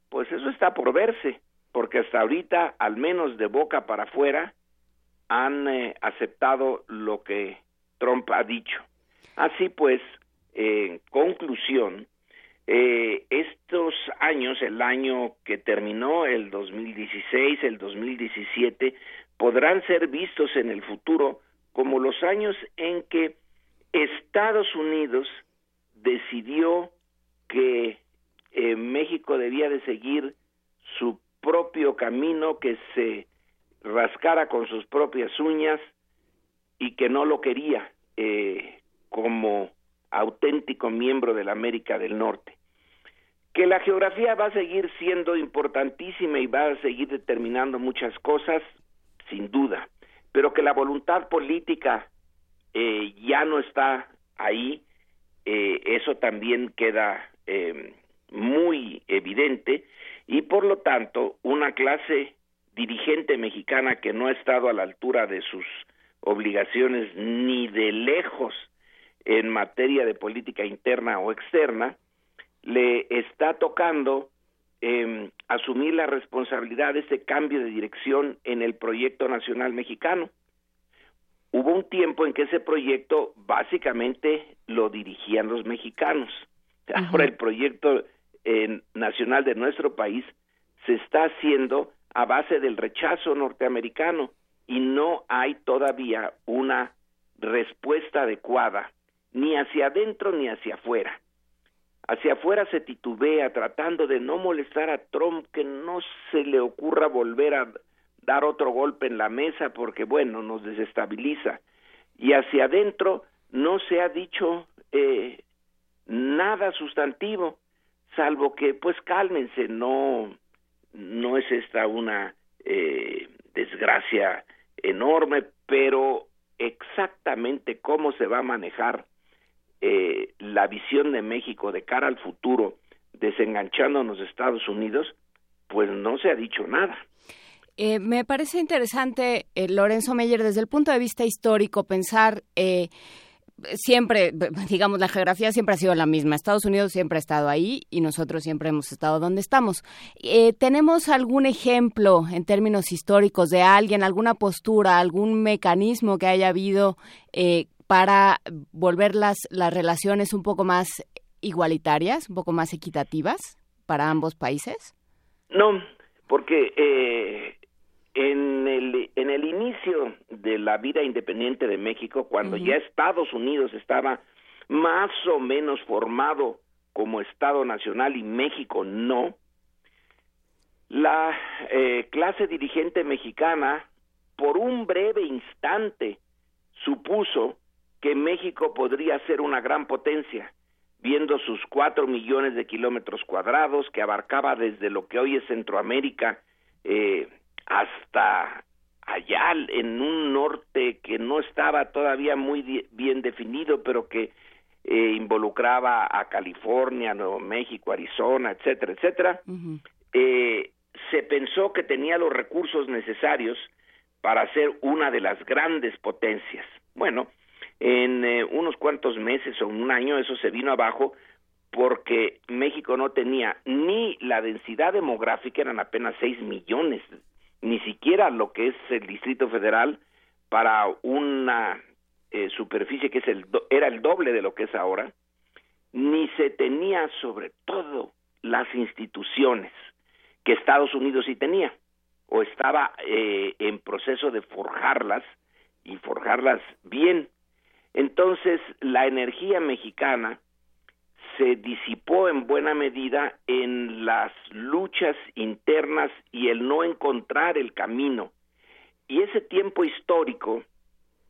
Pues eso está por verse, porque hasta ahorita, al menos de boca para afuera, han eh, aceptado lo que Trump ha dicho. Así pues, en conclusión, eh, estos años, el año que terminó, el 2016, el 2017, podrán ser vistos en el futuro como los años en que Estados Unidos decidió que eh, México debía de seguir su propio camino, que se rascara con sus propias uñas y que no lo quería eh, como auténtico miembro de la América del Norte. Que la geografía va a seguir siendo importantísima y va a seguir determinando muchas cosas, sin duda, pero que la voluntad política eh, ya no está ahí, eh, eso también queda eh, muy evidente y por lo tanto una clase dirigente mexicana que no ha estado a la altura de sus obligaciones ni de lejos en materia de política interna o externa, le está tocando eh, asumir la responsabilidad de ese cambio de dirección en el proyecto nacional mexicano. Hubo un tiempo en que ese proyecto básicamente lo dirigían los mexicanos. Ahora el proyecto eh, nacional de nuestro país se está haciendo a base del rechazo norteamericano y no hay todavía una respuesta adecuada ni hacia adentro ni hacia afuera. Hacia afuera se titubea tratando de no molestar a Trump, que no se le ocurra volver a dar otro golpe en la mesa porque, bueno, nos desestabiliza. Y hacia adentro no se ha dicho eh, nada sustantivo, salvo que, pues cálmense, no, no es esta una eh, desgracia enorme, pero exactamente cómo se va a manejar eh, la visión de México de cara al futuro, desenganchándonos de Estados Unidos, pues no se ha dicho nada. Eh, me parece interesante, eh, Lorenzo Meyer, desde el punto de vista histórico, pensar eh, siempre, digamos, la geografía siempre ha sido la misma. Estados Unidos siempre ha estado ahí y nosotros siempre hemos estado donde estamos. Eh, ¿Tenemos algún ejemplo en términos históricos de alguien, alguna postura, algún mecanismo que haya habido eh, para volver las, las relaciones un poco más igualitarias, un poco más equitativas para ambos países? No, porque eh, en el, en el inicio de la vida independiente de México, cuando ya Estados Unidos estaba más o menos formado como Estado Nacional y México no, la eh, clase dirigente mexicana por un breve instante supuso que México podría ser una gran potencia, viendo sus cuatro millones de kilómetros cuadrados que abarcaba desde lo que hoy es Centroamérica eh, hasta allá en un norte que no estaba todavía muy bien definido, pero que eh, involucraba a California, Nuevo México, Arizona, etcétera, etcétera, eh, se pensó que tenía los recursos necesarios para ser una de las grandes potencias. Bueno, en eh, unos cuantos meses o un año eso se vino abajo porque México no tenía ni la densidad demográfica, eran apenas 6 millones, ni siquiera lo que es el Distrito Federal para una eh, superficie que es el do- era el doble de lo que es ahora, ni se tenía sobre todo las instituciones que Estados Unidos sí tenía o estaba eh, en proceso de forjarlas y forjarlas bien. Entonces la energía mexicana se disipó en buena medida en las luchas internas y el no encontrar el camino. Y ese tiempo histórico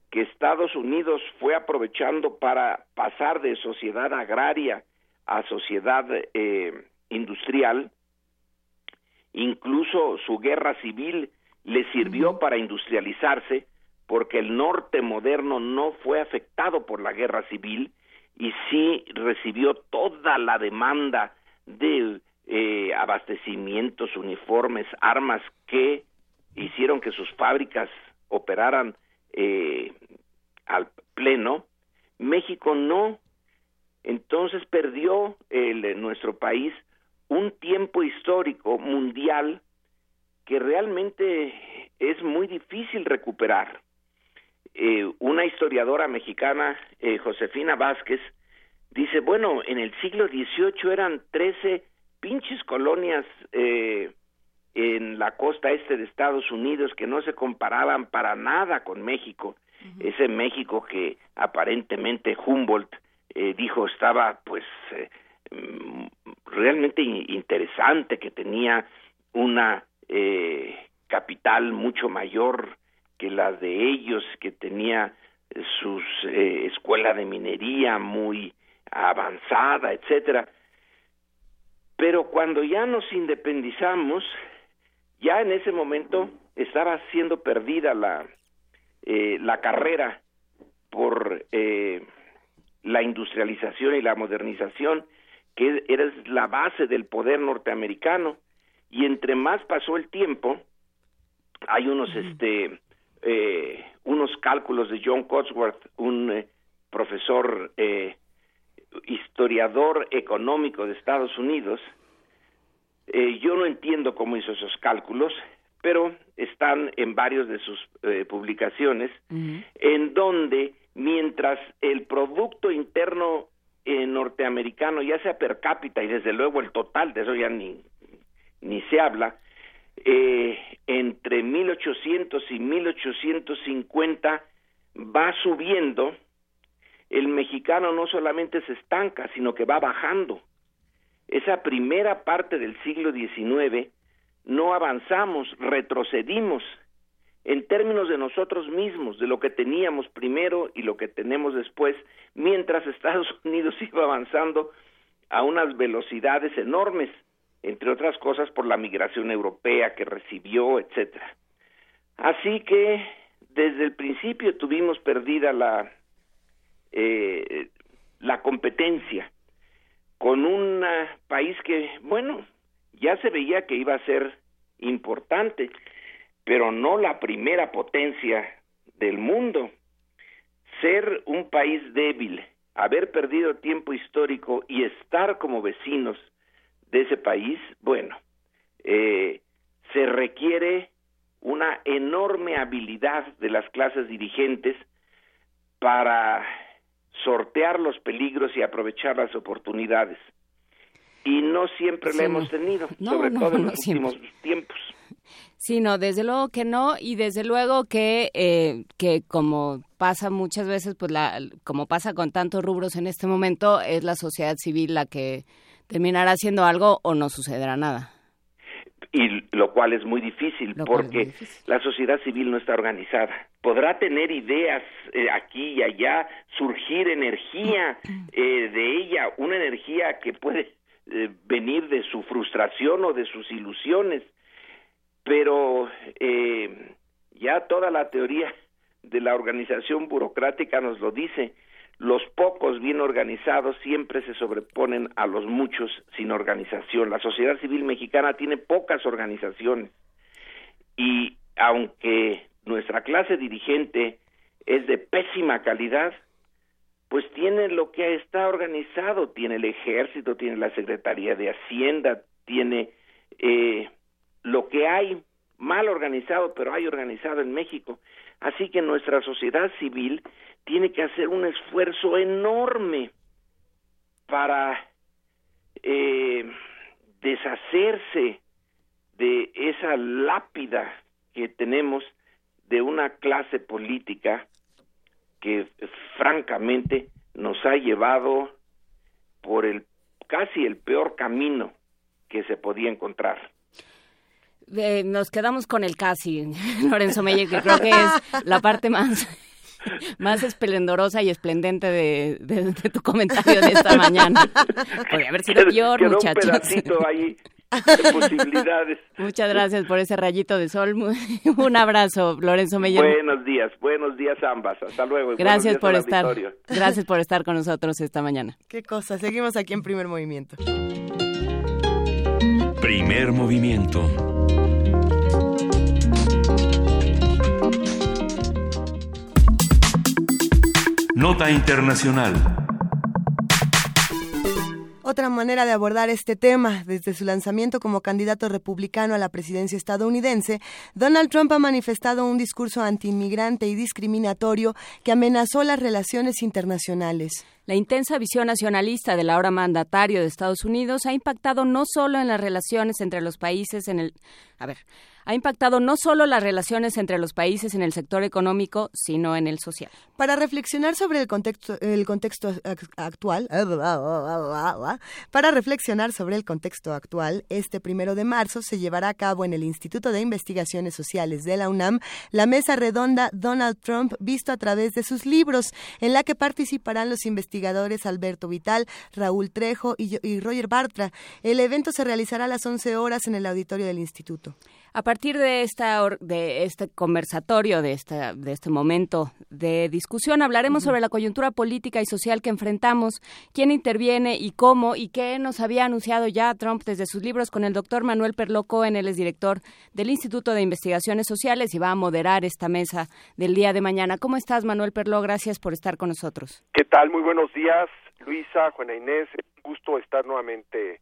que Estados Unidos fue aprovechando para pasar de sociedad agraria a sociedad eh, industrial, incluso su guerra civil le sirvió para industrializarse, porque el norte moderno no fue afectado por la guerra civil y sí recibió toda la demanda de eh, abastecimientos, uniformes, armas que hicieron que sus fábricas operaran eh, al pleno. México no. Entonces perdió el, nuestro país un tiempo histórico mundial que realmente es muy difícil recuperar. Eh, una historiadora mexicana, eh, Josefina Vázquez, dice, bueno, en el siglo XVIII eran 13 pinches colonias eh, en la costa este de Estados Unidos que no se comparaban para nada con México. Ese México que aparentemente Humboldt eh, dijo estaba pues eh, mm, realmente in- interesante, que tenía una eh, capital mucho mayor que las de ellos, que tenía eh, sus eh, escuela de minería muy avanzada, etcétera. Pero cuando ya nos independizamos, ya en ese momento estaba siendo perdida la eh, la carrera por eh, la industrialización y la modernización que era la base del poder norteamericano y entre más pasó el tiempo hay unos este eh, unos cálculos de John Cotsworth un eh, profesor eh, historiador económico de Estados Unidos. Eh, yo no entiendo cómo hizo esos cálculos pero están en varios de sus eh, publicaciones en donde mientras el producto interno eh, norteamericano ya sea per cápita y desde luego el total de eso ya ni ni se habla eh, entre 1800 y 1850 va subiendo, el mexicano no solamente se estanca, sino que va bajando. Esa primera parte del siglo XIX no avanzamos, retrocedimos en términos de nosotros mismos, de lo que teníamos primero y lo que tenemos después, mientras Estados [laughs] Unidos iba avanzando a unas velocidades enormes, entre otras cosas por la migración europea que recibió, etcétera. Así que desde el principio tuvimos perdida la eh, la competencia con un país que, bueno, ya se veía que iba a ser importante, pero no la primera potencia del mundo. Ser un país débil, haber perdido tiempo histórico y estar como vecinos de ese país, bueno, eh, se requiere una enorme habilidad de las clases dirigentes para sortear los peligros y aprovechar las oportunidades. Y no siempre la hemos tenido, [laughs] sobre todo en los últimos tiempos. Sí, no, desde luego que no, y desde luego que, eh, que como pasa muchas veces, pues la, como pasa con tantos rubros en este momento, es la sociedad civil la que terminará haciendo algo o no sucederá nada. Y lo cual es muy difícil porque la sociedad civil no está organizada. Podrá tener ideas eh, aquí y allá, surgir energía [clears throat] eh, de ella, una energía que puede eh, venir de su frustración o de sus ilusiones, pero ya toda la teoría de la organización burocrática nos lo dice los pocos bien organizados siempre se sobreponen a los muchos sin organización. La sociedad civil mexicana tiene pocas organizaciones y aunque nuestra clase dirigente es de pésima calidad, pues tiene lo que está organizado, tiene el ejército, tiene la Secretaría de Hacienda, tiene eh, lo que hay mal organizado, pero hay organizado en México. Así que nuestra sociedad civil tiene que hacer un esfuerzo enorme para eh, deshacerse de esa lápida que tenemos de una clase política que francamente nos ha llevado por el casi el peor camino que se podía encontrar. Eh, nos quedamos con el casi, [laughs] Lorenzo Meyer, que creo que es la parte más más esplendorosa y esplendente de, tu comentario de esta mañana. Podría haber sido peor, muchachos. posibilidades. Muchas gracias por ese rayito de sol. [laughs] Un abrazo, Lorenzo Meyer. Buenos días, buenos días ambas. Hasta luego. gracias por estar. Gracias por estar con nosotros esta mañana. Qué cosa. Seguimos aquí en Primer Movimiento. Primer Movimiento. Nota Internacional. Otra manera de abordar este tema, desde su lanzamiento como candidato republicano a la presidencia estadounidense, Donald Trump ha manifestado un discurso antiinmigrante y discriminatorio que amenazó las relaciones internacionales. La intensa visión nacionalista del ahora mandatario de Estados Unidos ha impactado no solo en las relaciones entre los países en el... A ver, ha impactado no solo las relaciones entre los países en el sector económico, sino en el social. Para reflexionar sobre el contexto, el contexto actual, para reflexionar sobre el contexto actual, este primero de marzo se llevará a cabo en el Instituto de Investigaciones Sociales de la UNAM la mesa redonda Donald Trump visto a través de sus libros, en la que participarán los investigadores Alberto Vital, Raúl Trejo y, y Roger Bartra. El evento se realizará a las 11 horas en el auditorio del instituto. A partir de, esta, de este conversatorio, de, esta, de este momento de discusión, hablaremos sobre la coyuntura política y social que enfrentamos, quién interviene y cómo, y qué nos había anunciado ya Trump desde sus libros con el doctor Manuel Perló Cohen, él es director del Instituto de Investigaciones Sociales y va a moderar esta mesa del día de mañana. ¿Cómo estás, Manuel Perló? Gracias por estar con nosotros. ¿Qué tal? Muy buenos días, Luisa, Juana Inés. Un gusto estar nuevamente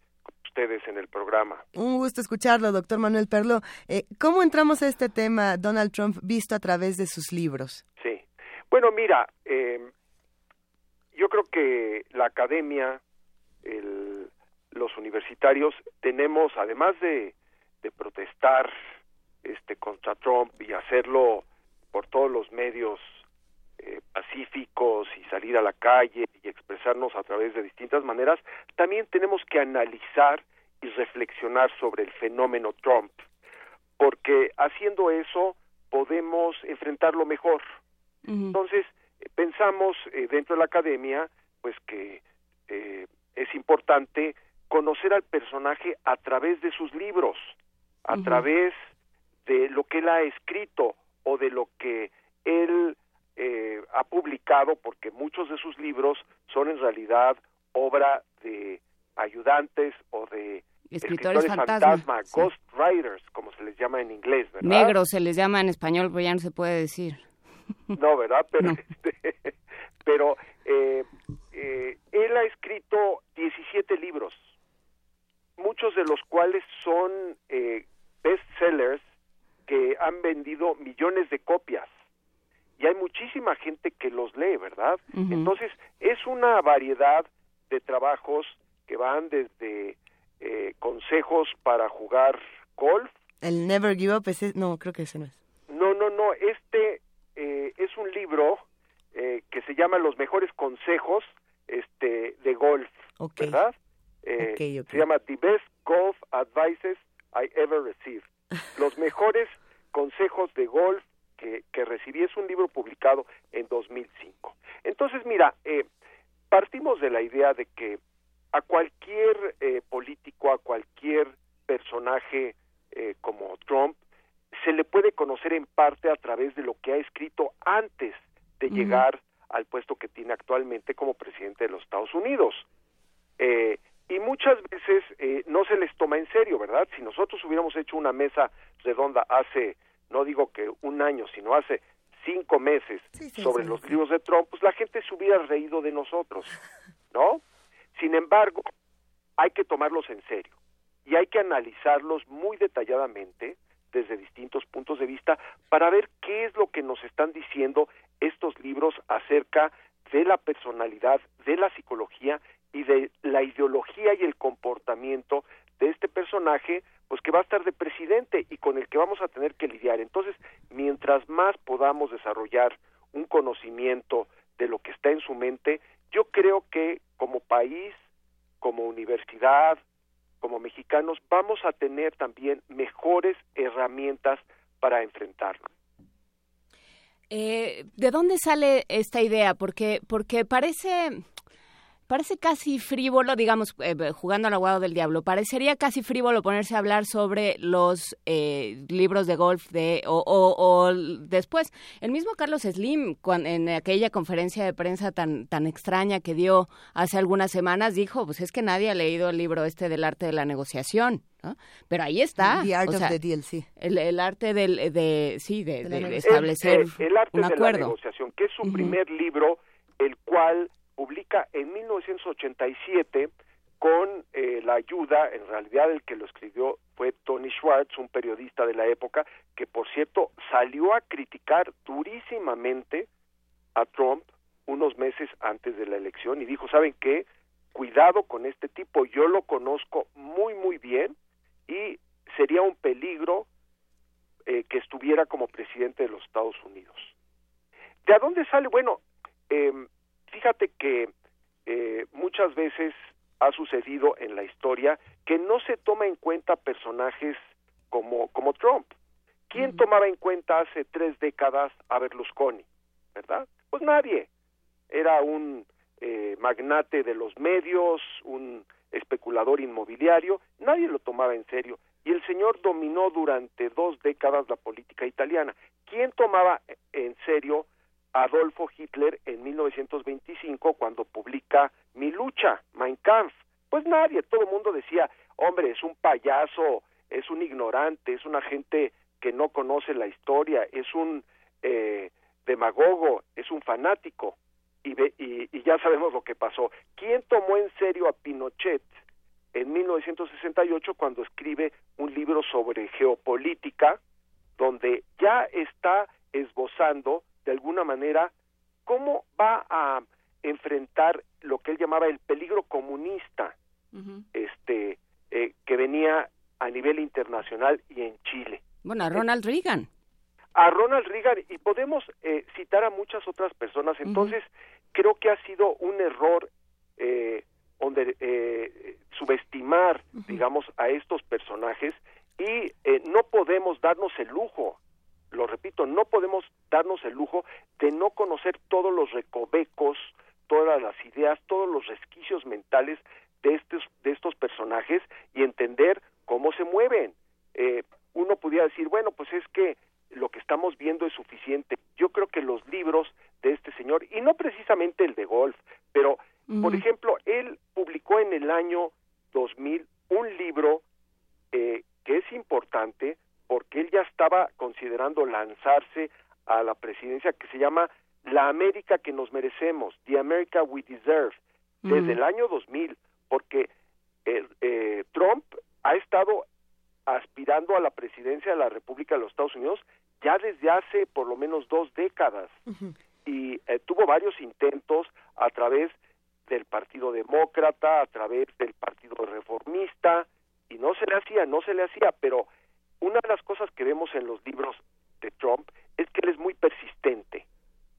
ustedes en el programa. Un gusto escucharlo, doctor Manuel Perlo. Eh, ¿Cómo entramos a este tema, Donald Trump, visto a través de sus libros? Sí. Bueno, mira, eh, yo creo que la academia, los universitarios, tenemos, además de, de protestar este contra Trump y hacerlo por todos los medios eh, pacíficos y salir a la calle y expresarnos a través de distintas maneras, también tenemos que analizar y reflexionar sobre el fenómeno Trump, porque haciendo eso podemos enfrentarlo mejor. Entonces, pensamos eh, dentro de la academia, pues que eh, es importante conocer al personaje a través de sus libros, a través de lo que él ha escrito o de lo que él eh, ha publicado, porque muchos de sus libros son en realidad obra de ayudantes o de escritores, fantasma, ghost writers, como se les llama en inglés, ¿verdad? Negros se les llama en español, pero ya no se puede decir. [laughs] No, ¿verdad? [laughs] Pero, este, [laughs] pero eh, eh, él ha escrito 17 libros, muchos de los cuales son eh, bestsellers que han vendido millones de copias y hay muchísima gente que los lee, ¿verdad? Entonces, es una variedad de trabajos que van desde eh, consejos para jugar golf. El Never Give Up, ese, no, creo que ese no es. No, no, no, este eh, es un libro eh, que se llama Los mejores consejos este, de golf, ¿verdad? Se llama The Best Golf Advices I Ever Received. [laughs] Los mejores consejos de golf que, que recibí es un libro publicado en 2005. Entonces, mira, eh, partimos de la idea de que a cualquier eh, político, a cualquier personaje eh, como Trump, se le puede conocer en parte a través de lo que ha escrito antes de llegar al puesto que tiene actualmente como presidente de los Estados Unidos. y muchas veces no se les toma en serio, ¿verdad? Si nosotros hubiéramos hecho una mesa redonda hace no digo que un año, sino hace cinco meses sobre los libros de Trump, pues la gente se hubiera reído de nosotros, ¿no? Sin embargo, hay que tomarlos en serio y hay que analizarlos muy detalladamente desde distintos puntos de vista para ver qué es lo que nos están diciendo estos libros acerca de la personalidad, de la psicología y de la ideología y el comportamiento de este personaje pues que va a estar de presidente y con el que vamos a tener que lidiar. Entonces, mientras más podamos desarrollar un conocimiento de lo que está en su mente, yo creo que como país, como universidad, como mexicanos, vamos a tener también mejores herramientas para enfrentarlo. Eh, ¿De dónde sale esta idea? Porque, porque parece Parece casi frívolo, digamos, eh, jugando al aguado del diablo, parecería casi frívolo ponerse a hablar sobre los eh, libros de golf de o, después. El mismo Carlos Slim, en aquella conferencia de prensa tan, tan extraña que dio hace algunas semanas, dijo, pues es que nadie ha leído el libro este del arte de la negociación. Pero ahí está. The Art of the Deal, sí. El, arte del, de, sí, de, establecer el, arte un acuerdo. De la negociación, que es su primer libro, el cual publica en 1987 con eh, la ayuda, en realidad el que lo escribió fue Tony Schwartz, un periodista de la época, que por cierto salió a criticar durísimamente a Trump unos meses antes de la elección y dijo, ¿saben qué? Cuidado con este tipo, yo lo conozco muy, muy bien y sería un peligro eh, que estuviera como presidente de los Estados Unidos. ¿De dónde sale? Bueno, eh, fíjate que eh, muchas veces ha sucedido en la historia que no se toma en cuenta personajes como, como Trump. ¿Quién tomaba en cuenta hace tres décadas a Berlusconi? ¿Verdad? Pues nadie. Era un eh, magnate de los medios, un especulador inmobiliario, nadie lo tomaba en serio. Y el señor dominó durante dos décadas la política italiana. ¿Quién tomaba en serio Adolfo Hitler en 1925 cuando publica Mi lucha, Mein Kampf. Pues nadie, todo el mundo decía, hombre, es un payaso, es un ignorante, es una gente que no conoce la historia, es un eh, demagogo, es un fanático. Y, y, y ya sabemos lo que pasó. ¿Quién tomó en serio a Pinochet en 1968 cuando escribe un libro sobre geopolítica donde ya está esbozando de alguna manera cómo va a enfrentar lo que él llamaba el peligro comunista este eh, que venía a, nivel internacional y en Chile. Bueno, a Ronald Reagan. A Ronald Reagan y podemos eh, citar a muchas otras personas. Entonces, creo que ha sido un error eh, donde eh, subestimar, digamos, a estos personajes y eh, no podemos darnos el lujo, lo repito, no podemos darnos el lujo de no conocer todos los recovecos, todas las ideas, todos los resquicios mentales de estos, de estos personajes y entender cómo se mueven. Eh, uno pudiera decir, bueno, pues es que lo que estamos viendo es suficiente. Yo creo que los libros de este señor, y no precisamente el de golf, pero, por ejemplo, él publicó en el año 2000 un libro eh, que es importante porque él ya estaba considerando lanzarse a la presidencia que se llama La América que nos merecemos, The America We Deserve, desde el año 2000, porque eh, eh, Trump ha estado aspirando a la presidencia de la República de los Estados Unidos ya desde hace por lo menos dos décadas. Y eh, tuvo varios intentos a través del Partido Demócrata, a través del Partido Reformista, y no se le hacía, no se le hacía, pero una de las cosas que vemos en los libros de Trump es que él es muy persistente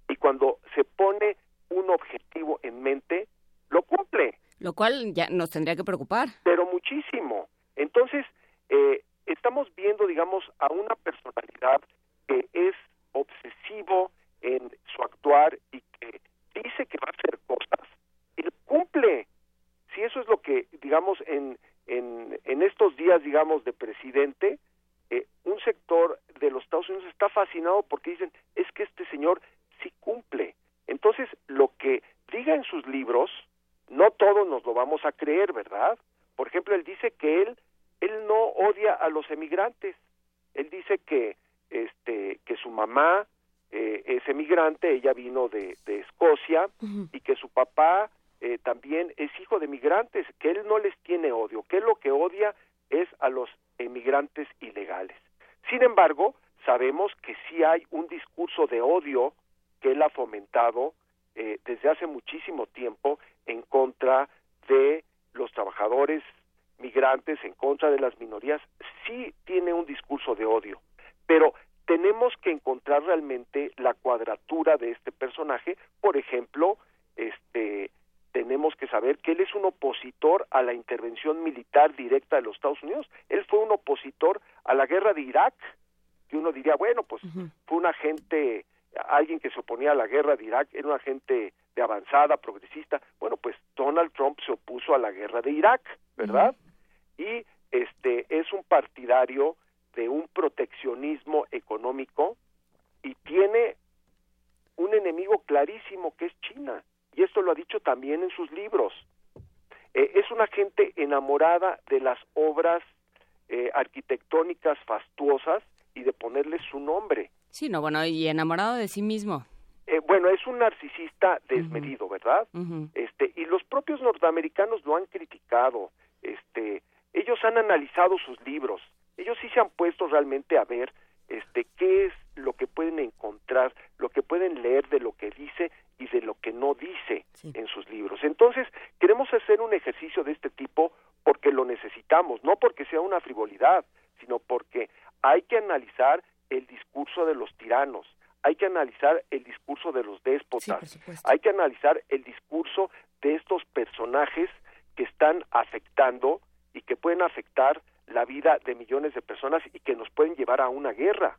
y cuando se pone un objetivo en mente, lo cumple. Lo cual ya nos tendría que preocupar. Pero muchísimo. Entonces, eh, estamos viendo, digamos, a una personalidad que es obsesivo en su actuar y que dice que va a hacer cosas y lo cumple. Si eso es lo que, digamos, en, en, en estos días, digamos, de presidente, eh, un sector de los Estados Unidos está fascinado porque dicen, es que este señor sí cumple. Entonces, lo que diga en sus libros, no todos nos lo vamos a creer, ¿verdad? Por ejemplo, él dice que él, él no odia a los emigrantes. Él dice que, este, que su mamá eh, es emigrante, ella vino de, de Escocia, y que su papá eh, también es hijo de migrantes, que él no les tiene odio, que él lo que odia es a los emigrantes ilegales. Sin embargo, sabemos que sí hay un discurso de odio que él ha fomentado eh, desde hace muchísimo tiempo en contra de los trabajadores migrantes, en contra de las minorías, sí tiene un discurso de odio, pero tenemos que encontrar realmente la cuadratura de este personaje, por ejemplo, este tenemos que saber que él es un opositor a la intervención militar directa de los Estados Unidos. Él fue un opositor a la guerra de Irak, que uno diría, bueno, pues fue un agente, alguien que se oponía a la guerra de Irak, era un agente de avanzada, progresista. Bueno, pues Donald Trump se opuso a la guerra de Irak, ¿verdad? Y este es un partidario de un proteccionismo económico y tiene un enemigo clarísimo que es China y esto lo ha dicho también en sus libros. Eh, es una gente enamorada de las obras eh, arquitectónicas fastuosas y de ponerle su nombre. Sí, no, bueno, y enamorado de sí mismo. Eh, bueno, es un narcisista desmedido, ¿verdad? Este y los propios norteamericanos lo han criticado. Este, ellos han analizado sus libros. Ellos sí se han puesto realmente a ver este qué es lo que pueden encontrar, lo que pueden leer de lo que dice y de lo que no dice en sus libros. Entonces, queremos hacer un ejercicio de este tipo porque lo necesitamos, no porque sea una frivolidad, sino porque hay que analizar el discurso de los tiranos, hay que analizar el discurso de los déspotas, hay que analizar el discurso de estos personajes que están afectando y que pueden afectar la vida de millones de personas y que nos pueden llevar a una guerra.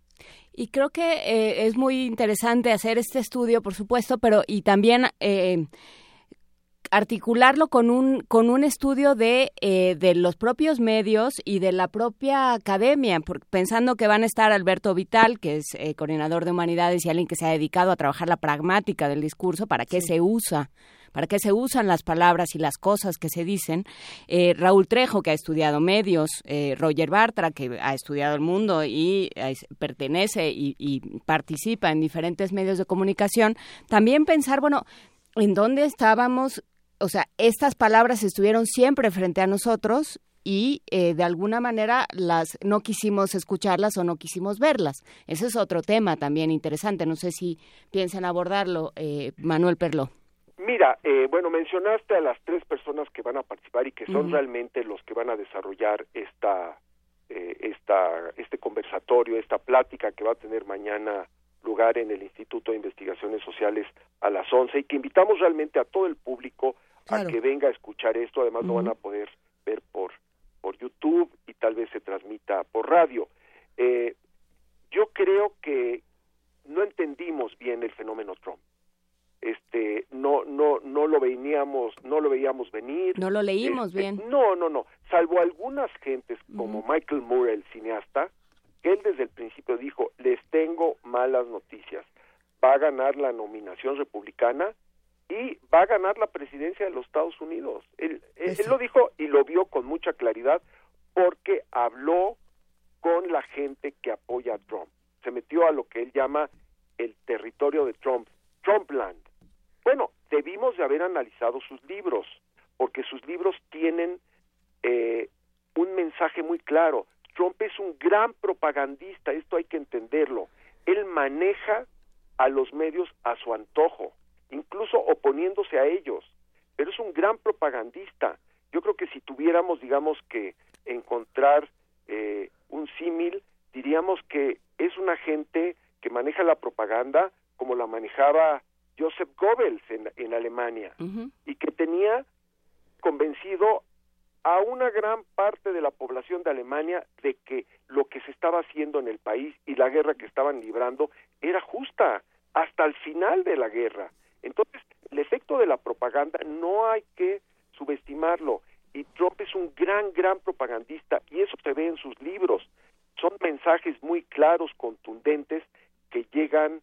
Y creo que eh, es muy interesante hacer este estudio, por supuesto, pero y también eh, articularlo con un con un estudio de, eh, de los propios medios y de la propia academia, pensando que van a estar Alberto Vital, que es coordinador de humanidades y alguien que se ha dedicado a trabajar la pragmática del discurso, para qué se usa para qué se usan las palabras y las cosas que se dicen. Eh, Raúl Trejo, que ha estudiado medios, eh, Roger Bartra, que ha estudiado el mundo y pertenece y, y participa en diferentes medios de comunicación. También pensar, bueno, ¿en dónde estábamos? O sea, estas palabras estuvieron siempre frente a nosotros y eh, de alguna manera las no quisimos escucharlas o no quisimos verlas. Ese es otro tema también interesante. No sé si piensan abordarlo, eh, Manuel Perló. Mira, eh, bueno, mencionaste a las tres personas que van a participar y que son realmente los que van a desarrollar esta eh, esta, este conversatorio, esta plática que va a tener mañana lugar en el Instituto de Investigaciones Sociales a las 11 y que invitamos realmente a todo el público a que venga a escuchar esto. Además, lo van a poder ver por, por YouTube y tal vez se transmita por radio. Eh, yo creo que no entendimos bien el fenómeno Trump. Este, no, no, no lo veíamos, no lo veíamos venir. No lo leímos Este, bien. No, no, no. Salvo algunas gentes como Michael Moore, el cineasta, que él desde el principio dijo, les tengo malas noticias. Va a ganar la nominación republicana y va a ganar la presidencia de los Estados Unidos. Él, él- él lo dijo y lo vio con mucha claridad porque habló con la gente que apoya a Trump. Se metió a lo que él llama el territorio de Trump, Trumpland. Bueno, debimos de haber analizado sus libros, porque sus libros tienen eh, un mensaje muy claro. Trump es un gran propagandista, esto hay que entenderlo. Él maneja a los medios a su antojo, incluso oponiéndose a ellos, pero es un gran propagandista. Yo creo que si tuviéramos, digamos, que encontrar eh, un símil, diríamos que es una gente que maneja la propaganda como la manejaba Joseph Goebbels en, en Alemania y que tenía convencido a una gran parte de la población de Alemania de que lo que se estaba haciendo en el país y la guerra que estaban librando era justa hasta el final de la guerra. Entonces, el efecto de la propaganda no hay que subestimarlo y Trump es un gran, gran propagandista y eso se ve en sus libros. Son mensajes muy claros, contundentes, que llegan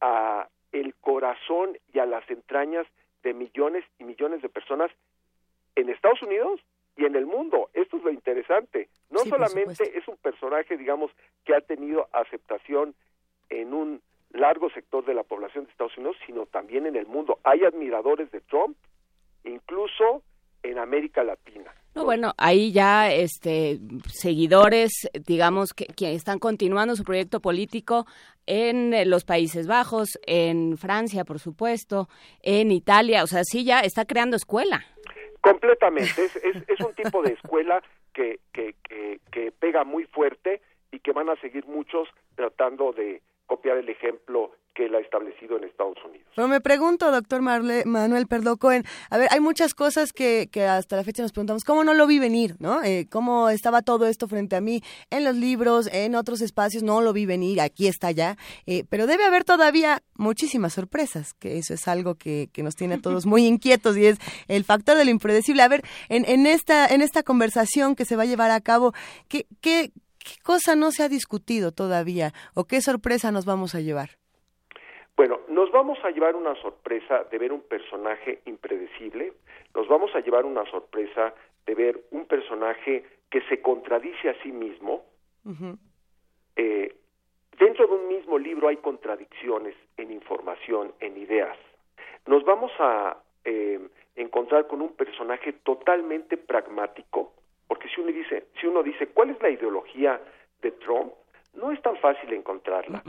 a el corazón y a las entrañas de millones y millones de personas en Estados Unidos y en el mundo. Esto es lo interesante. No Sí, solamente es un personaje, digamos, que ha tenido aceptación en un largo sector de la población de Estados Unidos, sino también en el mundo. Hay admiradores de Trump, incluso en América Latina. No, bueno, ahí ya este seguidores, digamos, que, que están continuando su proyecto político en eh, los Países Bajos, en Francia, por supuesto, en Italia, o sea, sí ya está creando escuela. Completamente. Es, es, es un tipo de escuela que, que, que, que pega muy fuerte y que van a seguir muchos tratando de copiar el ejemplo que él ha establecido en Estados Unidos. Pero me pregunto, doctor Marle- Manuel Perdo Cohen, a ver, hay muchas cosas que, que hasta la fecha nos preguntamos, ¿cómo no lo vi venir? ¿no? Eh, ¿Cómo estaba todo esto frente a mí en los libros, en otros espacios? No lo vi venir, aquí está ya. Eh, pero debe haber todavía muchísimas sorpresas, que eso es algo que, que nos tiene a todos muy inquietos y es el factor de lo impredecible. A ver, en, en, esta, en esta conversación que se va a llevar a cabo, ¿qué, qué, qué cosa no se ha discutido todavía o qué sorpresa nos vamos a llevar? Bueno, nos vamos a llevar una sorpresa de ver un personaje impredecible, nos vamos a llevar una sorpresa de ver un personaje que se contradice a sí mismo. Eh, dentro de un mismo libro hay contradicciones en información, en ideas. Nos vamos a eh, encontrar con un personaje totalmente pragmático, porque si uno dice, si uno dice, ¿cuál es la ideología de Trump? No es tan fácil encontrarla.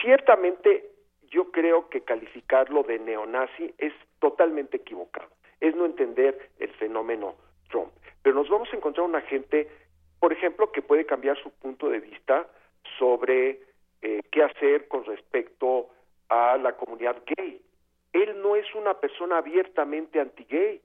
Ciertamente yo creo que calificarlo de neonazi es totalmente equivocado. Es no entender el fenómeno Trump. Pero nos vamos a encontrar una gente, por ejemplo, que puede cambiar su punto de vista sobre eh, qué hacer con respecto a la comunidad gay. Él no es una persona abiertamente anti-gay.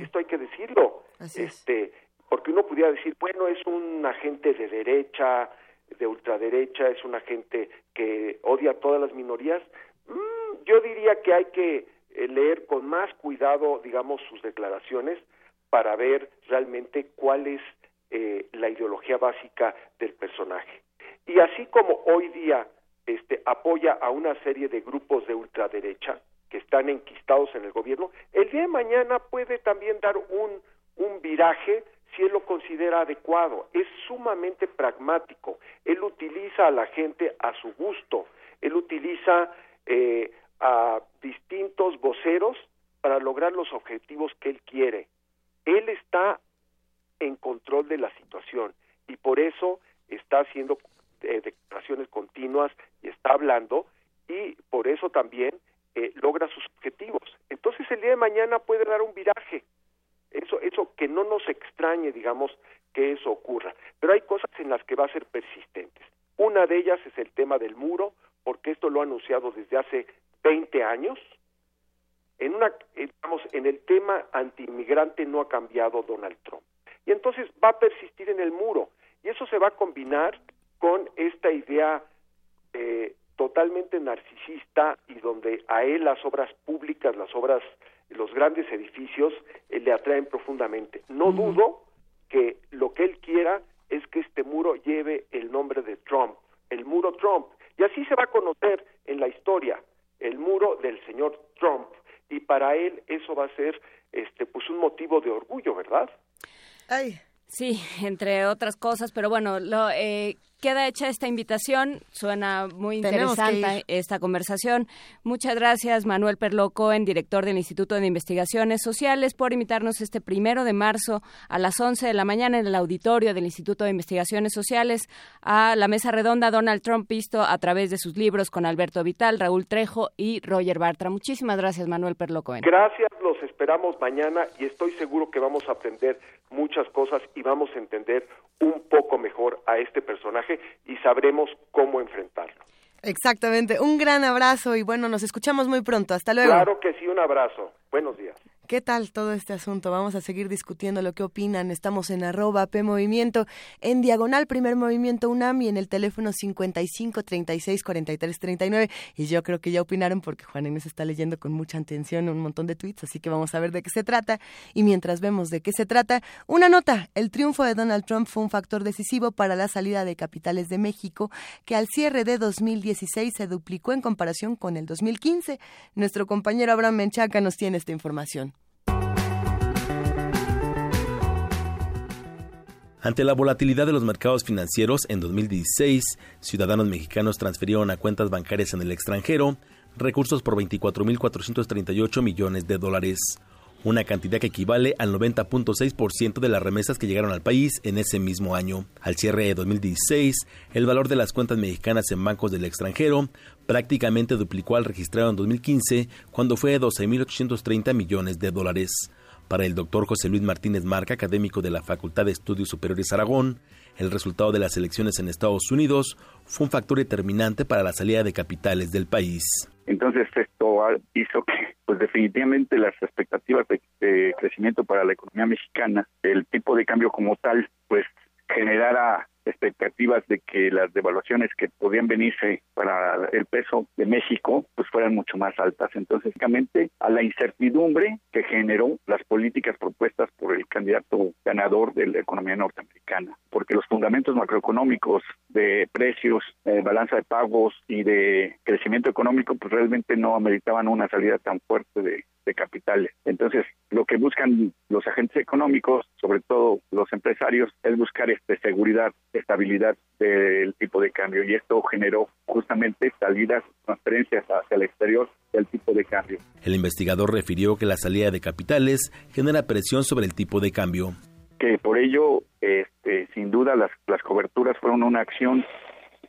Esto hay que decirlo. este, porque uno pudiera decir, bueno, es un agente de derecha, de ultraderecha, es una gente que odia a todas las minorías. Mm, yo diría que hay que eh, leer con más cuidado, digamos, sus declaraciones para ver realmente cuál es eh, la ideología básica del personaje. Y así como hoy día este, apoya a una serie de grupos de ultraderecha que están enquistados en el gobierno, el día de mañana puede también dar un, un viraje si él lo considera adecuado. Es sumamente pragmático. Él utiliza a la gente a su gusto. Él utiliza eh, a distintos voceros para lograr los objetivos que él quiere. Él está en control de la situación y por eso está haciendo eh, declaraciones continuas y está hablando y por eso también eh, logra sus objetivos. Entonces el día de mañana puede dar un viraje Eso, eso que no nos extrañe, digamos, que eso ocurra. Pero hay cosas en las que va a ser persistentes. Una de ellas es el tema del muro, porque esto lo ha anunciado desde hace 20 años. En una, digamos, en el tema antiinmigrante no ha cambiado Donald Trump. Y entonces va a persistir en el muro. Y eso se va a combinar con esta idea eh, totalmente narcisista y donde a él las obras públicas, las obras, los grandes edificios eh, le atraen profundamente. No dudo que lo que él quiera es que este muro lleve el nombre de Trump, el muro Trump. Y así se va a conocer en la historia el muro del señor Trump. Y para él eso va a ser este pues un motivo de orgullo, ¿verdad? Ay. Sí, [laughs] entre otras cosas, pero bueno, lo, eh, queda hecha esta invitación. Suena muy interesante esta conversación. Muchas gracias, Manuel Perloco, director del Instituto de Investigaciones Sociales, por invitarnos este primero de marzo a las 11 de la mañana en el auditorio del Instituto de Investigaciones Sociales a la mesa redonda Donald Trump visto a través de sus libros con Alberto Vital, Raúl Trejo y Roger Bartra. Muchísimas gracias, Manuel Perloco. Gracias, los esperamos mañana y estoy seguro que vamos a aprender muchas cosas y vamos a entender un poco mejor a este personaje y sabremos cómo enfrentarlo. Exactamente. Un gran abrazo y bueno, nos escuchamos muy pronto. Hasta luego. Claro que sí, un abrazo. Buenos días. ¿Qué tal todo este asunto? Vamos a seguir discutiendo lo que opinan. Estamos en arroba P Movimiento, en diagonal Primer Movimiento UNAM y en el teléfono 55 36 43 39. Y yo creo que ya opinaron porque Juan Inés está leyendo con mucha atención un montón de tweets, así que vamos a ver de qué se trata. Y mientras vemos de qué se trata, una nota. El triunfo de Donald Trump fue un factor decisivo para la salida de capitales de México, que al cierre de 2016 se duplicó en comparación con el 2015. Nuestro compañero Abraham Menchaca nos tiene esta información. Ante la volatilidad de los mercados financieros, en 2016, ciudadanos mexicanos transfirieron a cuentas bancarias en el extranjero recursos por 24.438 millones de dólares, una cantidad que equivale al 90.6% de las remesas que llegaron al país en ese mismo año. Al cierre de 2016, el valor de las cuentas mexicanas en bancos del extranjero prácticamente duplicó al registrado en 2015, cuando fue de 12.830 millones de dólares. Para el doctor José Luis Martínez Marca, académico de la Facultad de Estudios Superiores Aragón, el resultado de las elecciones en Estados Unidos fue un factor determinante para la salida de capitales del país. Entonces esto hizo que, pues definitivamente las expectativas de, crecimiento para la economía mexicana, el tipo de cambio como tal, pues generara expectativas de que las devaluaciones que podían venirse para el peso de México pues fueran mucho más altas. Entonces, básicamente a la incertidumbre que generó las políticas propuestas por el candidato ganador de la economía norteamericana, porque los fundamentos macroeconómicos de precios, de balanza de pagos y de crecimiento económico pues realmente no ameritaban una salida tan fuerte de, de capitales. Entonces, lo que buscan los agentes económicos, sobre todo los empresarios, es buscar este, seguridad, estabilidad del tipo de cambio y esto generó justamente salidas, transferencias hacia el exterior del tipo de cambio. El investigador refirió que la salida de capitales genera presión sobre el tipo de cambio. Que por ello, este, sin duda, las, las coberturas fueron una acción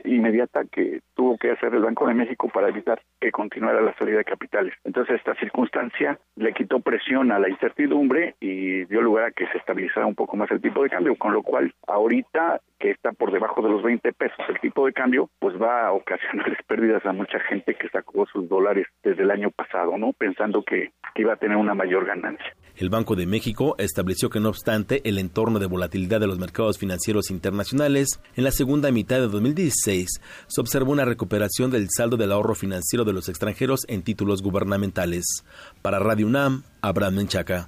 inmediata que tuvo que hacer el Banco de México para evitar que continuara la salida de capitales. Entonces esta circunstancia le quitó presión a la incertidumbre y dio lugar a que se estabilizara un poco más el tipo de cambio, con lo cual ahorita que está por debajo de los 20 pesos el tipo de cambio, pues va a ocasionarles pérdidas a mucha gente que sacó sus dólares desde el año pasado, ¿no? Pensando que, que iba a tener una mayor ganancia. El Banco de México estableció que no obstante el entorno de volatilidad de los mercados financieros internacionales, en la segunda mitad de 2016 se observó una recuperación del saldo del ahorro financiero de los extranjeros en títulos gubernamentales. Para Radio UNAM, Abraham Menchaca.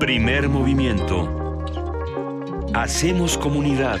Primer movimiento. Hacemos comunidad.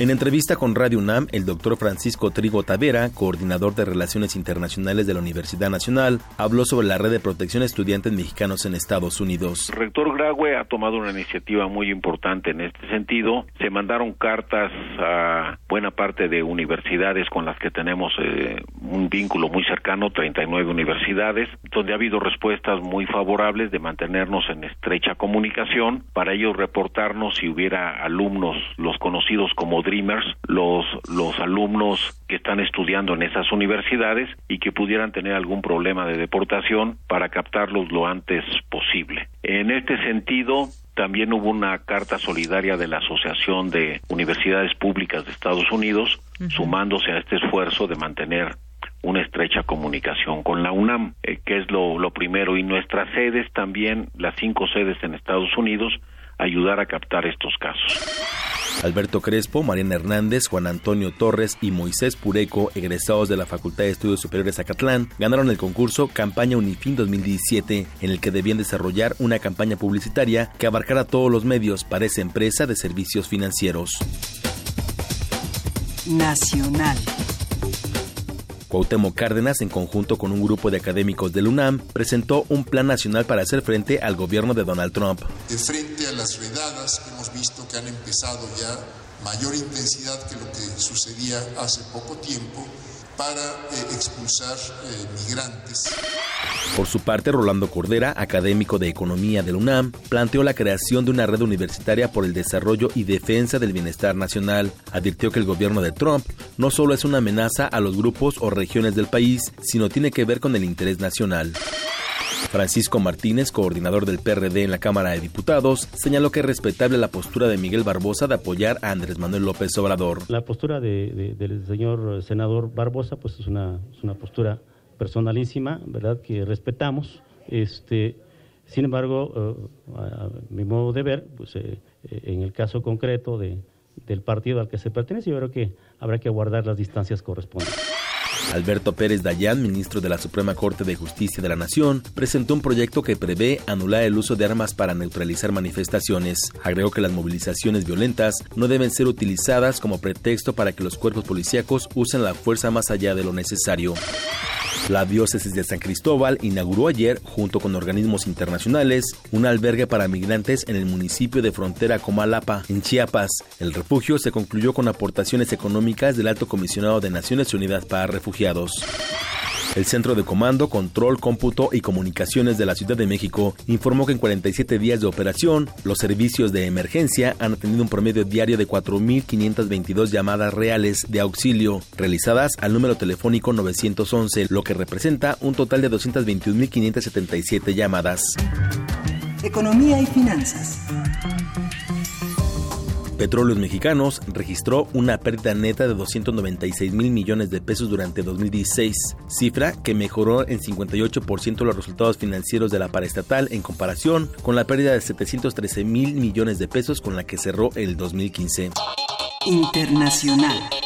En entrevista con Radio UNAM, el doctor Francisco Trigo Tavera, coordinador de Relaciones Internacionales de la Universidad Nacional, habló sobre la red de protección a estudiantes mexicanos en Estados Unidos. Rector Graue ha tomado una iniciativa muy importante en este sentido. Se mandaron cartas a buena parte de universidades con las que tenemos eh, un vínculo muy cercano, 39 universidades, donde ha habido respuestas muy favorables de mantenernos en estrecha comunicación para ellos reportarnos si hubiera alumnos, los conocidos como Dreamers, los, los alumnos que están estudiando en esas universidades y que pudieran tener algún problema de deportación para captarlos lo antes posible. En este sentido, también hubo una carta solidaria de la Asociación de Universidades Públicas de Estados Unidos, sumándose a este esfuerzo de mantener una estrecha comunicación con la UNAM, eh, que es lo, lo primero, y nuestras sedes también, las cinco sedes en Estados Unidos, ayudar a captar estos casos. Alberto Crespo, Mariana Hernández, Juan Antonio Torres y Moisés Pureco, egresados de la Facultad de Estudios Superiores Acatlán, ganaron el concurso Campaña Unifin 2017, en el que debían desarrollar una campaña publicitaria que abarcara todos los medios para esa empresa de servicios financieros. Nacional. Cuauhtémoc Cárdenas, en conjunto con un grupo de académicos del UNAM, presentó un plan nacional para hacer frente al gobierno de Donald Trump. De frente a las redadas que hemos visto que han ya mayor intensidad que lo que sucedía hace poco tiempo para eh, expulsar eh, migrantes. Por su parte, Rolando Cordera, académico de Economía del UNAM, planteó la creación de una red universitaria por el desarrollo y defensa del bienestar nacional. Advirtió que el gobierno de Trump no solo es una amenaza a los grupos o regiones del país, sino tiene que ver con el interés nacional. Francisco Martínez, coordinador del PRD en la Cámara de Diputados, señaló que es respetable la postura de Miguel Barbosa de apoyar a Andrés Manuel López Obrador. La postura de, del señor senador Barbosa pues es una, postura personalísima, ¿verdad? Que respetamos. Este, sin embargo, uh, a mi modo de ver, pues eh, en el caso concreto de, del partido al que se pertenece, yo creo que habrá que guardar las distancias correspondientes. Alberto Pérez Dayán, ministro de la Suprema Corte de Justicia de la Nación, presentó un proyecto que prevé anular el uso de armas para neutralizar manifestaciones. Agregó que las movilizaciones violentas no deben ser utilizadas como pretexto para que los cuerpos policíacos usen la fuerza más allá de lo necesario. La diócesis de San Cristóbal inauguró ayer, junto con organismos internacionales, un albergue para migrantes en el municipio de frontera Comalapa, en Chiapas. El refugio se concluyó con aportaciones económicas del Alto Comisionado de Naciones Unidas para Refugiados. El Centro de Comando, Control, Cómputo y Comunicaciones de la Ciudad de México informó que en 47 días de operación, los servicios de emergencia han tenido un promedio diario de 4.522 llamadas reales de auxilio realizadas al número telefónico 911, lo que representa un total de 221.577 llamadas. Economía y finanzas. Petróleos Mexicanos registró una pérdida neta de 296 mil millones de pesos durante 2016, cifra que mejoró en 58% los resultados financieros de la paraestatal en comparación con la pérdida de 713 mil millones de pesos con la que cerró el 2015. Internacional.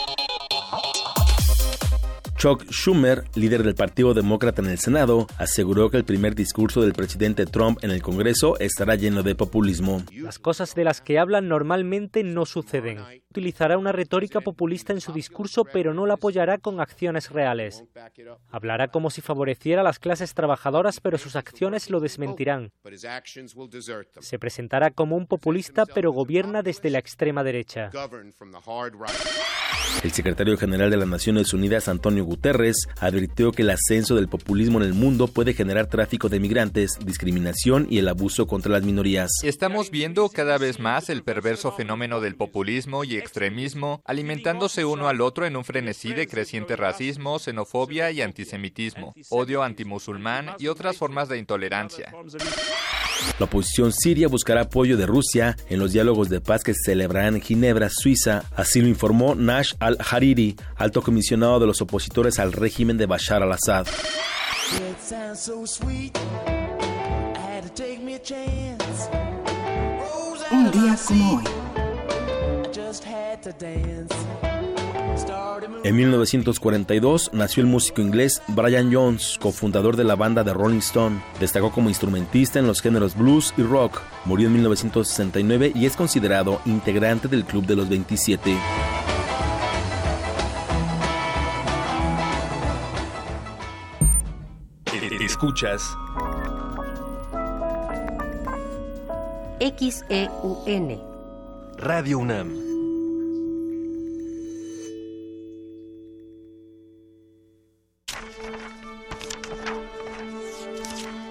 Chuck Schumer, líder del Partido Demócrata en el Senado, aseguró que el primer discurso del presidente Trump en el Congreso estará lleno de populismo. Las cosas de las que hablan normalmente no suceden. Utilizará una retórica populista en su discurso, pero no la apoyará con acciones reales. Hablará como si favoreciera a las clases trabajadoras, pero sus acciones lo desmentirán. Se presentará como un populista, pero gobierna desde la extrema derecha. El secretario general de las Naciones Unidas, Antonio Guterres, advirtió que el ascenso del populismo en el mundo puede generar tráfico de migrantes, discriminación y el abuso contra las minorías. Estamos viendo cada vez más el perverso fenómeno del populismo y extremismo alimentándose uno al otro en un frenesí de creciente racismo, xenofobia y antisemitismo, odio antimusulmán y otras formas de intolerancia. La oposición siria buscará apoyo de Rusia en los diálogos de paz que se celebrarán en Ginebra, Suiza, así lo informó Nash al-Hariri, alto comisionado de los opositores al régimen de Bashar al-Assad. Un día como hoy. En 1942 nació el músico inglés Brian Jones, cofundador de la banda de Rolling Stone. Destacó como instrumentista en los géneros blues y rock. Murió en 1969 y es considerado integrante del Club de los 27. Escuchas XEUN Radio UNAM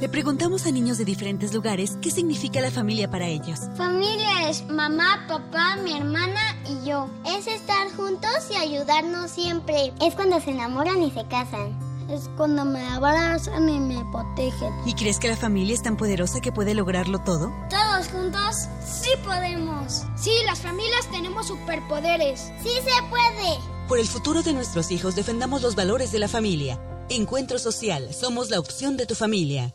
Le preguntamos a niños de diferentes lugares qué significa la familia para ellos. Familia es mamá, papá, mi hermana y yo. Es estar juntos y ayudarnos siempre. Es cuando se enamoran y se casan. Es cuando me abrazan y me protegen. ¿Y crees que la familia es tan poderosa que puede lograrlo todo? Todos juntos sí podemos. Sí, las familias tenemos superpoderes. Sí se puede. Por el futuro de nuestros hijos defendamos los valores de la familia. Encuentro Social, somos la opción de tu familia.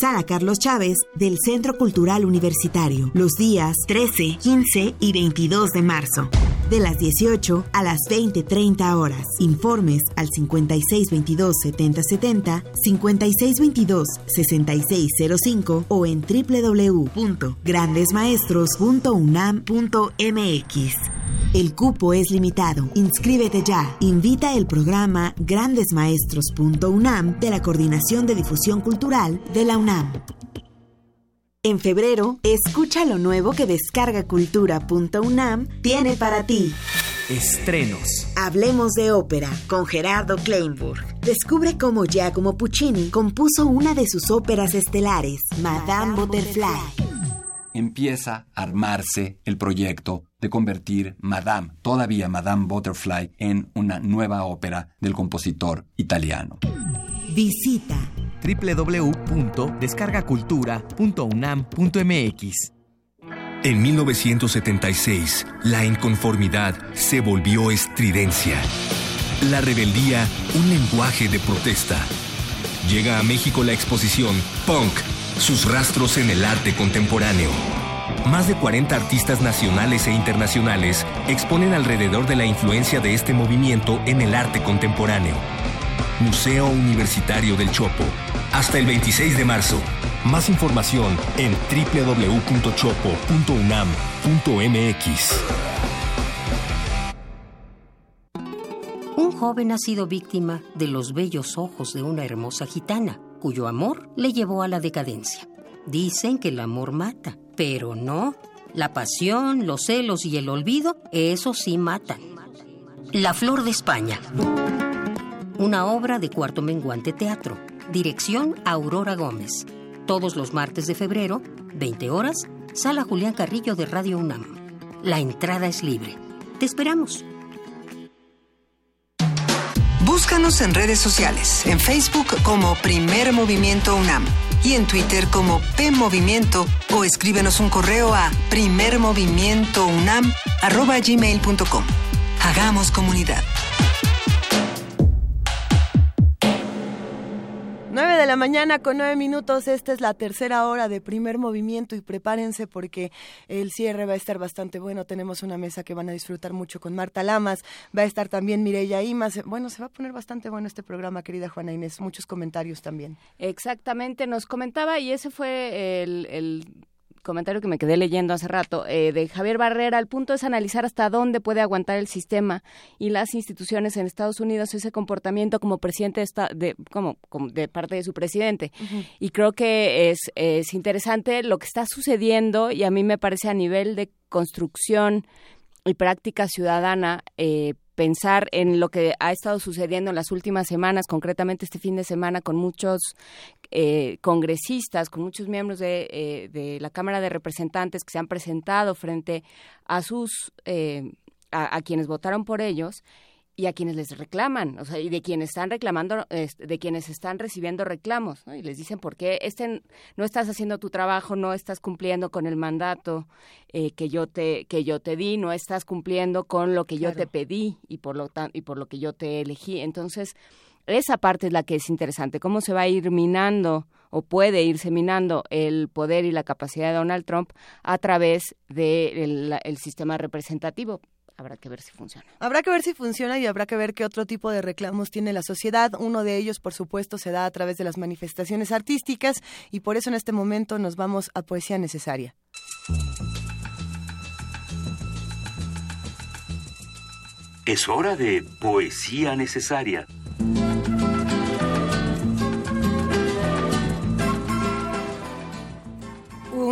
Sala Carlos Chávez del Centro Cultural Universitario. Los días 13, 15 y 22 de marzo. De las 18 a las 20.30 horas. Informes al 5622-7070, 5622-6605 o en www.grandesmaestros.unam.mx. El cupo es limitado. Inscríbete ya. Invita el programa grandesmaestros.unam de la Coordinación de Difusión Cultural de la UNAM. En febrero, escucha lo nuevo que descargacultura.unam tiene para ti. Estrenos. Hablemos de ópera con Gerardo Kleinburg. Descubre cómo Giacomo Puccini compuso una de sus óperas estelares, Madame Butterfly. Empieza a armarse el proyecto de convertir Madame, todavía Madame Butterfly, en una nueva ópera del compositor italiano. Visita www.descargacultura.unam.mx En 1976, la inconformidad se volvió estridencia. La rebeldía, un lenguaje de protesta. Llega a México la exposición Punk, sus rastros en el arte contemporáneo. Más de 40 artistas nacionales e internacionales exponen alrededor de la influencia de este movimiento en el arte contemporáneo. Museo Universitario del Chopo. Hasta el 26 de marzo. Más información en www.chopo.unam.mx. Un joven ha sido víctima de los bellos ojos de una hermosa gitana, cuyo amor le llevó a la decadencia. Dicen que el amor mata, pero no. La pasión, los celos y el olvido, eso sí matan. La Flor de España. Una obra de Cuarto Menguante Teatro. Dirección Aurora Gómez. Todos los martes de febrero, 20 horas, Sala Julián Carrillo de Radio UNAM. La entrada es libre. Te esperamos. Búscanos en redes sociales, en Facebook como Primer Movimiento UNAM y en Twitter como P Movimiento o escríbenos un correo a primermovimientounam@gmail.com. Hagamos comunidad. 9 de la mañana con 9 minutos. Esta es la tercera hora de primer movimiento y prepárense porque el cierre va a estar bastante bueno. Tenemos una mesa que van a disfrutar mucho con Marta Lamas. Va a estar también Mireya Imas. Bueno, se va a poner bastante bueno este programa, querida Juana Inés. Muchos comentarios también. Exactamente, nos comentaba y ese fue el, el comentario que me quedé leyendo hace rato eh, de Javier Barrera, el punto es analizar hasta dónde puede aguantar el sistema y las instituciones en Estados Unidos ese comportamiento como presidente de, como, de parte de su presidente. Y creo que es, es interesante lo que está sucediendo y a mí me parece a nivel de construcción y práctica ciudadana eh, pensar en lo que ha estado sucediendo en las últimas semanas, concretamente este fin de semana, con muchos eh, congresistas, con muchos miembros de, eh, de, la Cámara de Representantes que se han presentado frente a sus a, quienes votaron por ellos y a quienes les reclaman, o sea, y de quienes están reclamando, de quienes están recibiendo reclamos, y les dicen por qué este, no estás haciendo tu trabajo, no estás cumpliendo con el mandato eh, que yo te que yo te di, no estás cumpliendo con lo que yo te pedí y por lo y por lo que yo te elegí. Entonces, esa parte es la que es interesante, cómo se va a ir minando o puede irse minando el poder y la capacidad de Donald Trump a través del el sistema representativo habrá que ver si funciona. Habrá que ver si funciona y habrá que ver qué otro tipo de reclamos tiene la sociedad. Uno de ellos, por supuesto, se da a través de las manifestaciones artísticas y por eso en este momento nos vamos a Poesía Necesaria. Es hora de Poesía Necesaria.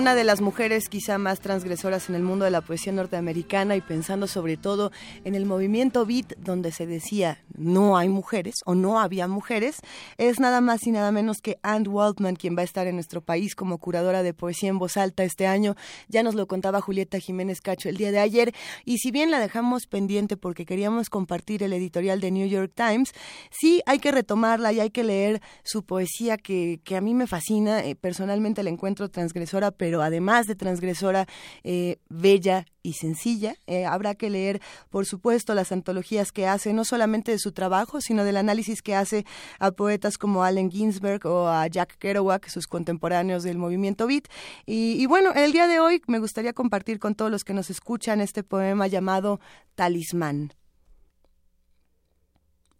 Una de las mujeres quizá más transgresoras en el mundo de la poesía norteamericana y pensando sobre todo en el movimiento beat donde se decía no hay mujeres o no había mujeres, es nada más y nada menos que Anne Waldman quien va a estar en nuestro país como curadora de poesía en voz alta este año. Ya nos lo contaba Julieta Jiménez Cacho el día de ayer y si bien la dejamos pendiente porque queríamos compartir el editorial de New York Times, sí hay que retomarla y hay que leer su poesía que, que a mí me fascina, eh, personalmente la encuentro transgresora, pero pero además de transgresora, eh, bella y sencilla. Eh, habrá que leer, por supuesto, las antologías que hace, no solamente de su trabajo, sino del análisis que hace a poetas como Allen Ginsberg o a Jack Kerouac, sus contemporáneos del movimiento beat. Y, y bueno, el día de hoy me gustaría compartir con todos los que nos escuchan este poema llamado Talismán.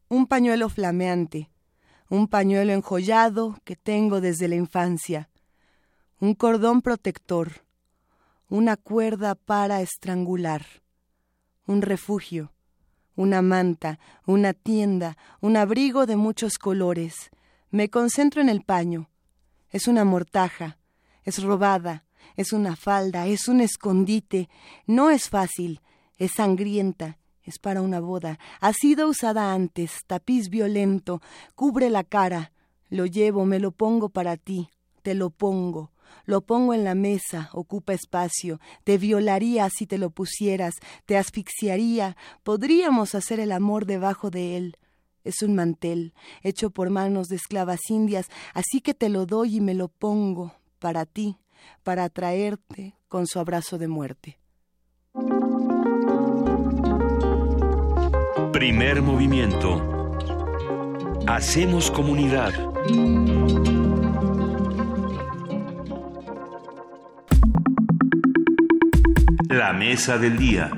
Un pañuelo flameante, un pañuelo enjollado que tengo desde la infancia un cordón protector, una cuerda para estrangular, un refugio, una manta, una tienda, un abrigo de muchos colores. Me concentro en el paño. Es una mortaja, es robada, es una falda, es un escondite. No es fácil, es sangrienta, es para una boda. Ha sido usada antes, tapiz violento, cubre la cara. Lo llevo, me lo pongo para ti, te lo pongo. Lo pongo en la mesa, ocupa espacio, te violaría si te lo pusieras, te asfixiaría, podríamos hacer el amor debajo de él. Es un mantel, hecho por manos de esclavas indias, así que te lo doy y me lo pongo, para ti, para atraerte con su abrazo de muerte. Primer movimiento. Hacemos comunidad. La mesa del día.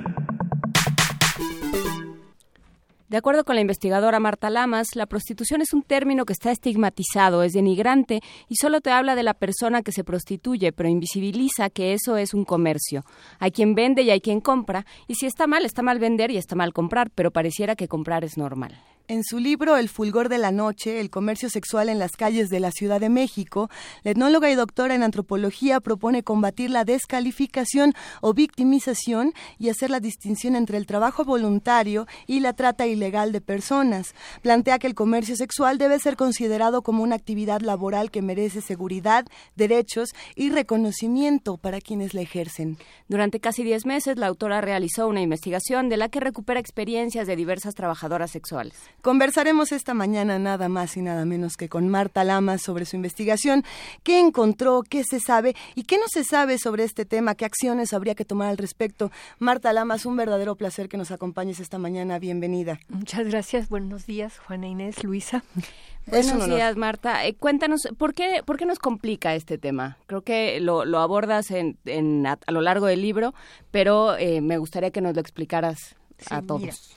De acuerdo con la investigadora Marta Lamas, la prostitución es un término que está estigmatizado, es denigrante y solo te habla de la persona que se prostituye, pero invisibiliza que eso es un comercio. Hay quien vende y hay quien compra, y si está mal, está mal vender y está mal comprar, pero pareciera que comprar es normal. En su libro El fulgor de la noche, el comercio sexual en las calles de la Ciudad de México, la etnóloga y doctora en antropología propone combatir la descalificación o victimización y hacer la distinción entre el trabajo voluntario y la trata ilegal de personas. Plantea que el comercio sexual debe ser considerado como una actividad laboral que merece seguridad, derechos y reconocimiento para quienes la ejercen. Durante casi diez meses, la autora realizó una investigación de la que recupera experiencias de diversas trabajadoras sexuales. Conversaremos esta mañana nada más y nada menos que con Marta Lamas sobre su investigación, qué encontró, qué se sabe y qué no se sabe sobre este tema, qué acciones habría que tomar al respecto. Marta Lamas, un verdadero placer que nos acompañes esta mañana. Bienvenida. Muchas gracias. Buenos días, Juana Inés, Luisa. [laughs] Buenos días, Marta. Eh, cuéntanos, ¿por qué, ¿por qué nos complica este tema? Creo que lo, lo abordas en, en, a, lo largo del libro, pero eh, me gustaría que nos lo explicaras a todos.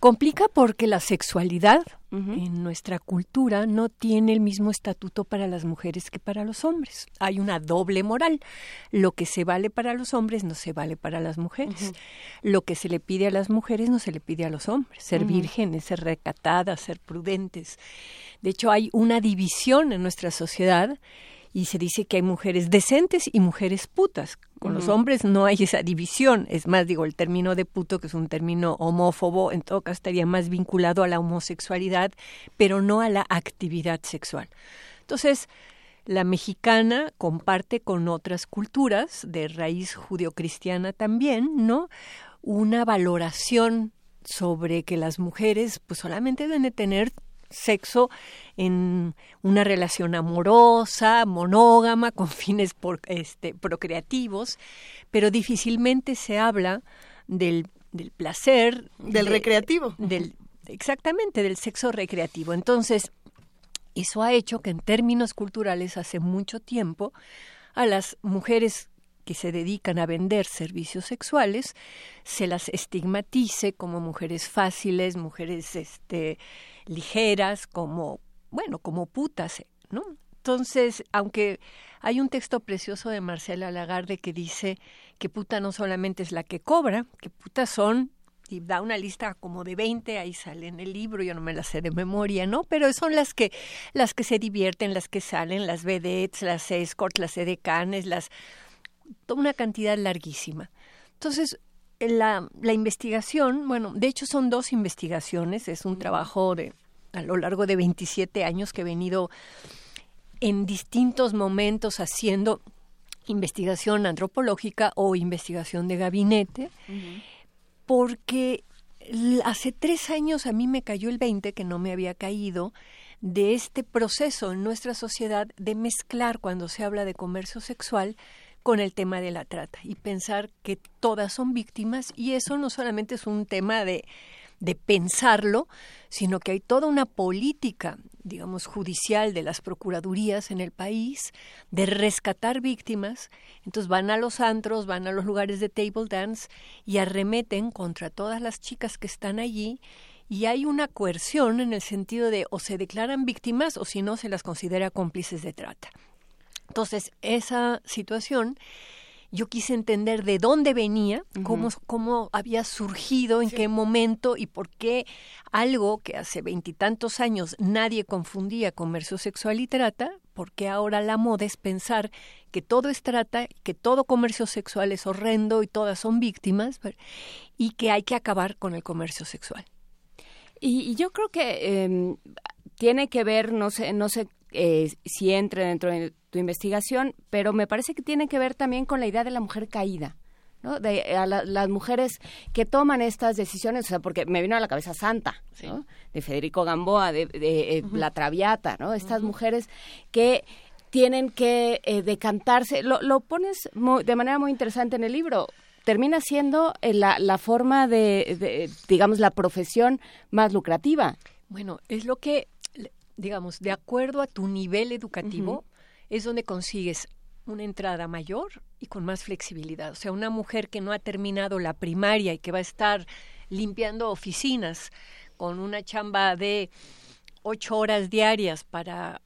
Complica porque la sexualidad en nuestra cultura no tiene el mismo estatuto para las mujeres que para los hombres. Hay una doble moral. Lo que se vale para los hombres no se vale para las mujeres. Lo que se le pide a las mujeres no se le pide a los hombres. Ser vírgenes, ser recatadas, ser prudentes. De hecho, hay una división en nuestra sociedad y se dice que hay mujeres decentes y mujeres putas. Con los hombres no hay esa división. Es más, digo, el término de puto, que es un término homófobo, en todo caso estaría más vinculado a la homosexualidad, pero no a la actividad sexual. Entonces, la mexicana comparte con otras culturas de raíz judio-cristiana también, ¿no? Una valoración sobre que las mujeres pues solamente deben de tener sexo en una relación amorosa, monógama, [laughs] con fines por, este, procreativos, pero difícilmente se habla del, del placer. Del recreativo. Del, exactamente, del sexo recreativo. Entonces, eso ha hecho que en términos culturales hace mucho tiempo a las mujeres que se dedican a vender servicios sexuales se las estigmatice como mujeres fáciles, mujeres este ligeras, como, bueno, como putas, ¿no? Entonces, aunque hay un texto precioso de Marcela Lagarde que dice que puta no solamente es la que cobra, que putas son, y da una lista como de 20, ahí sale en el libro, yo no me la sé de memoria, ¿no? Pero son las que, las que se divierten, las que salen, las vedettes, las escorts, las edecanes, las, toda una cantidad larguísima. Entonces, la, la investigación, bueno, de hecho son dos investigaciones, es un trabajo de a lo largo de 27 años que he venido en distintos momentos haciendo investigación antropológica o investigación de gabinete, porque hace tres años a mí me cayó el 20 que no me había caído de este proceso en nuestra sociedad de mezclar cuando se habla de comercio sexual con el tema de la trata y pensar que todas son víctimas y eso no solamente es un tema de, de pensarlo, sino que hay toda una política, digamos, judicial de las procuradurías en el país de rescatar víctimas. Entonces van a los antros, van a los lugares de table dance y arremeten contra todas las chicas que están allí y hay una coerción en el sentido de o se declaran víctimas o si no se las considera cómplices de trata. Entonces, esa situación yo quise entender de dónde venía, cómo, cómo había surgido, en qué momento y por qué algo que hace veintitantos años nadie confundía comercio sexual y trata, porque ahora la moda es pensar que todo es trata, que todo comercio sexual es horrendo y todas son víctimas y que hay que acabar con el comercio sexual. Y, yo creo que em, tiene que ver, no sé, no sé eh, si entra dentro de tu investigación, pero me parece que tiene que ver también con la idea de la mujer caída. ¿no? De a las mujeres que toman estas decisiones, o sea, porque me vino a la cabeza Santa, ¿no? de Federico Gamboa, de, eh, La Traviata, ¿no? Estas mujeres que tienen que eh, decantarse, lo, lo pones de manera muy interesante en el libro, termina siendo eh, la, la forma de, digamos, la profesión más lucrativa. Bueno, es lo que, digamos, de acuerdo a tu nivel educativo, es donde consigues una entrada mayor y con más flexibilidad. O sea, una mujer que no ha terminado la primaria y que va a estar limpiando oficinas con una chamba de ocho horas diarias para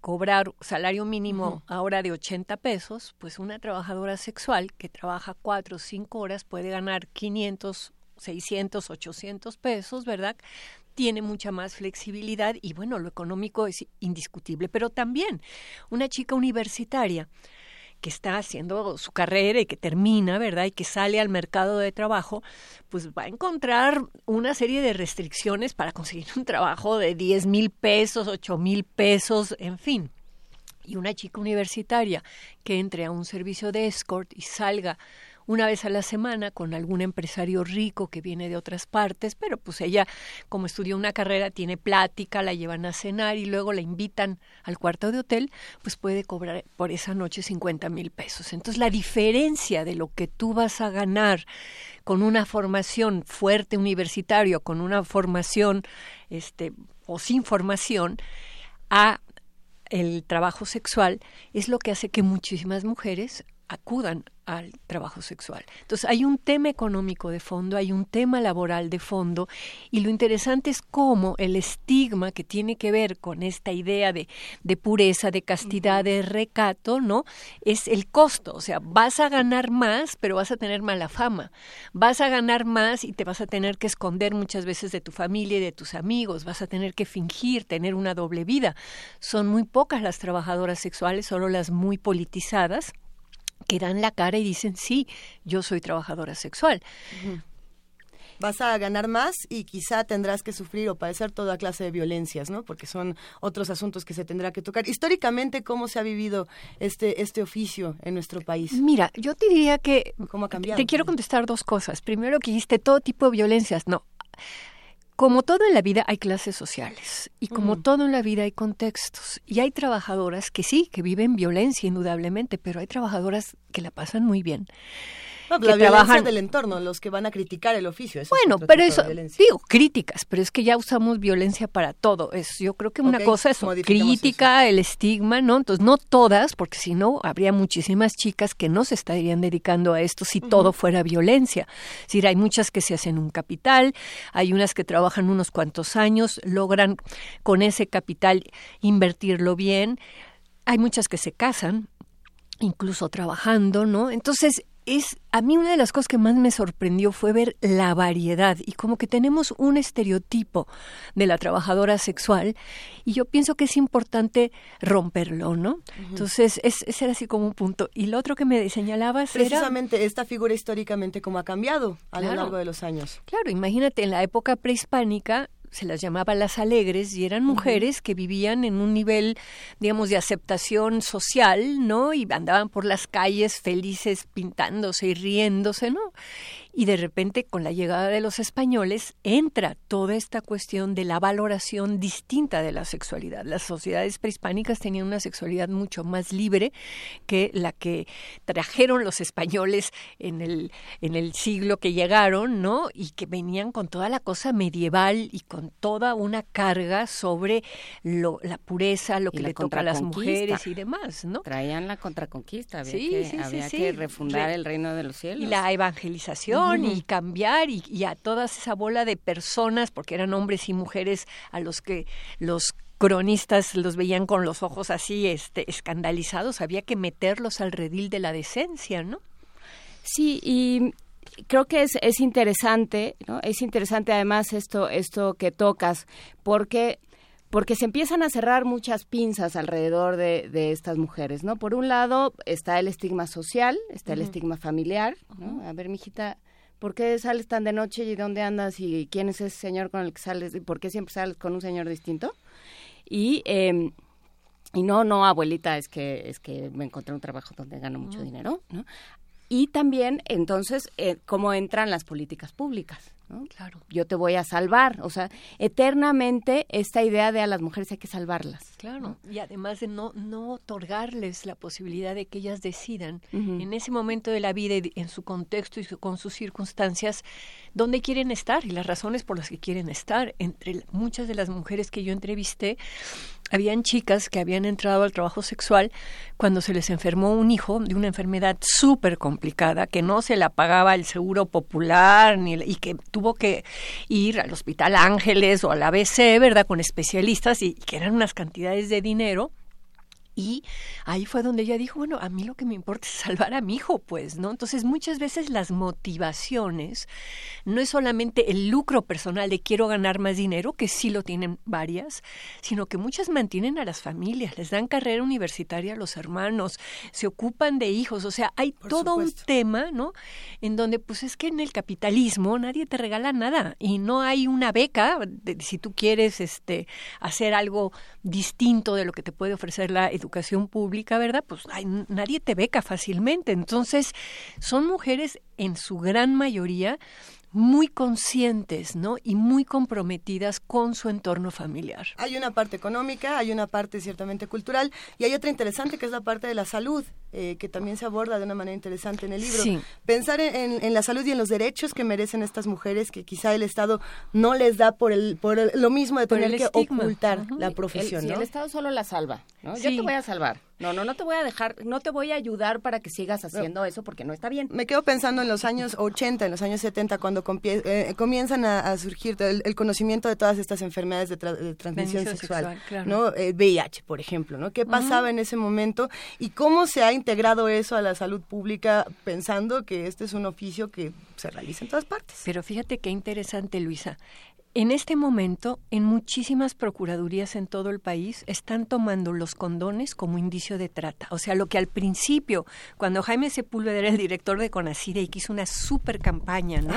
cobrar salario mínimo ahora de 80 pesos, pues una trabajadora sexual que trabaja cuatro o cinco horas puede ganar 500, 600, 800 pesos, ¿verdad? Tiene mucha más flexibilidad y bueno, lo económico es indiscutible, pero también una chica universitaria que está haciendo su carrera y que termina, ¿verdad? Y que sale al mercado de trabajo, pues va a encontrar una serie de restricciones para conseguir un trabajo de 10 mil pesos, 8 mil pesos, en fin. Y una chica universitaria que entre a un servicio de escort y salga una vez a la semana con algún empresario rico que viene de otras partes, pero pues ella, como estudió una carrera, tiene plática, la llevan a cenar y luego la invitan al cuarto de hotel, pues puede cobrar por esa noche 50 mil pesos. Entonces la diferencia de lo que tú vas a ganar con una formación fuerte universitario, con una formación este, o sin formación, a el trabajo sexual es lo que hace que muchísimas mujeres acudan al trabajo sexual. Entonces hay un tema económico de fondo, hay un tema laboral de fondo y lo interesante es cómo el estigma que tiene que ver con esta idea de, de pureza, de castidad, de recato, ¿no? Es el costo, o sea, vas a ganar más, pero vas a tener mala fama. Vas a ganar más y te vas a tener que esconder muchas veces de tu familia y de tus amigos, vas a tener que fingir, tener una doble vida. Son muy pocas las trabajadoras sexuales, solo las muy politizadas que dan la cara y dicen, sí, yo soy trabajadora sexual. Vas a ganar más y quizá tendrás que sufrir o padecer toda clase de violencias, ¿no? Porque son otros asuntos que se tendrá que tocar. Históricamente, ¿cómo se ha vivido este, este oficio en nuestro país? Mira, yo te diría que... ¿Cómo ha cambiado? Te quiero contestar dos cosas. Primero que dijiste todo tipo de violencias. No, como todo en la vida hay clases sociales y como todo en la vida hay contextos y hay trabajadoras que sí, que viven violencia indudablemente, pero hay trabajadoras que la pasan muy bien. No, la violencia del entorno, los que van a criticar el oficio. bueno, pero eso, digo, críticas, pero es que ya usamos violencia para todo. Es, yo creo que una cosa es crítica, el estigma, ¿no? Entonces, no todas, porque si no, habría muchísimas chicas que no se estarían dedicando a esto si todo fuera violencia. Es decir, hay muchas que se hacen un capital, hay unas que trabajan unos cuantos años, logran con ese capital invertirlo bien, hay muchas que se casan, incluso trabajando, ¿no? Entonces, es a mí una de las cosas que más me sorprendió fue ver la variedad y como que tenemos un estereotipo de la trabajadora sexual y yo pienso que es importante romperlo, ¿no? Entonces, es, ese era así como un punto. Y lo otro que me señalabas Precisamente esta figura históricamente cómo ha cambiado a lo largo de los años. Claro, imagínate, en la época prehispánica se las llamaba las alegres y eran mujeres que vivían en un nivel, digamos, de aceptación social, ¿no? Y andaban por las calles felices, pintándose y riéndose, ¿no? Y de repente con la llegada de los españoles entra toda esta cuestión de la valoración distinta de la sexualidad. Las sociedades prehispánicas tenían una sexualidad mucho más libre que la que trajeron los españoles en el, en el siglo que llegaron, ¿no? Y que venían con toda la cosa medieval y con toda una carga sobre lo, la pureza, lo que le toca a las mujeres y demás, ¿no? Traían la contraconquista, había que, había que refundar el reino de los cielos. Y la evangelización y cambiar y, a toda esa bola de personas, porque eran hombres y mujeres a los que los cronistas los veían con los ojos así este, escandalizados, había que meterlos al redil de la decencia, ¿no? Sí, y creo que es, es interesante, ¿no? Es interesante además esto, esto que tocas, porque porque se empiezan a cerrar muchas pinzas alrededor de, de, estas mujeres, ¿no? Por un lado está el estigma social, está el estigma familiar, ¿no? A ver, mijita, ¿por qué sales tan de noche y dónde andas y quién es ese señor con el que sales y por qué siempre sales con un señor distinto? Y, eh, y no, no, abuelita, es que, es que me encontré un trabajo donde gano mucho dinero, ¿no? Y también, entonces, eh, cómo entran las políticas públicas. Claro. Yo te voy a salvar. O sea, eternamente esta idea de a las mujeres hay que salvarlas. Claro. Y además de no, no otorgarles la posibilidad de que ellas decidan en ese momento de la vida, en su contexto y con sus circunstancias, dónde quieren estar y las razones por las que quieren estar. Entre muchas de las mujeres que yo entrevisté, habían chicas que habían entrado al trabajo sexual cuando se les enfermó un hijo de una enfermedad súper complicada que no se la pagaba el seguro popular ni, y que tuvo que ir al Hospital Ángeles o al ABC, ¿verdad?, con especialistas y que eran unas cantidades de dinero y ahí fue donde ella dijo, bueno, a mí lo que me importa es salvar a mi hijo, pues, ¿no? Entonces muchas veces las motivaciones no es solamente el lucro personal de quiero ganar más dinero, que sí lo tienen varias, sino que muchas mantienen a las familias, les dan carrera universitaria a los hermanos, se ocupan de hijos, o sea, hay todo un tema, ¿no? En donde pues es que en el capitalismo nadie te regala nada y no hay una beca de, si tú quieres este hacer algo distinto de lo que te puede ofrecer la educación pública, ¿verdad? Pues nadie te beca fácilmente. Entonces, son mujeres en su gran mayoría muy conscientes, ¿no? Y muy comprometidas con su entorno familiar. Hay una parte económica, hay una parte ciertamente cultural y hay otra interesante que es la parte de la salud, eh, que también se aborda de una manera interesante en el libro. Pensar en, la salud y en los derechos que merecen estas mujeres, que quizá el Estado no les da por el por lo mismo de tener que ocultar la profesión. El, el Estado solo la salva, ¿no? Yo te voy a salvar No, no, no te voy a dejar, no te voy a ayudar para que sigas haciendo eso porque no está bien. Me quedo pensando en los años 80, en los años 70, cuando eh, comienzan a, surgir el, conocimiento de todas estas enfermedades de, transmisión sexual, ¿no? El VIH, por ejemplo, ¿no? ¿Qué pasaba en ese momento y cómo se ha integrado eso a la salud pública pensando que este es un oficio que se realiza en todas partes? Pero fíjate qué interesante, Luisa. En este momento, en muchísimas procuradurías en todo el país están tomando los condones como indicio de trata. O sea, lo que al principio, cuando Jaime Sepúlveda era el director de Conacide y que hizo una super campaña, ¿no?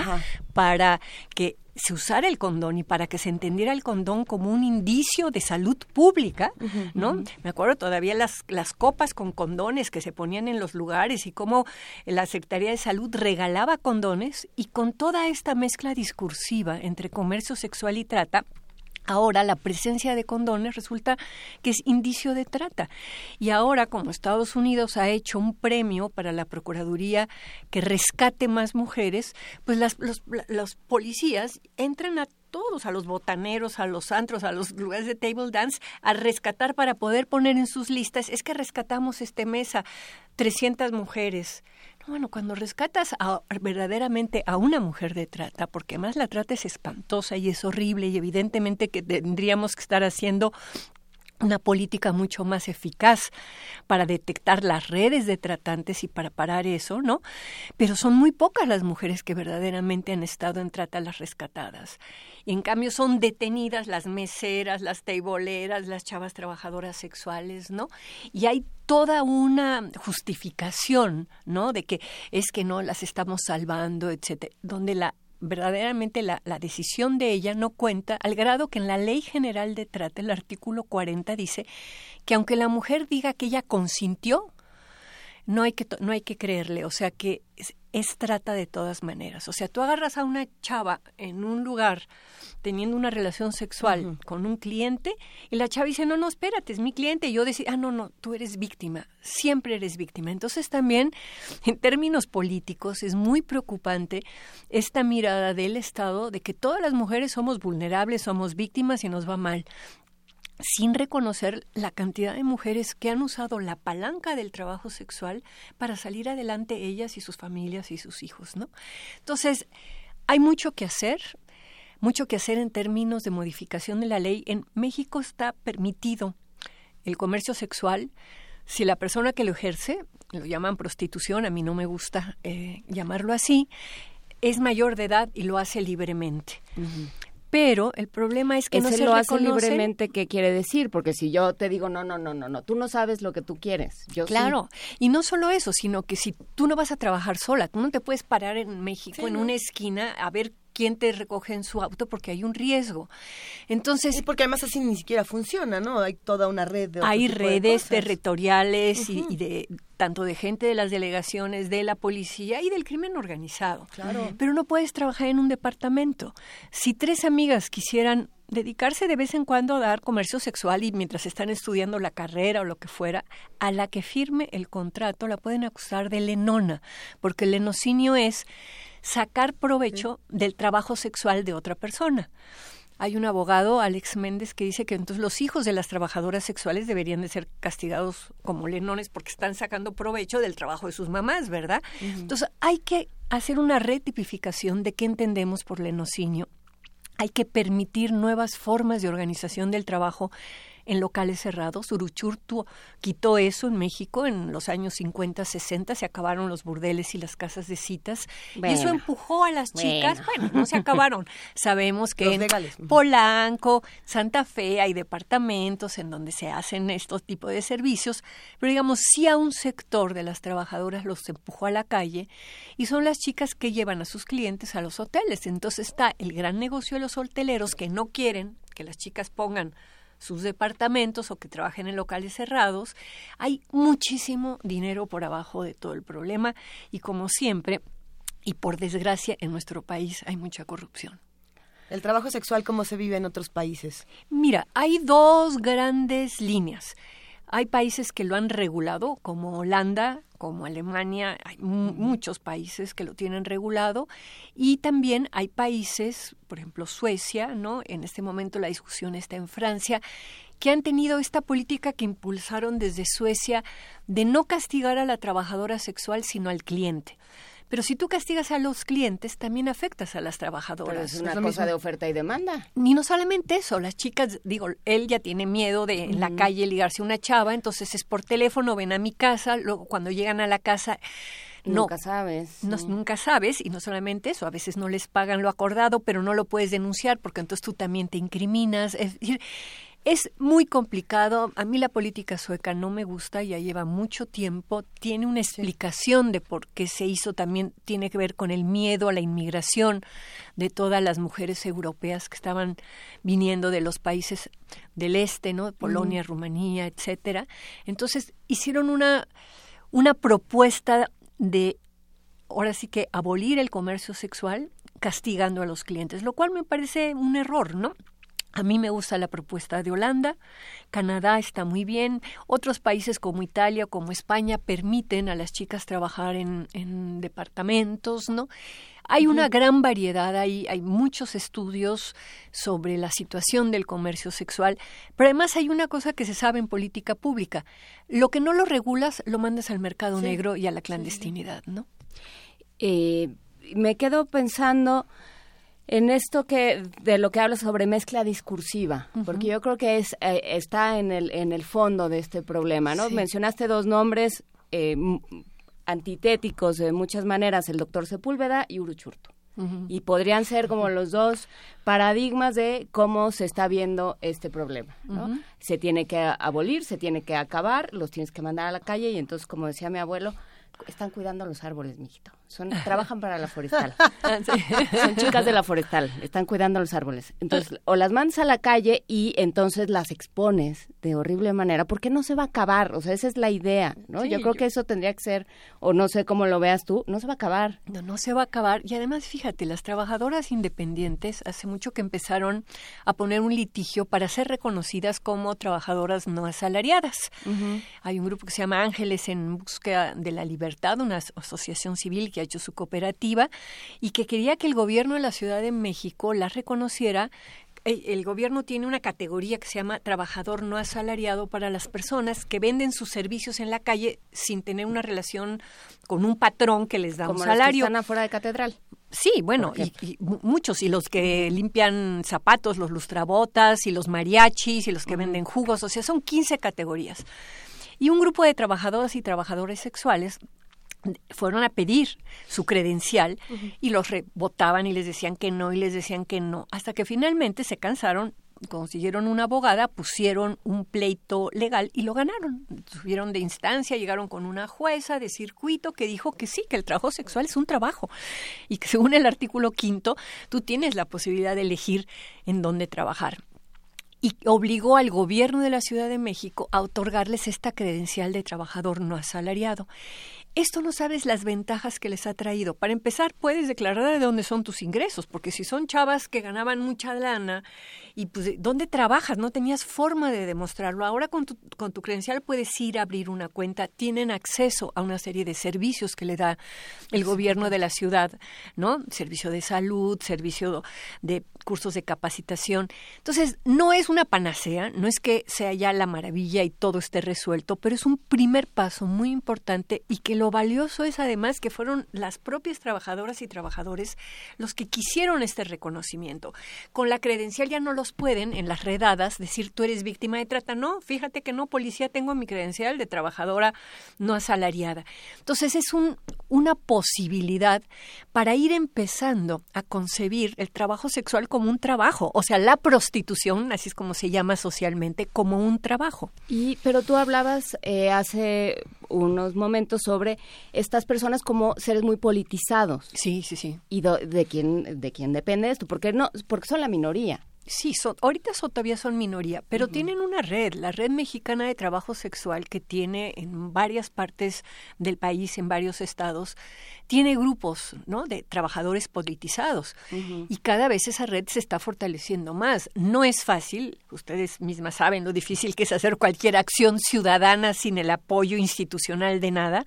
Para que se usara el condón y para que se entendiera el condón como un indicio de salud pública, ¿no? Me acuerdo todavía las, las copas con condones que se ponían en los lugares y cómo la Secretaría de Salud regalaba condones y con toda esta mezcla discursiva entre comercio sexual y trata, Ahora la presencia de condones resulta que es indicio de trata. Y ahora, como Estados Unidos ha hecho un premio para la Procuraduría que rescate más mujeres, pues las, los, los policías entran a todos, a los botaneros, a los antros, a los lugares de table dance, a rescatar para poder poner en sus listas, es que rescatamos este mes a 300 mujeres. Bueno, cuando rescatas verdaderamente a una mujer de trata, porque más la trata es espantosa y es horrible y evidentemente que tendríamos que estar haciendo una política mucho más eficaz para detectar las redes de tratantes y para parar eso, ¿no? Pero son muy pocas las mujeres que verdaderamente han estado en trata las rescatadas. Y en cambio son detenidas las meseras, las teiboleras, las chavas trabajadoras sexuales, ¿no? Y hay toda una justificación, ¿no? De que es que no las estamos salvando, etcétera, donde la verdaderamente la, la, decisión de ella no cuenta, al grado que en la Ley General de Trata, el artículo 40 dice que aunque la mujer diga que ella consintió, no hay que, no hay que creerle, o sea que es trata de todas maneras. O sea, tú agarras a una chava en un lugar teniendo una relación sexual con un cliente y la chava dice, no, no, espérate, es mi cliente. Y yo decía, ah, no, no, tú eres víctima, siempre eres víctima. Entonces también, en términos políticos, es muy preocupante esta mirada del Estado de que todas las mujeres somos vulnerables, somos víctimas y nos va mal sin reconocer la cantidad de mujeres que han usado la palanca del trabajo sexual para salir adelante ellas y sus familias y sus hijos, ¿no? Entonces, hay mucho que hacer, mucho que hacer en términos de modificación de la ley. En México está permitido el comercio sexual si la persona que lo ejerce, lo llaman prostitución, a mí no me gusta eh, llamarlo así, es mayor de edad y lo hace libremente pero el problema es que no se lo hace libremente, ¿qué quiere decir? Porque si yo te digo, no, no, no, no, no, tú no sabes lo que tú quieres. Yo claro, y no solo eso, sino que si tú no vas a trabajar sola, tú no te puedes parar en México, en una esquina, a ver quién te recoge en su auto porque hay un riesgo. Entonces, porque además así ni siquiera funciona, ¿no? Hay toda una red de Hay redes territoriales y, de tanto de gente de las delegaciones, de la policía y del crimen organizado. Claro. Pero no puedes trabajar en un departamento. Si tres amigas quisieran dedicarse de vez en cuando a dar comercio sexual y mientras están estudiando la carrera o lo que fuera, a la que firme el contrato la pueden acusar de lenona, porque el lenocinio es sacar provecho del trabajo sexual de otra persona. Hay un abogado, Alex Méndez, que dice que entonces los hijos de las trabajadoras sexuales deberían de ser castigados como lenones porque están sacando provecho del trabajo de sus mamás, ¿verdad? Entonces hay que hacer una retipificación de qué entendemos por lenocinio. Hay que permitir nuevas formas de organización del trabajo en locales cerrados. Uruchurtu quitó eso en México en los años 50, 60, se acabaron los burdeles y las casas de citas. y eso empujó a las chicas, bueno, no se acabaron. [laughs] Sabemos que en Polanco, Santa Fe hay departamentos en donde se hacen estos tipos de servicios, pero digamos, sí a un sector de las trabajadoras los empujó a la calle y son las chicas que llevan a sus clientes a los hoteles. Entonces está el gran negocio de los hoteleros que no quieren que las chicas pongan sus departamentos o que trabajen en locales cerrados. Hay muchísimo dinero por abajo de todo el problema y como siempre, y por desgracia en nuestro país hay mucha corrupción. ¿El trabajo sexual cómo se vive en otros países? Mira, hay dos grandes líneas. Hay países que lo han regulado, como Holanda, como Alemania, hay muchos países que lo tienen regulado y también hay países, por ejemplo Suecia, ¿no? En este momento la discusión está en Francia, que han tenido esta política que impulsaron desde Suecia de no castigar a la trabajadora sexual, sino al cliente. Pero si tú castigas a los clientes, también afectas a las trabajadoras. Pero es una cosa de oferta y demanda. Ni no solamente eso, las chicas, digo, él ya tiene miedo de en la calle ligarse a una chava, entonces es por teléfono, ven a mi casa, luego cuando llegan a la casa no, nunca sabes. No, Nunca sabes, y no solamente eso, a veces no les pagan lo acordado, pero no lo puedes denunciar porque entonces tú también te incriminas. Es decir, es muy complicado. A mí la política sueca no me gusta, ya lleva mucho tiempo. Tiene una explicación de por qué se hizo. También tiene que ver con el miedo a la inmigración de todas las mujeres europeas que estaban viniendo de los países del este, ¿no? Polonia, Rumanía, etcétera. Entonces hicieron una una propuesta de ahora sí que abolir el comercio sexual castigando a los clientes, lo cual me parece un error, ¿no? A mí me gusta la propuesta de Holanda, Canadá está muy bien, otros países como Italia, como España, permiten a las chicas trabajar en, en departamentos, ¿no? Hay una gran variedad, hay, hay muchos estudios sobre la situación del comercio sexual, pero además hay una cosa que se sabe en política pública. Lo que no lo regulas, lo mandas al mercado negro y a la clandestinidad, ¿no? Eh, me quedo pensando en esto que de lo que hablas sobre mezcla discursiva, porque yo creo que es eh, está en el en el fondo de este problema, ¿no? Mencionaste dos nombres eh, antitéticos de muchas maneras, el doctor Sepúlveda y Uruchurto. Y podrían ser como los dos paradigmas de cómo se está viendo este problema. ¿no? Se tiene que abolir, se tiene que acabar, los tienes que mandar a la calle y entonces, como decía mi abuelo, están cuidando los árboles, mijito. Son, trabajan para la forestal. [laughs] Son chicas de la forestal, están cuidando los árboles. Entonces, o las mandas a la calle y entonces las expones de horrible manera, porque no se va a acabar. O sea, esa es la idea, ¿no? Sí, yo creo yo- que eso tendría que ser, o no sé cómo lo veas tú, no se va a acabar. No, no se va a acabar. Y además, fíjate, las trabajadoras independientes hace mucho que empezaron a poner un litigio para ser reconocidas como trabajadoras no asalariadas. Hay un grupo que se llama Ángeles en Búsqueda de la Libertad, una as- asociación civil que hecho su cooperativa y que quería que el gobierno de la Ciudad de México las reconociera el, gobierno tiene una categoría que se llama trabajador no asalariado para las personas que venden sus servicios en la calle sin tener una relación con un patrón que les da Como un las que salario. están afuera de catedral. Sí, bueno, y, y mu- muchos, y los que limpian zapatos, los lustrabotas, y los mariachis, y los que venden jugos, o sea, son 15 categorías. Y un grupo de trabajadoras y trabajadores sexuales fueron a pedir su credencial y los rebotaban y les decían que no y les decían que no, hasta que finalmente se cansaron, consiguieron una abogada, pusieron un pleito legal y lo ganaron. Subieron de instancia, llegaron con una jueza de circuito que dijo que sí, que el trabajo sexual es un trabajo y que según el artículo quinto tú tienes la posibilidad de elegir en dónde trabajar y obligó al gobierno de la Ciudad de México a otorgarles esta credencial de trabajador no asalariado. Esto no sabes las ventajas que les ha traído. Para empezar, puedes declarar de dónde son tus ingresos, porque si son chavas que ganaban mucha lana y pues ¿de dónde trabajas, no tenías forma de demostrarlo. Ahora con tu, con tu credencial puedes ir a abrir una cuenta, tienen acceso a una serie de servicios que le da el gobierno de la ciudad, ¿no? Servicio de salud, servicio de cursos de capacitación. Entonces, no es una panacea, no es que sea ya la maravilla y todo esté resuelto, pero es un primer paso muy importante y que lo valioso es además que fueron las propias trabajadoras y trabajadores los que quisieron este reconocimiento. Con la credencial ya no los pueden en las redadas decir tú eres víctima de trata. No, fíjate que no, policía, tengo mi credencial de trabajadora no asalariada. Entonces es un, una posibilidad para ir empezando a concebir el trabajo sexual como un trabajo, o sea, la prostitución, así es como se llama socialmente, como un trabajo. Y, pero tú hablabas eh, hace unos momentos sobre estas personas como seres muy politizados. Sí, sí, sí. ¿Y do- de quién, de quién depende esto? Porque, no, porque son la minoría. Sí, son, ahorita son, todavía son minoría, pero tienen una red, la Red Mexicana de Trabajo Sexual, que tiene en varias partes del país, en varios estados, tiene grupos ¿no? de trabajadores politizados. Y cada vez esa red se está fortaleciendo más. No es fácil, ustedes mismas saben lo difícil que es hacer cualquier acción ciudadana sin el apoyo institucional de nada,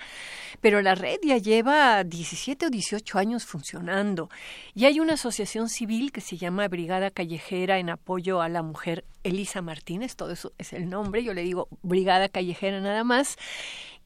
pero la red ya lleva 17 o 18 años funcionando. Y hay una asociación civil que se llama Brigada callejera en apoyo a la mujer Elisa Martínez, todo eso es el nombre, yo le digo Brigada Callejera nada más,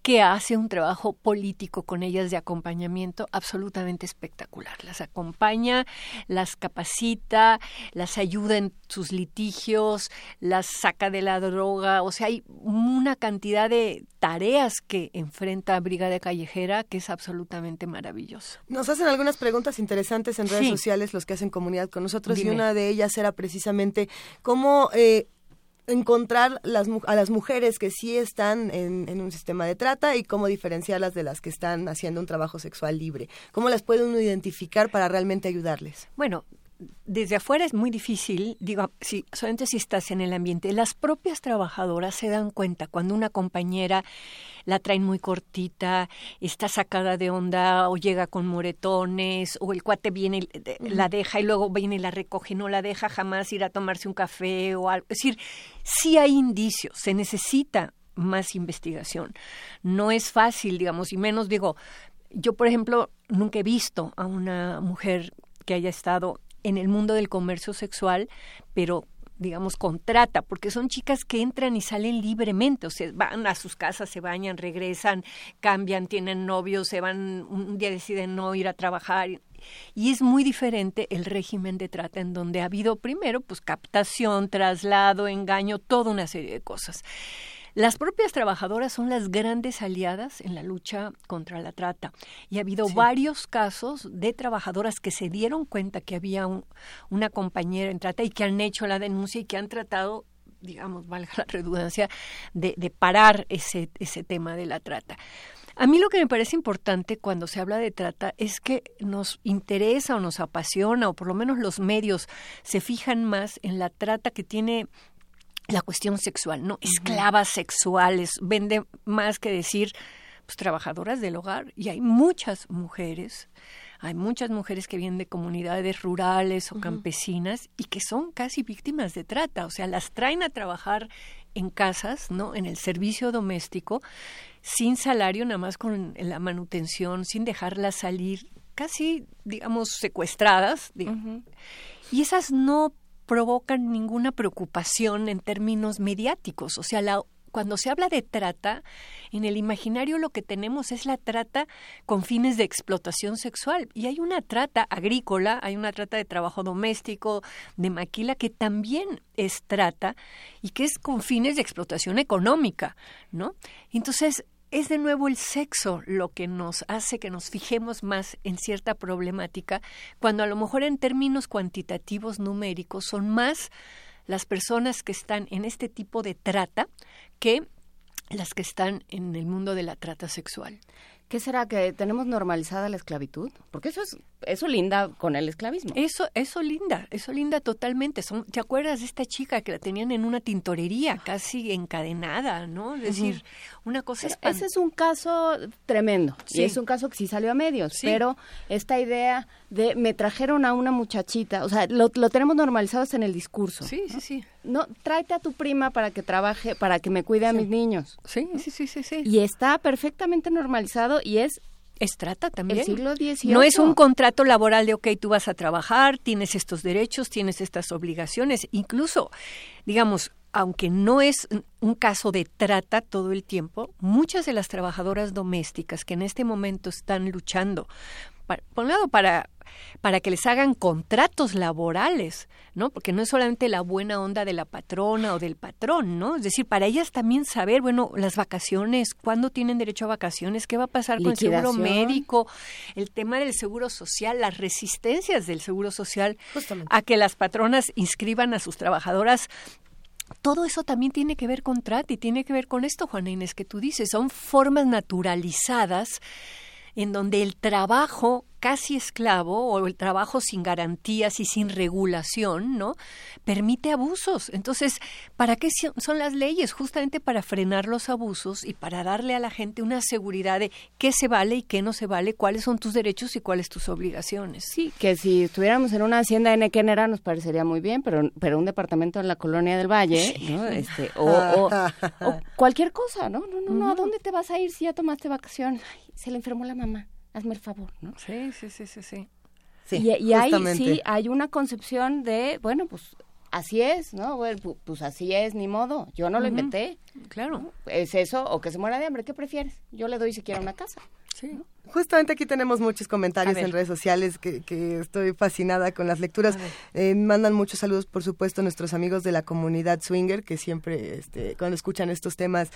que hace un trabajo político con ellas de acompañamiento absolutamente espectacular. Las acompaña, las capacita, las ayuda en sus litigios, las saca de la droga, o sea, hay una cantidad de tareas que enfrenta Brigada Callejera que es absolutamente maravilloso. Nos hacen algunas preguntas interesantes en redes sociales los que hacen comunidad con nosotros y una de ellas era precisamente cómo eh, encontrar las, a las mujeres que sí están en, un sistema de trata y cómo diferenciarlas de las que están haciendo un trabajo sexual libre. ¿Cómo las puede uno identificar para realmente ayudarles? Bueno, desde afuera es muy difícil, digo, si, solamente si estás en el ambiente. Las propias trabajadoras se dan cuenta cuando una compañera la traen muy cortita, está sacada de onda o llega con moretones o el cuate viene, la deja y luego viene y la recoge, no la deja jamás ir a tomarse un café o algo. Es decir, sí hay indicios, se necesita más investigación. No es fácil, digamos, y menos digo, yo por ejemplo nunca he visto a una mujer que haya estado en el mundo del comercio sexual, pero digamos, contrata, porque son chicas que entran y salen libremente, o sea, van a sus casas, se bañan, regresan, cambian, tienen novios, se van, un día deciden no ir a trabajar. Y es muy diferente el régimen de trata en donde ha habido primero, pues, captación, traslado, engaño, toda una serie de cosas. Las propias trabajadoras son las grandes aliadas en la lucha contra la trata y ha habido varios casos de trabajadoras que se dieron cuenta que había una compañera en trata y que han hecho la denuncia y que han tratado digamos, valga la redundancia, de, de parar ese, ese tema de la trata. A mí lo que me parece importante cuando se habla de trata es que nos interesa o nos apasiona, o por lo menos los medios se fijan más en la trata que tiene la cuestión sexual, ¿no? Esclavas sexuales, vende más que decir pues trabajadoras del hogar y hay muchas mujeres, hay muchas mujeres que vienen de comunidades rurales o campesinas y que son casi víctimas de trata, o sea, las traen a trabajar en casas, ¿no? En el servicio doméstico sin salario, nada más con la manutención, sin dejarlas salir casi, digamos, secuestradas. Y esas no provocan ninguna preocupación en términos mediáticos. O sea, cuando se habla de trata, en el imaginario lo que tenemos es la trata con fines de explotación sexual. Y hay una trata agrícola, hay una trata de trabajo doméstico, de maquila, que también es trata y que es con fines de explotación económica, ¿no? Entonces, es de nuevo el sexo lo que nos hace que nos fijemos más en cierta problemática, cuando a lo mejor en términos cuantitativos numéricos son más las personas que están en este tipo de trata que las que están en el mundo de la trata sexual. ¿Qué será que tenemos normalizada la esclavitud? Porque eso es eso linda con el esclavismo. Eso eso linda, eso linda totalmente. Son, ¿Te acuerdas de esta chica que la tenían en una tintorería, casi encadenada, no? Es decir, una cosa Ese es un caso tremendo. Sí. Y es un caso que sí salió a medios, pero esta idea de me trajeron a una muchachita, o sea, lo, lo tenemos normalizado hasta en el discurso. Sí, sí, sí. No, tráete a tu prima para que trabaje, para que me cuide a mis niños. Sí, sí, sí, sí, sí. Y está perfectamente normalizado y es es trata también. El siglo XVIII. No es un contrato laboral de, ok, tú vas a trabajar, tienes estos derechos, tienes estas obligaciones. Incluso, digamos, aunque no es un caso de trata todo el tiempo, muchas de las trabajadoras domésticas que en este momento están luchando, por un lado, para para que les hagan contratos laborales, ¿no? Porque no es solamente la buena onda de la patrona o del patrón, ¿no? Es decir, para ellas también saber, bueno, las vacaciones, cuándo tienen derecho a vacaciones, qué va a pasar con el seguro médico, el tema del seguro social, las resistencias del seguro social a que las patronas inscriban a sus trabajadoras todo eso también tiene que ver con trata y tiene que ver con esto, Juana Inés, que tú dices, son formas naturalizadas en donde el trabajo casi esclavo o el trabajo sin garantías y sin regulación, ¿no? Permite abusos. Entonces, ¿para qué son las leyes? Justamente para frenar los abusos y para darle a la gente una seguridad de qué se vale y qué no se vale, cuáles son tus derechos y cuáles tus obligaciones. Sí, que si estuviéramos en una hacienda en Equenera nos parecería muy bien, pero, pero un departamento en la colonia del Valle, ¿no? Este, [laughs] o, cualquier cosa, ¿no? No, no, no, ¿a dónde te vas a ir si ya tomaste vacaciones? se le enfermó la mamá, hazme el favor, ¿no? Sí, sí, sí, sí, sí. y, y hay, sí, hay una concepción de, bueno, pues así es, ¿no? Bueno, pues así es, ni modo. Yo no lo inventé. Claro. ¿Es eso o que se muera de hambre? ¿Qué prefieres? Yo le doy siquiera una casa. Sí. Justamente aquí tenemos muchos comentarios en redes sociales que, que, estoy fascinada con las lecturas. Eh, mandan muchos saludos, por supuesto, nuestros amigos de la comunidad swinger que siempre, este, cuando escuchan estos temas,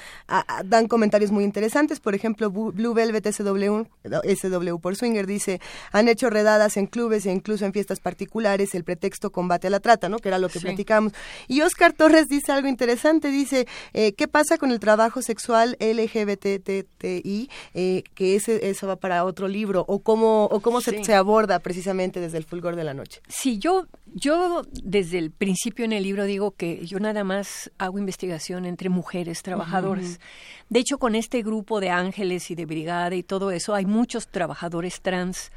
dan comentarios muy interesantes. Por ejemplo, Blue Velvet SW, SW por swinger dice, han hecho redadas en clubes e incluso en fiestas particulares, el pretexto combate a la trata, ¿no? Que era lo que platicamos. Y Oscar Torres dice algo interesante, dice, eh, ¿qué pasa con el trabajo sexual LGBTTI? Eh, que ese, eso va para otro libro o cómo, o cómo se, se, aborda precisamente desde el fulgor de la noche. Sí, yo, yo desde el principio en el libro digo que yo nada más hago investigación entre mujeres trabajadoras. De hecho, con este grupo de ángeles y de brigada y todo eso, hay muchos trabajadores trans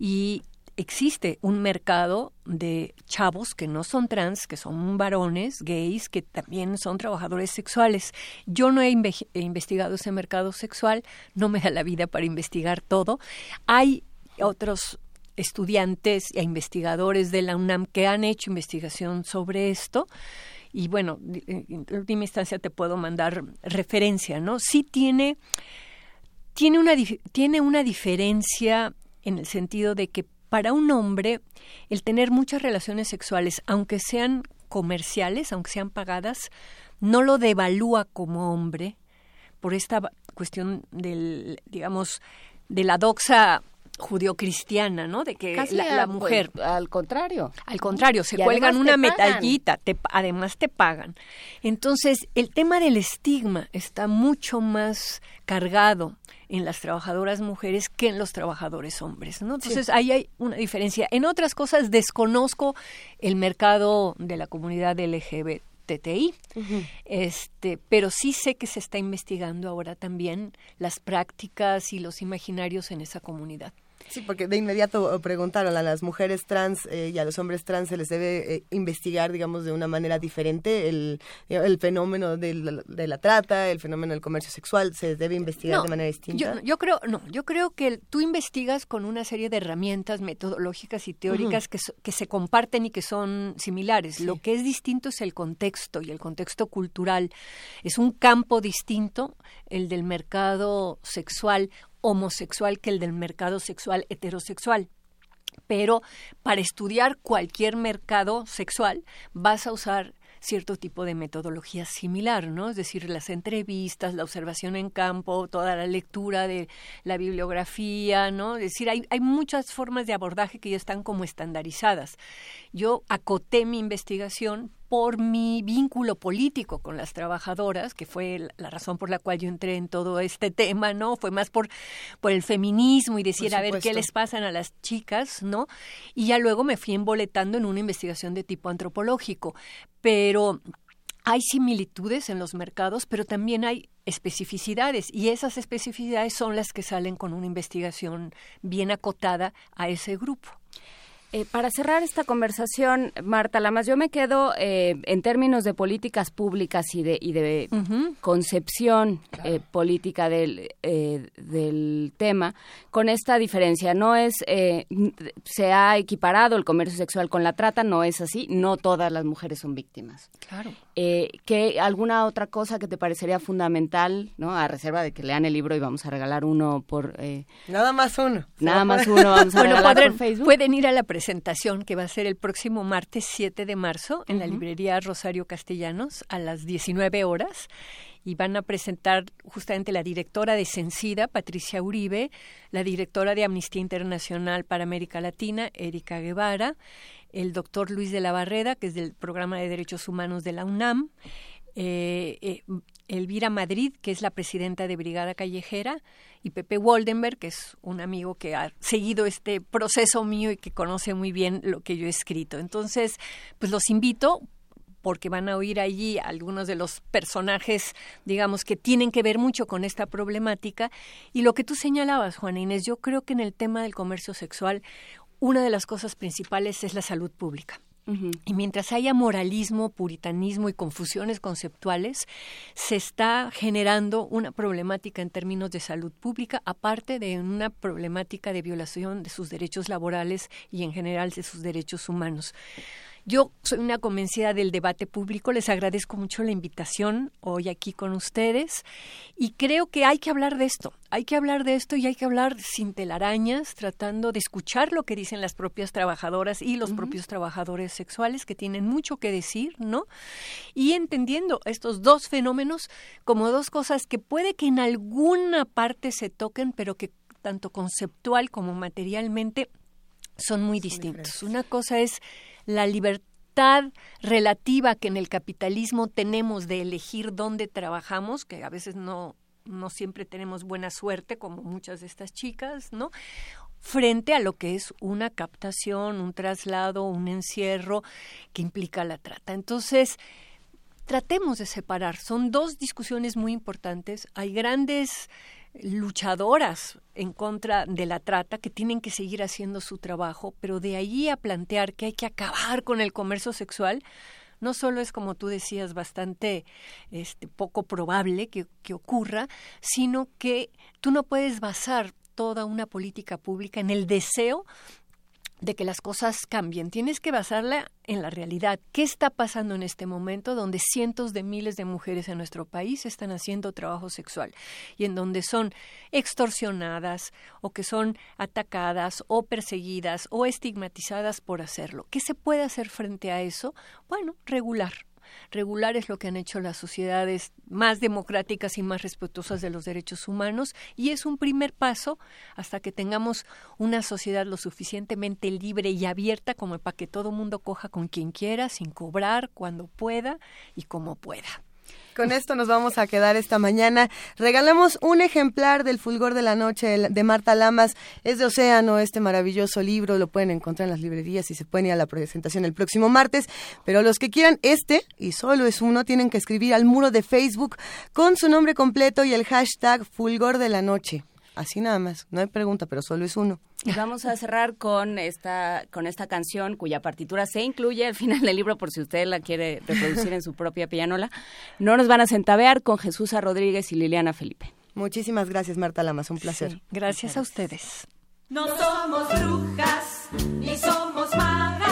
y existe un mercado de chavos que no son trans, que son varones, gays, que también son trabajadores sexuales. Yo no he, investigado ese mercado sexual, no me da la vida para investigar todo. Hay otros estudiantes e investigadores de la UNAM que han hecho investigación sobre esto. Y bueno, en última instancia te puedo mandar referencia, ¿no? Sí tiene, tiene, una, tiene una diferencia en el sentido de que para un hombre el tener muchas relaciones sexuales, aunque sean comerciales, aunque sean pagadas, no lo devalúa como hombre por esta cuestión del, digamos, de la doxa judio-cristiana, ¿no? De que la, mujer... al contrario. Al contrario, se cuelgan una medallita, además te pagan. Entonces, el tema del estigma está mucho más cargado en las trabajadoras mujeres que en los trabajadores hombres, ¿no? Entonces, ahí hay una diferencia. En otras cosas, desconozco el mercado de la comunidad LGBTI, este, pero sí sé que se está investigando ahora también las prácticas y los imaginarios en esa comunidad. Sí, porque de inmediato preguntaron a las mujeres trans eh, y a los hombres trans se les debe eh, investigar, digamos, de una manera diferente el, el fenómeno de la, trata, el fenómeno del comercio sexual, se debe investigar de manera distinta. Yo, creo, no, yo creo que tú investigas con una serie de herramientas metodológicas y teóricas que, que se comparten y que son similares. Lo que es distinto es el contexto y el contexto cultural. Es un campo distinto el del mercado sexual homosexual que el del mercado sexual heterosexual. Pero para estudiar cualquier mercado sexual vas a usar cierto tipo de metodología similar, ¿no? Es decir, las entrevistas, la observación en campo, toda la lectura de la bibliografía, ¿no? Es decir, hay, hay muchas formas de abordaje que ya están como estandarizadas. Yo acoté mi investigación por mi vínculo político con las trabajadoras, que fue la razón por la cual yo entré en todo este tema, ¿no? Fue más por, por el feminismo y decir, a ver qué les pasan a las chicas, ¿no? Y ya luego me fui emboletando en una investigación de tipo antropológico. Pero hay similitudes en los mercados, pero también hay especificidades y esas especificidades son las que salen con una investigación bien acotada a ese grupo. Eh, para cerrar esta conversación, Marta Lamas, yo me quedo eh, en términos de políticas públicas y de, y de concepción eh, política del, del tema con esta diferencia. No es, se ha equiparado el comercio sexual con la trata, no es así, no todas las mujeres son víctimas. Claro. ¿Qué, ¿Alguna otra cosa que te parecería fundamental, no a reserva de que lean el libro y vamos a regalar uno por... nada más uno. Nada más [laughs] uno vamos a regalar por Facebook. Pueden ir a la presentación que va a ser el próximo martes 7 de marzo en la librería Rosario Castellanos a las 19 horas y van a presentar justamente la directora de Sencida, Patricia Uribe, la directora de Amnistía Internacional para América Latina, Erika Guevara, el doctor Luis de la Barreda, que es del Programa de Derechos Humanos de la UNAM, eh, eh, Elvira Madrid, que es la presidenta de Brigada Callejera, y Pepe Waldenberg, que es un amigo que ha seguido este proceso mío y que conoce muy bien lo que yo he escrito. Entonces, pues los invito porque van a oír allí algunos de los personajes, digamos, que tienen que ver mucho con esta problemática. Y lo que tú señalabas, Juana Inés, yo creo que en el tema del comercio sexual, una de las cosas principales es la salud pública. Y mientras haya moralismo, puritanismo y confusiones conceptuales, se está generando una problemática en términos de salud pública, aparte de una problemática de violación de sus derechos laborales y en general de sus derechos humanos. Yo soy una convencida del debate público, les agradezco mucho la invitación hoy aquí con ustedes y creo que hay que hablar de esto, hay que hablar de esto y hay que hablar sin telarañas, tratando de escuchar lo que dicen las propias trabajadoras y los propios trabajadores sexuales que tienen mucho que decir, ¿no? Y entendiendo estos dos fenómenos como dos cosas que puede que en alguna parte se toquen, pero que tanto conceptual como materialmente son muy distintos. Una cosa es la libertad relativa que en el capitalismo tenemos de elegir dónde trabajamos, que a veces no, no siempre tenemos buena suerte, como muchas de estas chicas, ¿no? frente a lo que es una captación, un traslado, un encierro que implica la trata. Entonces, tratemos de separar. Son dos discusiones muy importantes. Hay grandes luchadoras en contra de la trata que tienen que seguir haciendo su trabajo, pero de ahí a plantear que hay que acabar con el comercio sexual, no solo es como tú decías bastante este, poco probable que, que ocurra, sino que tú no puedes basar toda una política pública en el deseo de que las cosas cambien. Tienes que basarla en la realidad. ¿Qué está pasando en este momento donde cientos de miles de mujeres en nuestro país están haciendo trabajo sexual y en donde son extorsionadas o que son atacadas o perseguidas o estigmatizadas por hacerlo? ¿Qué se puede hacer frente a eso? Bueno, regular regular es lo que han hecho las sociedades más democráticas y más respetuosas de los derechos humanos y es un primer paso hasta que tengamos una sociedad lo suficientemente libre y abierta como para que todo mundo coja con quien quiera, sin cobrar, cuando pueda y como pueda. Con esto nos vamos a quedar esta mañana. Regalamos un ejemplar del Fulgor de la Noche de Marta Lamas. Es de Océano, este maravilloso libro. Lo pueden encontrar en las librerías y se pueden ir a la presentación el próximo martes. Pero los que quieran este, y solo es uno, tienen que escribir al muro de Facebook con su nombre completo y el hashtag Fulgor de la Noche. Así nada más, no hay pregunta, pero solo es uno. Y vamos a cerrar con esta, con esta canción cuya partitura se incluye al final del libro por si usted la quiere reproducir en su propia pianola. No nos van a centavear con Jesús Rodríguez y Liliana Felipe. Muchísimas gracias, Marta Lamas, un placer. gracias a ustedes. No somos brujas ni somos magas,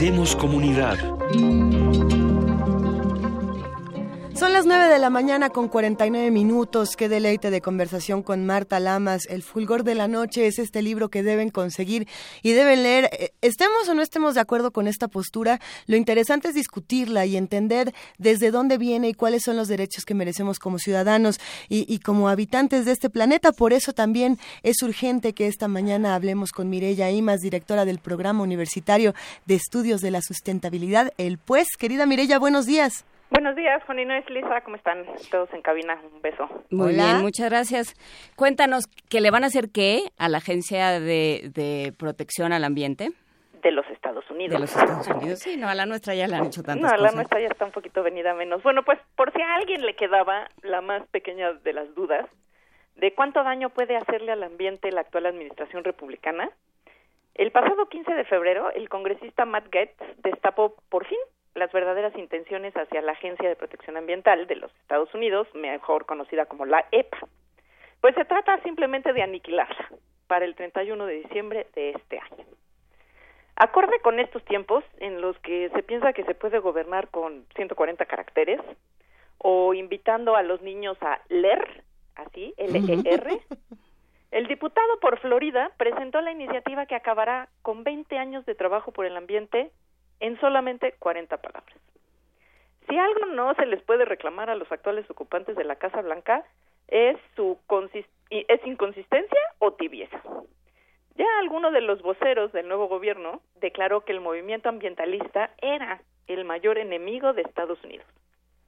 Hacemos comunidad. Mañana con 49 minutos. Qué deleite de conversación con Marta Lamas. El fulgor de la noche es este libro que deben conseguir y deben leer. Eh, estemos o no estemos de acuerdo con esta postura, lo interesante es discutirla y entender desde dónde viene y cuáles son los derechos que merecemos como ciudadanos y, como habitantes de este planeta. Por eso también es urgente que esta mañana hablemos con Mireya Imas, directora del Programa Universitario de Estudios de la Sustentabilidad, el PUES. Querida Mireya, buenos días. Buenos días, Juan Inés, Lisa, ¿cómo están todos en cabina? Un beso. Muy bien, muchas gracias. Cuéntanos, ¿qué le van a hacer qué a la Agencia de, Protección al Ambiente? De los Estados Unidos. De los Estados Unidos, sí, no, a la nuestra ya le han hecho tantas cosas. No, a la nuestra ya está un poquito venida menos. Bueno, pues por si a alguien le quedaba la más pequeña de las dudas de cuánto daño puede hacerle al ambiente la actual administración republicana, el pasado 15 de febrero, el congresista Matt Gaetz destapó por fin las verdaderas intenciones hacia la Agencia de Protección Ambiental de los Estados Unidos, mejor conocida como la EPA. Pues se trata simplemente de aniquilarla para el 31 de diciembre de este año. Acorde con estos tiempos en los que se piensa que se puede gobernar con 140 caracteres o invitando a los niños a leer, así, L-E-R, [laughs] el diputado por Florida presentó la iniciativa que acabará con 20 años de trabajo por el ambiente en solamente 40 palabras. Si algo no se les puede reclamar a los actuales ocupantes de la Casa Blanca es su es inconsistencia o tibieza. Ya alguno de los voceros del nuevo gobierno declaró que el movimiento ambientalista era el mayor enemigo de Estados Unidos.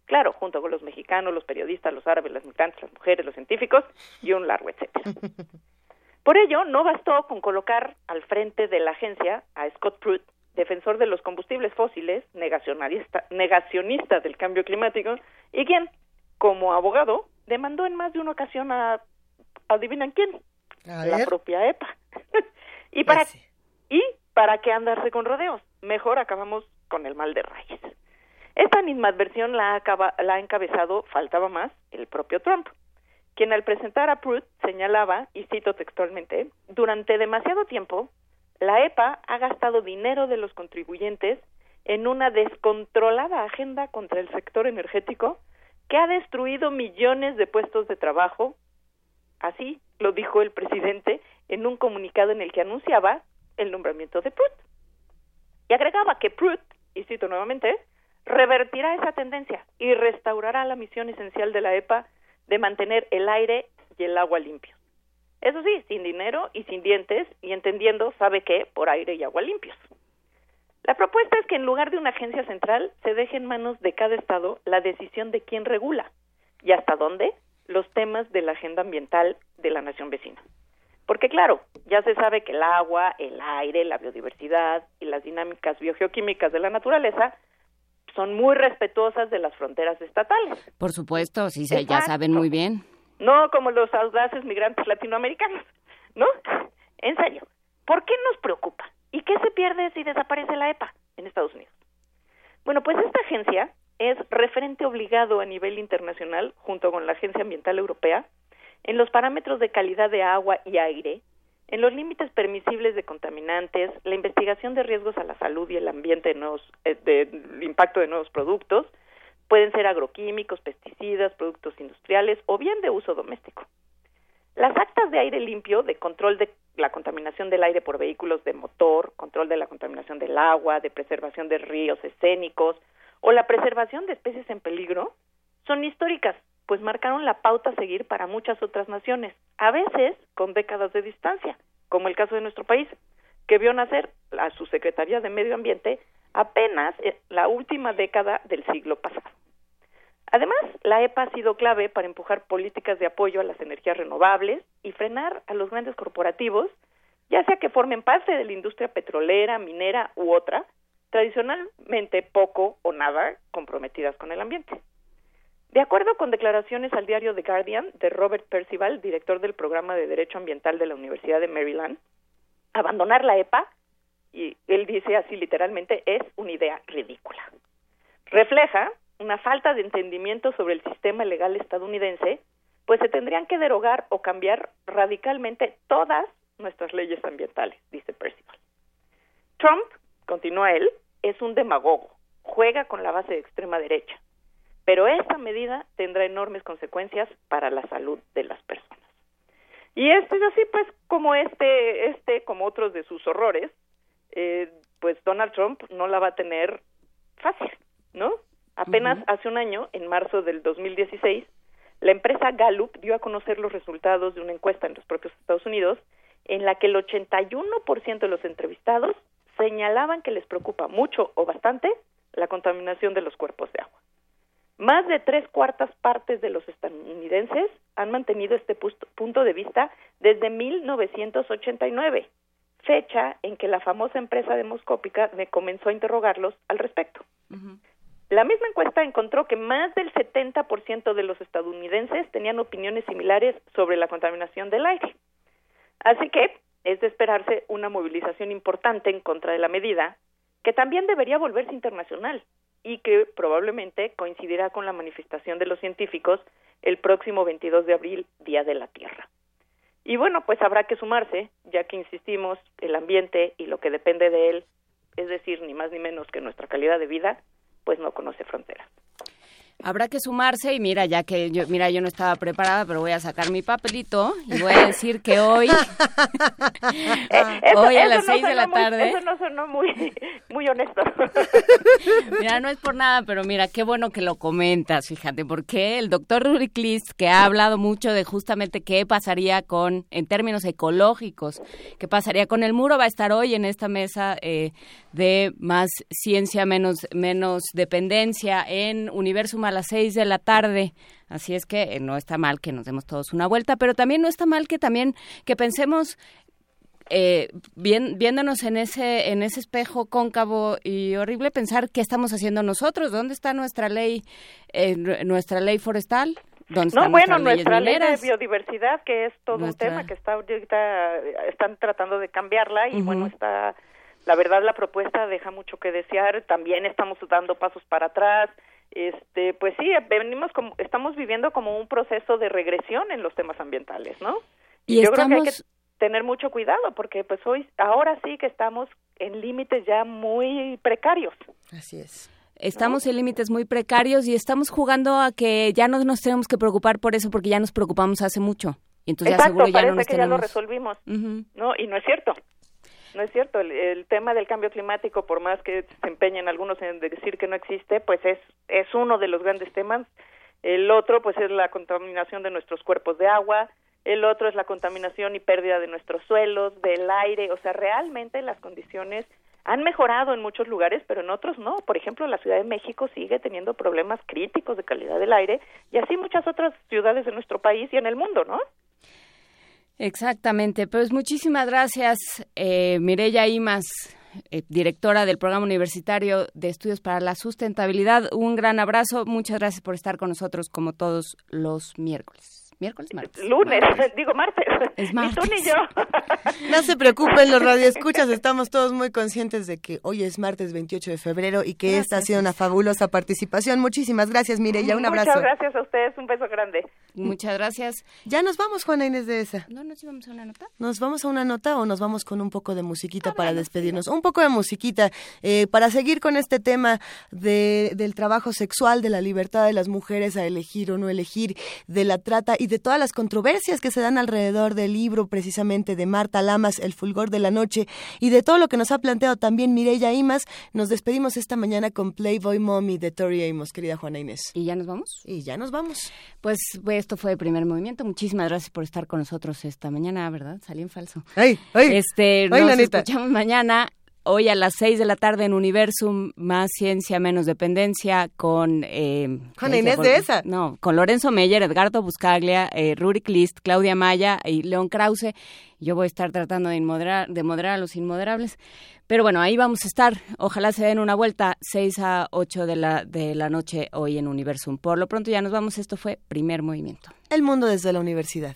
Claro, junto con los mexicanos, los periodistas, los árabes, las migrantes, las mujeres, los científicos y un largo etcétera. [laughs] Por ello, no bastó con colocar al frente de la agencia a Scott Pruitt, defensor de los combustibles fósiles, negacionista, negacionista del cambio climático, y quien, como abogado, demandó en más de una ocasión a, adivinan quién, la propia EPA. [laughs] y para y para qué andarse con rodeos, mejor acabamos con el mal de raíz. Esta animadversión la, acaba, la ha encabezado, faltaba más, el propio Trump, quien al presentar a Pruitt señalaba, y cito textualmente, durante demasiado tiempo la EPA ha gastado dinero de los contribuyentes en una descontrolada agenda contra el sector energético que ha destruido millones de puestos de trabajo. Así lo dijo el presidente en un comunicado en el que anunciaba el nombramiento de Pruitt. Y agregaba que Pruitt, y cito nuevamente, revertirá esa tendencia y restaurará la misión esencial de la EPA de mantener el aire y el agua limpios. Eso sí, sin dinero y sin dientes y entendiendo, sabe qué, por aire y agua limpios. La propuesta es que en lugar de una agencia central se deje en manos de cada estado la decisión de quién regula y hasta dónde los temas de la agenda ambiental de la nación vecina. Porque claro, ya se sabe que el agua, el aire, la biodiversidad y las dinámicas biogeoquímicas de la naturaleza son muy respetuosas de las fronteras estatales. Por supuesto, sí, ya saben muy bien no como los audaces migrantes latinoamericanos, ¿no? En serio, ¿por qué nos preocupa? ¿Y qué se pierde si desaparece la EPA en Estados Unidos? Bueno, pues esta agencia es referente obligado a nivel internacional, junto con la Agencia Ambiental Europea, en los parámetros de calidad de agua y aire, en los límites permisibles de contaminantes, la investigación de riesgos a la salud y el ambiente de eh, del impacto de nuevos productos, Pueden ser agroquímicos, pesticidas, productos industriales o bien de uso doméstico. Las actas de aire limpio, de control de la contaminación del aire por vehículos de motor, control de la contaminación del agua, de preservación de ríos escénicos o la preservación de especies en peligro, son históricas, pues marcaron la pauta a seguir para muchas otras naciones, a veces con décadas de distancia, como el caso de nuestro país, que vio nacer a su Secretaría de Medio Ambiente apenas en la última década del siglo pasado. Además, la EPA ha sido clave para empujar políticas de apoyo a las energías renovables y frenar a los grandes corporativos, ya sea que formen parte de la industria petrolera, minera u otra, tradicionalmente poco o nada comprometidas con el ambiente. De acuerdo con declaraciones al diario The Guardian de Robert Percival, director del programa de Derecho Ambiental de la Universidad de Maryland, abandonar la EPA, y él dice así literalmente, es una idea ridícula. Refleja una falta de entendimiento sobre el sistema legal estadounidense, pues se tendrían que derogar o cambiar radicalmente todas nuestras leyes ambientales, dice Percival. Trump, continúa él, es un demagogo, juega con la base de extrema derecha. pero esta medida tendrá enormes consecuencias para la salud de las personas. Y esto es así, pues, como este, este, como otros de sus horrores, eh, pues Donald Trump no la va a tener fácil, ¿no? Apenas hace un año, en marzo del 2016, la empresa Gallup dio a conocer los resultados de una encuesta en los propios Estados Unidos en la que el 81% de los entrevistados señalaban que les preocupa mucho o bastante la contaminación de los cuerpos de agua. Más de tres cuartas partes de los estadounidenses han mantenido este punto de vista desde 1989, fecha en que la famosa empresa demoscópica me comenzó a interrogarlos al respecto. La misma encuesta encontró que más del 70% de los estadounidenses tenían opiniones similares sobre la contaminación del aire. Así que es de esperarse una movilización importante en contra de la medida, que también debería volverse internacional y que probablemente coincidirá con la manifestación de los científicos el próximo 22 de abril, Día de la Tierra. Y bueno, pues habrá que sumarse, ya que insistimos, el ambiente y lo que depende de él, es decir, ni más ni menos que nuestra calidad de vida, pues no conoce fronteras. Habrá que sumarse y mira, ya que yo, mira, yo no estaba preparada, pero voy a sacar mi papelito y voy a decir que hoy, [laughs] [laughs] Eh, hoy a las no seis de la muy- tarde. eso no sonó muy, muy honesto. [laughs] Mira, no es por nada, pero mira, qué bueno que lo comentas, fíjate, porque el doctor Rurik List, que ha hablado mucho de justamente qué pasaría con, en términos ecológicos, qué pasaría con el muro, va a estar hoy en esta mesa eh, de más ciencia, menos, menos dependencia en Universum las seis de la tarde. Así es que eh, no está mal que nos demos todos una vuelta, pero también no está mal que también que pensemos eh, bien, viéndonos en ese en ese espejo cóncavo y horrible pensar qué estamos haciendo nosotros dónde está nuestra ley eh, nu- nuestra ley forestal dónde No, bueno, nuestra ley de biodiversidad, que es todo Nuestra- un tema que está ahorita, están tratando de cambiarla y bueno, está, la verdad la propuesta deja mucho que desear, también estamos dando pasos para atrás, este, pues sí, venimos como, estamos viviendo como un proceso de regresión en los temas ambientales, ¿no? Y yo creo que hay que tener mucho cuidado porque pues hoy, ahora sí que estamos en límites ya muy precarios. Así es. Estamos en límites muy precarios y estamos jugando a que ya no nos tenemos que preocupar por eso porque ya nos preocupamos hace mucho. Y entonces ya seguro ya parece no nos que ya lo resolvimos. No, y no es cierto. No es cierto. El, el tema del cambio climático, por más que se empeñen algunos en decir que no existe, pues es, es uno de los grandes temas. El otro, pues es la contaminación de nuestros cuerpos de agua. El otro es la contaminación y pérdida de nuestros suelos, del aire. O sea, realmente las condiciones han mejorado en muchos lugares, pero en otros no. Por ejemplo, la Ciudad de México sigue teniendo problemas críticos de calidad del aire y así muchas otras ciudades de nuestro país y en el mundo, ¿no? Exactamente, pues muchísimas gracias, eh, Mireya Imas, eh, directora del Programa Universitario de Estudios para la Sustentabilidad. Un gran abrazo, muchas gracias por estar con nosotros como todos los miércoles. ¿Miércoles? Martes. Lunes, [laughs] digo martes. Es Ni tú ni yo. No se preocupen los radioescuchas, estamos todos muy conscientes de que hoy es martes 28 de febrero y que esta ha sido una fabulosa participación. Muchísimas gracias, Mireya, un abrazo. Muchas gracias a ustedes, un beso grande. Muchas gracias. Ya nos vamos, Juana Inés de esa. ¿No nos íbamos a una nota? ¿Nos vamos a una nota o nos vamos con un poco de musiquita para despedirnos? Un poco de musiquita eh, para seguir con este tema de, del trabajo sexual, de la libertad de las mujeres a elegir o no elegir, de la trata y de todas las controversias que se dan alrededor del libro precisamente de Marta Lamas, El fulgor de la noche, y de todo lo que nos ha planteado también Mireya Imas. Nos despedimos esta mañana con Playboy Mommy de Tori Amos, querida Juana Inés. ¿Y ya nos vamos? Y ya nos vamos. Pues pues, esto fue el primer movimiento. Muchísimas gracias por estar con nosotros esta mañana, ¿verdad? Salí en falso. ¡Ay, ay! Este, ay, nos nanita. escuchamos mañana. Hoy a las seis de la tarde en Universum, más ciencia, menos dependencia, con... Eh, ¿qué Inés de esa. No, con Lorenzo Meyer, Edgardo Buscaglia, eh, Rurik List, Claudia Maya y León Krause. Yo voy a estar tratando de, inmoderar, de moderar a los inmoderables. Pero bueno, ahí vamos a estar. Ojalá se den una vuelta, 6 a 8 de la, de la noche hoy en Universum. Por lo pronto ya nos vamos. Esto fue Primer Movimiento. El mundo desde la universidad.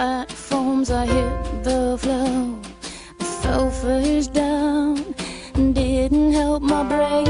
platforms, I hit the floor. The fell face down, didn't help my brain.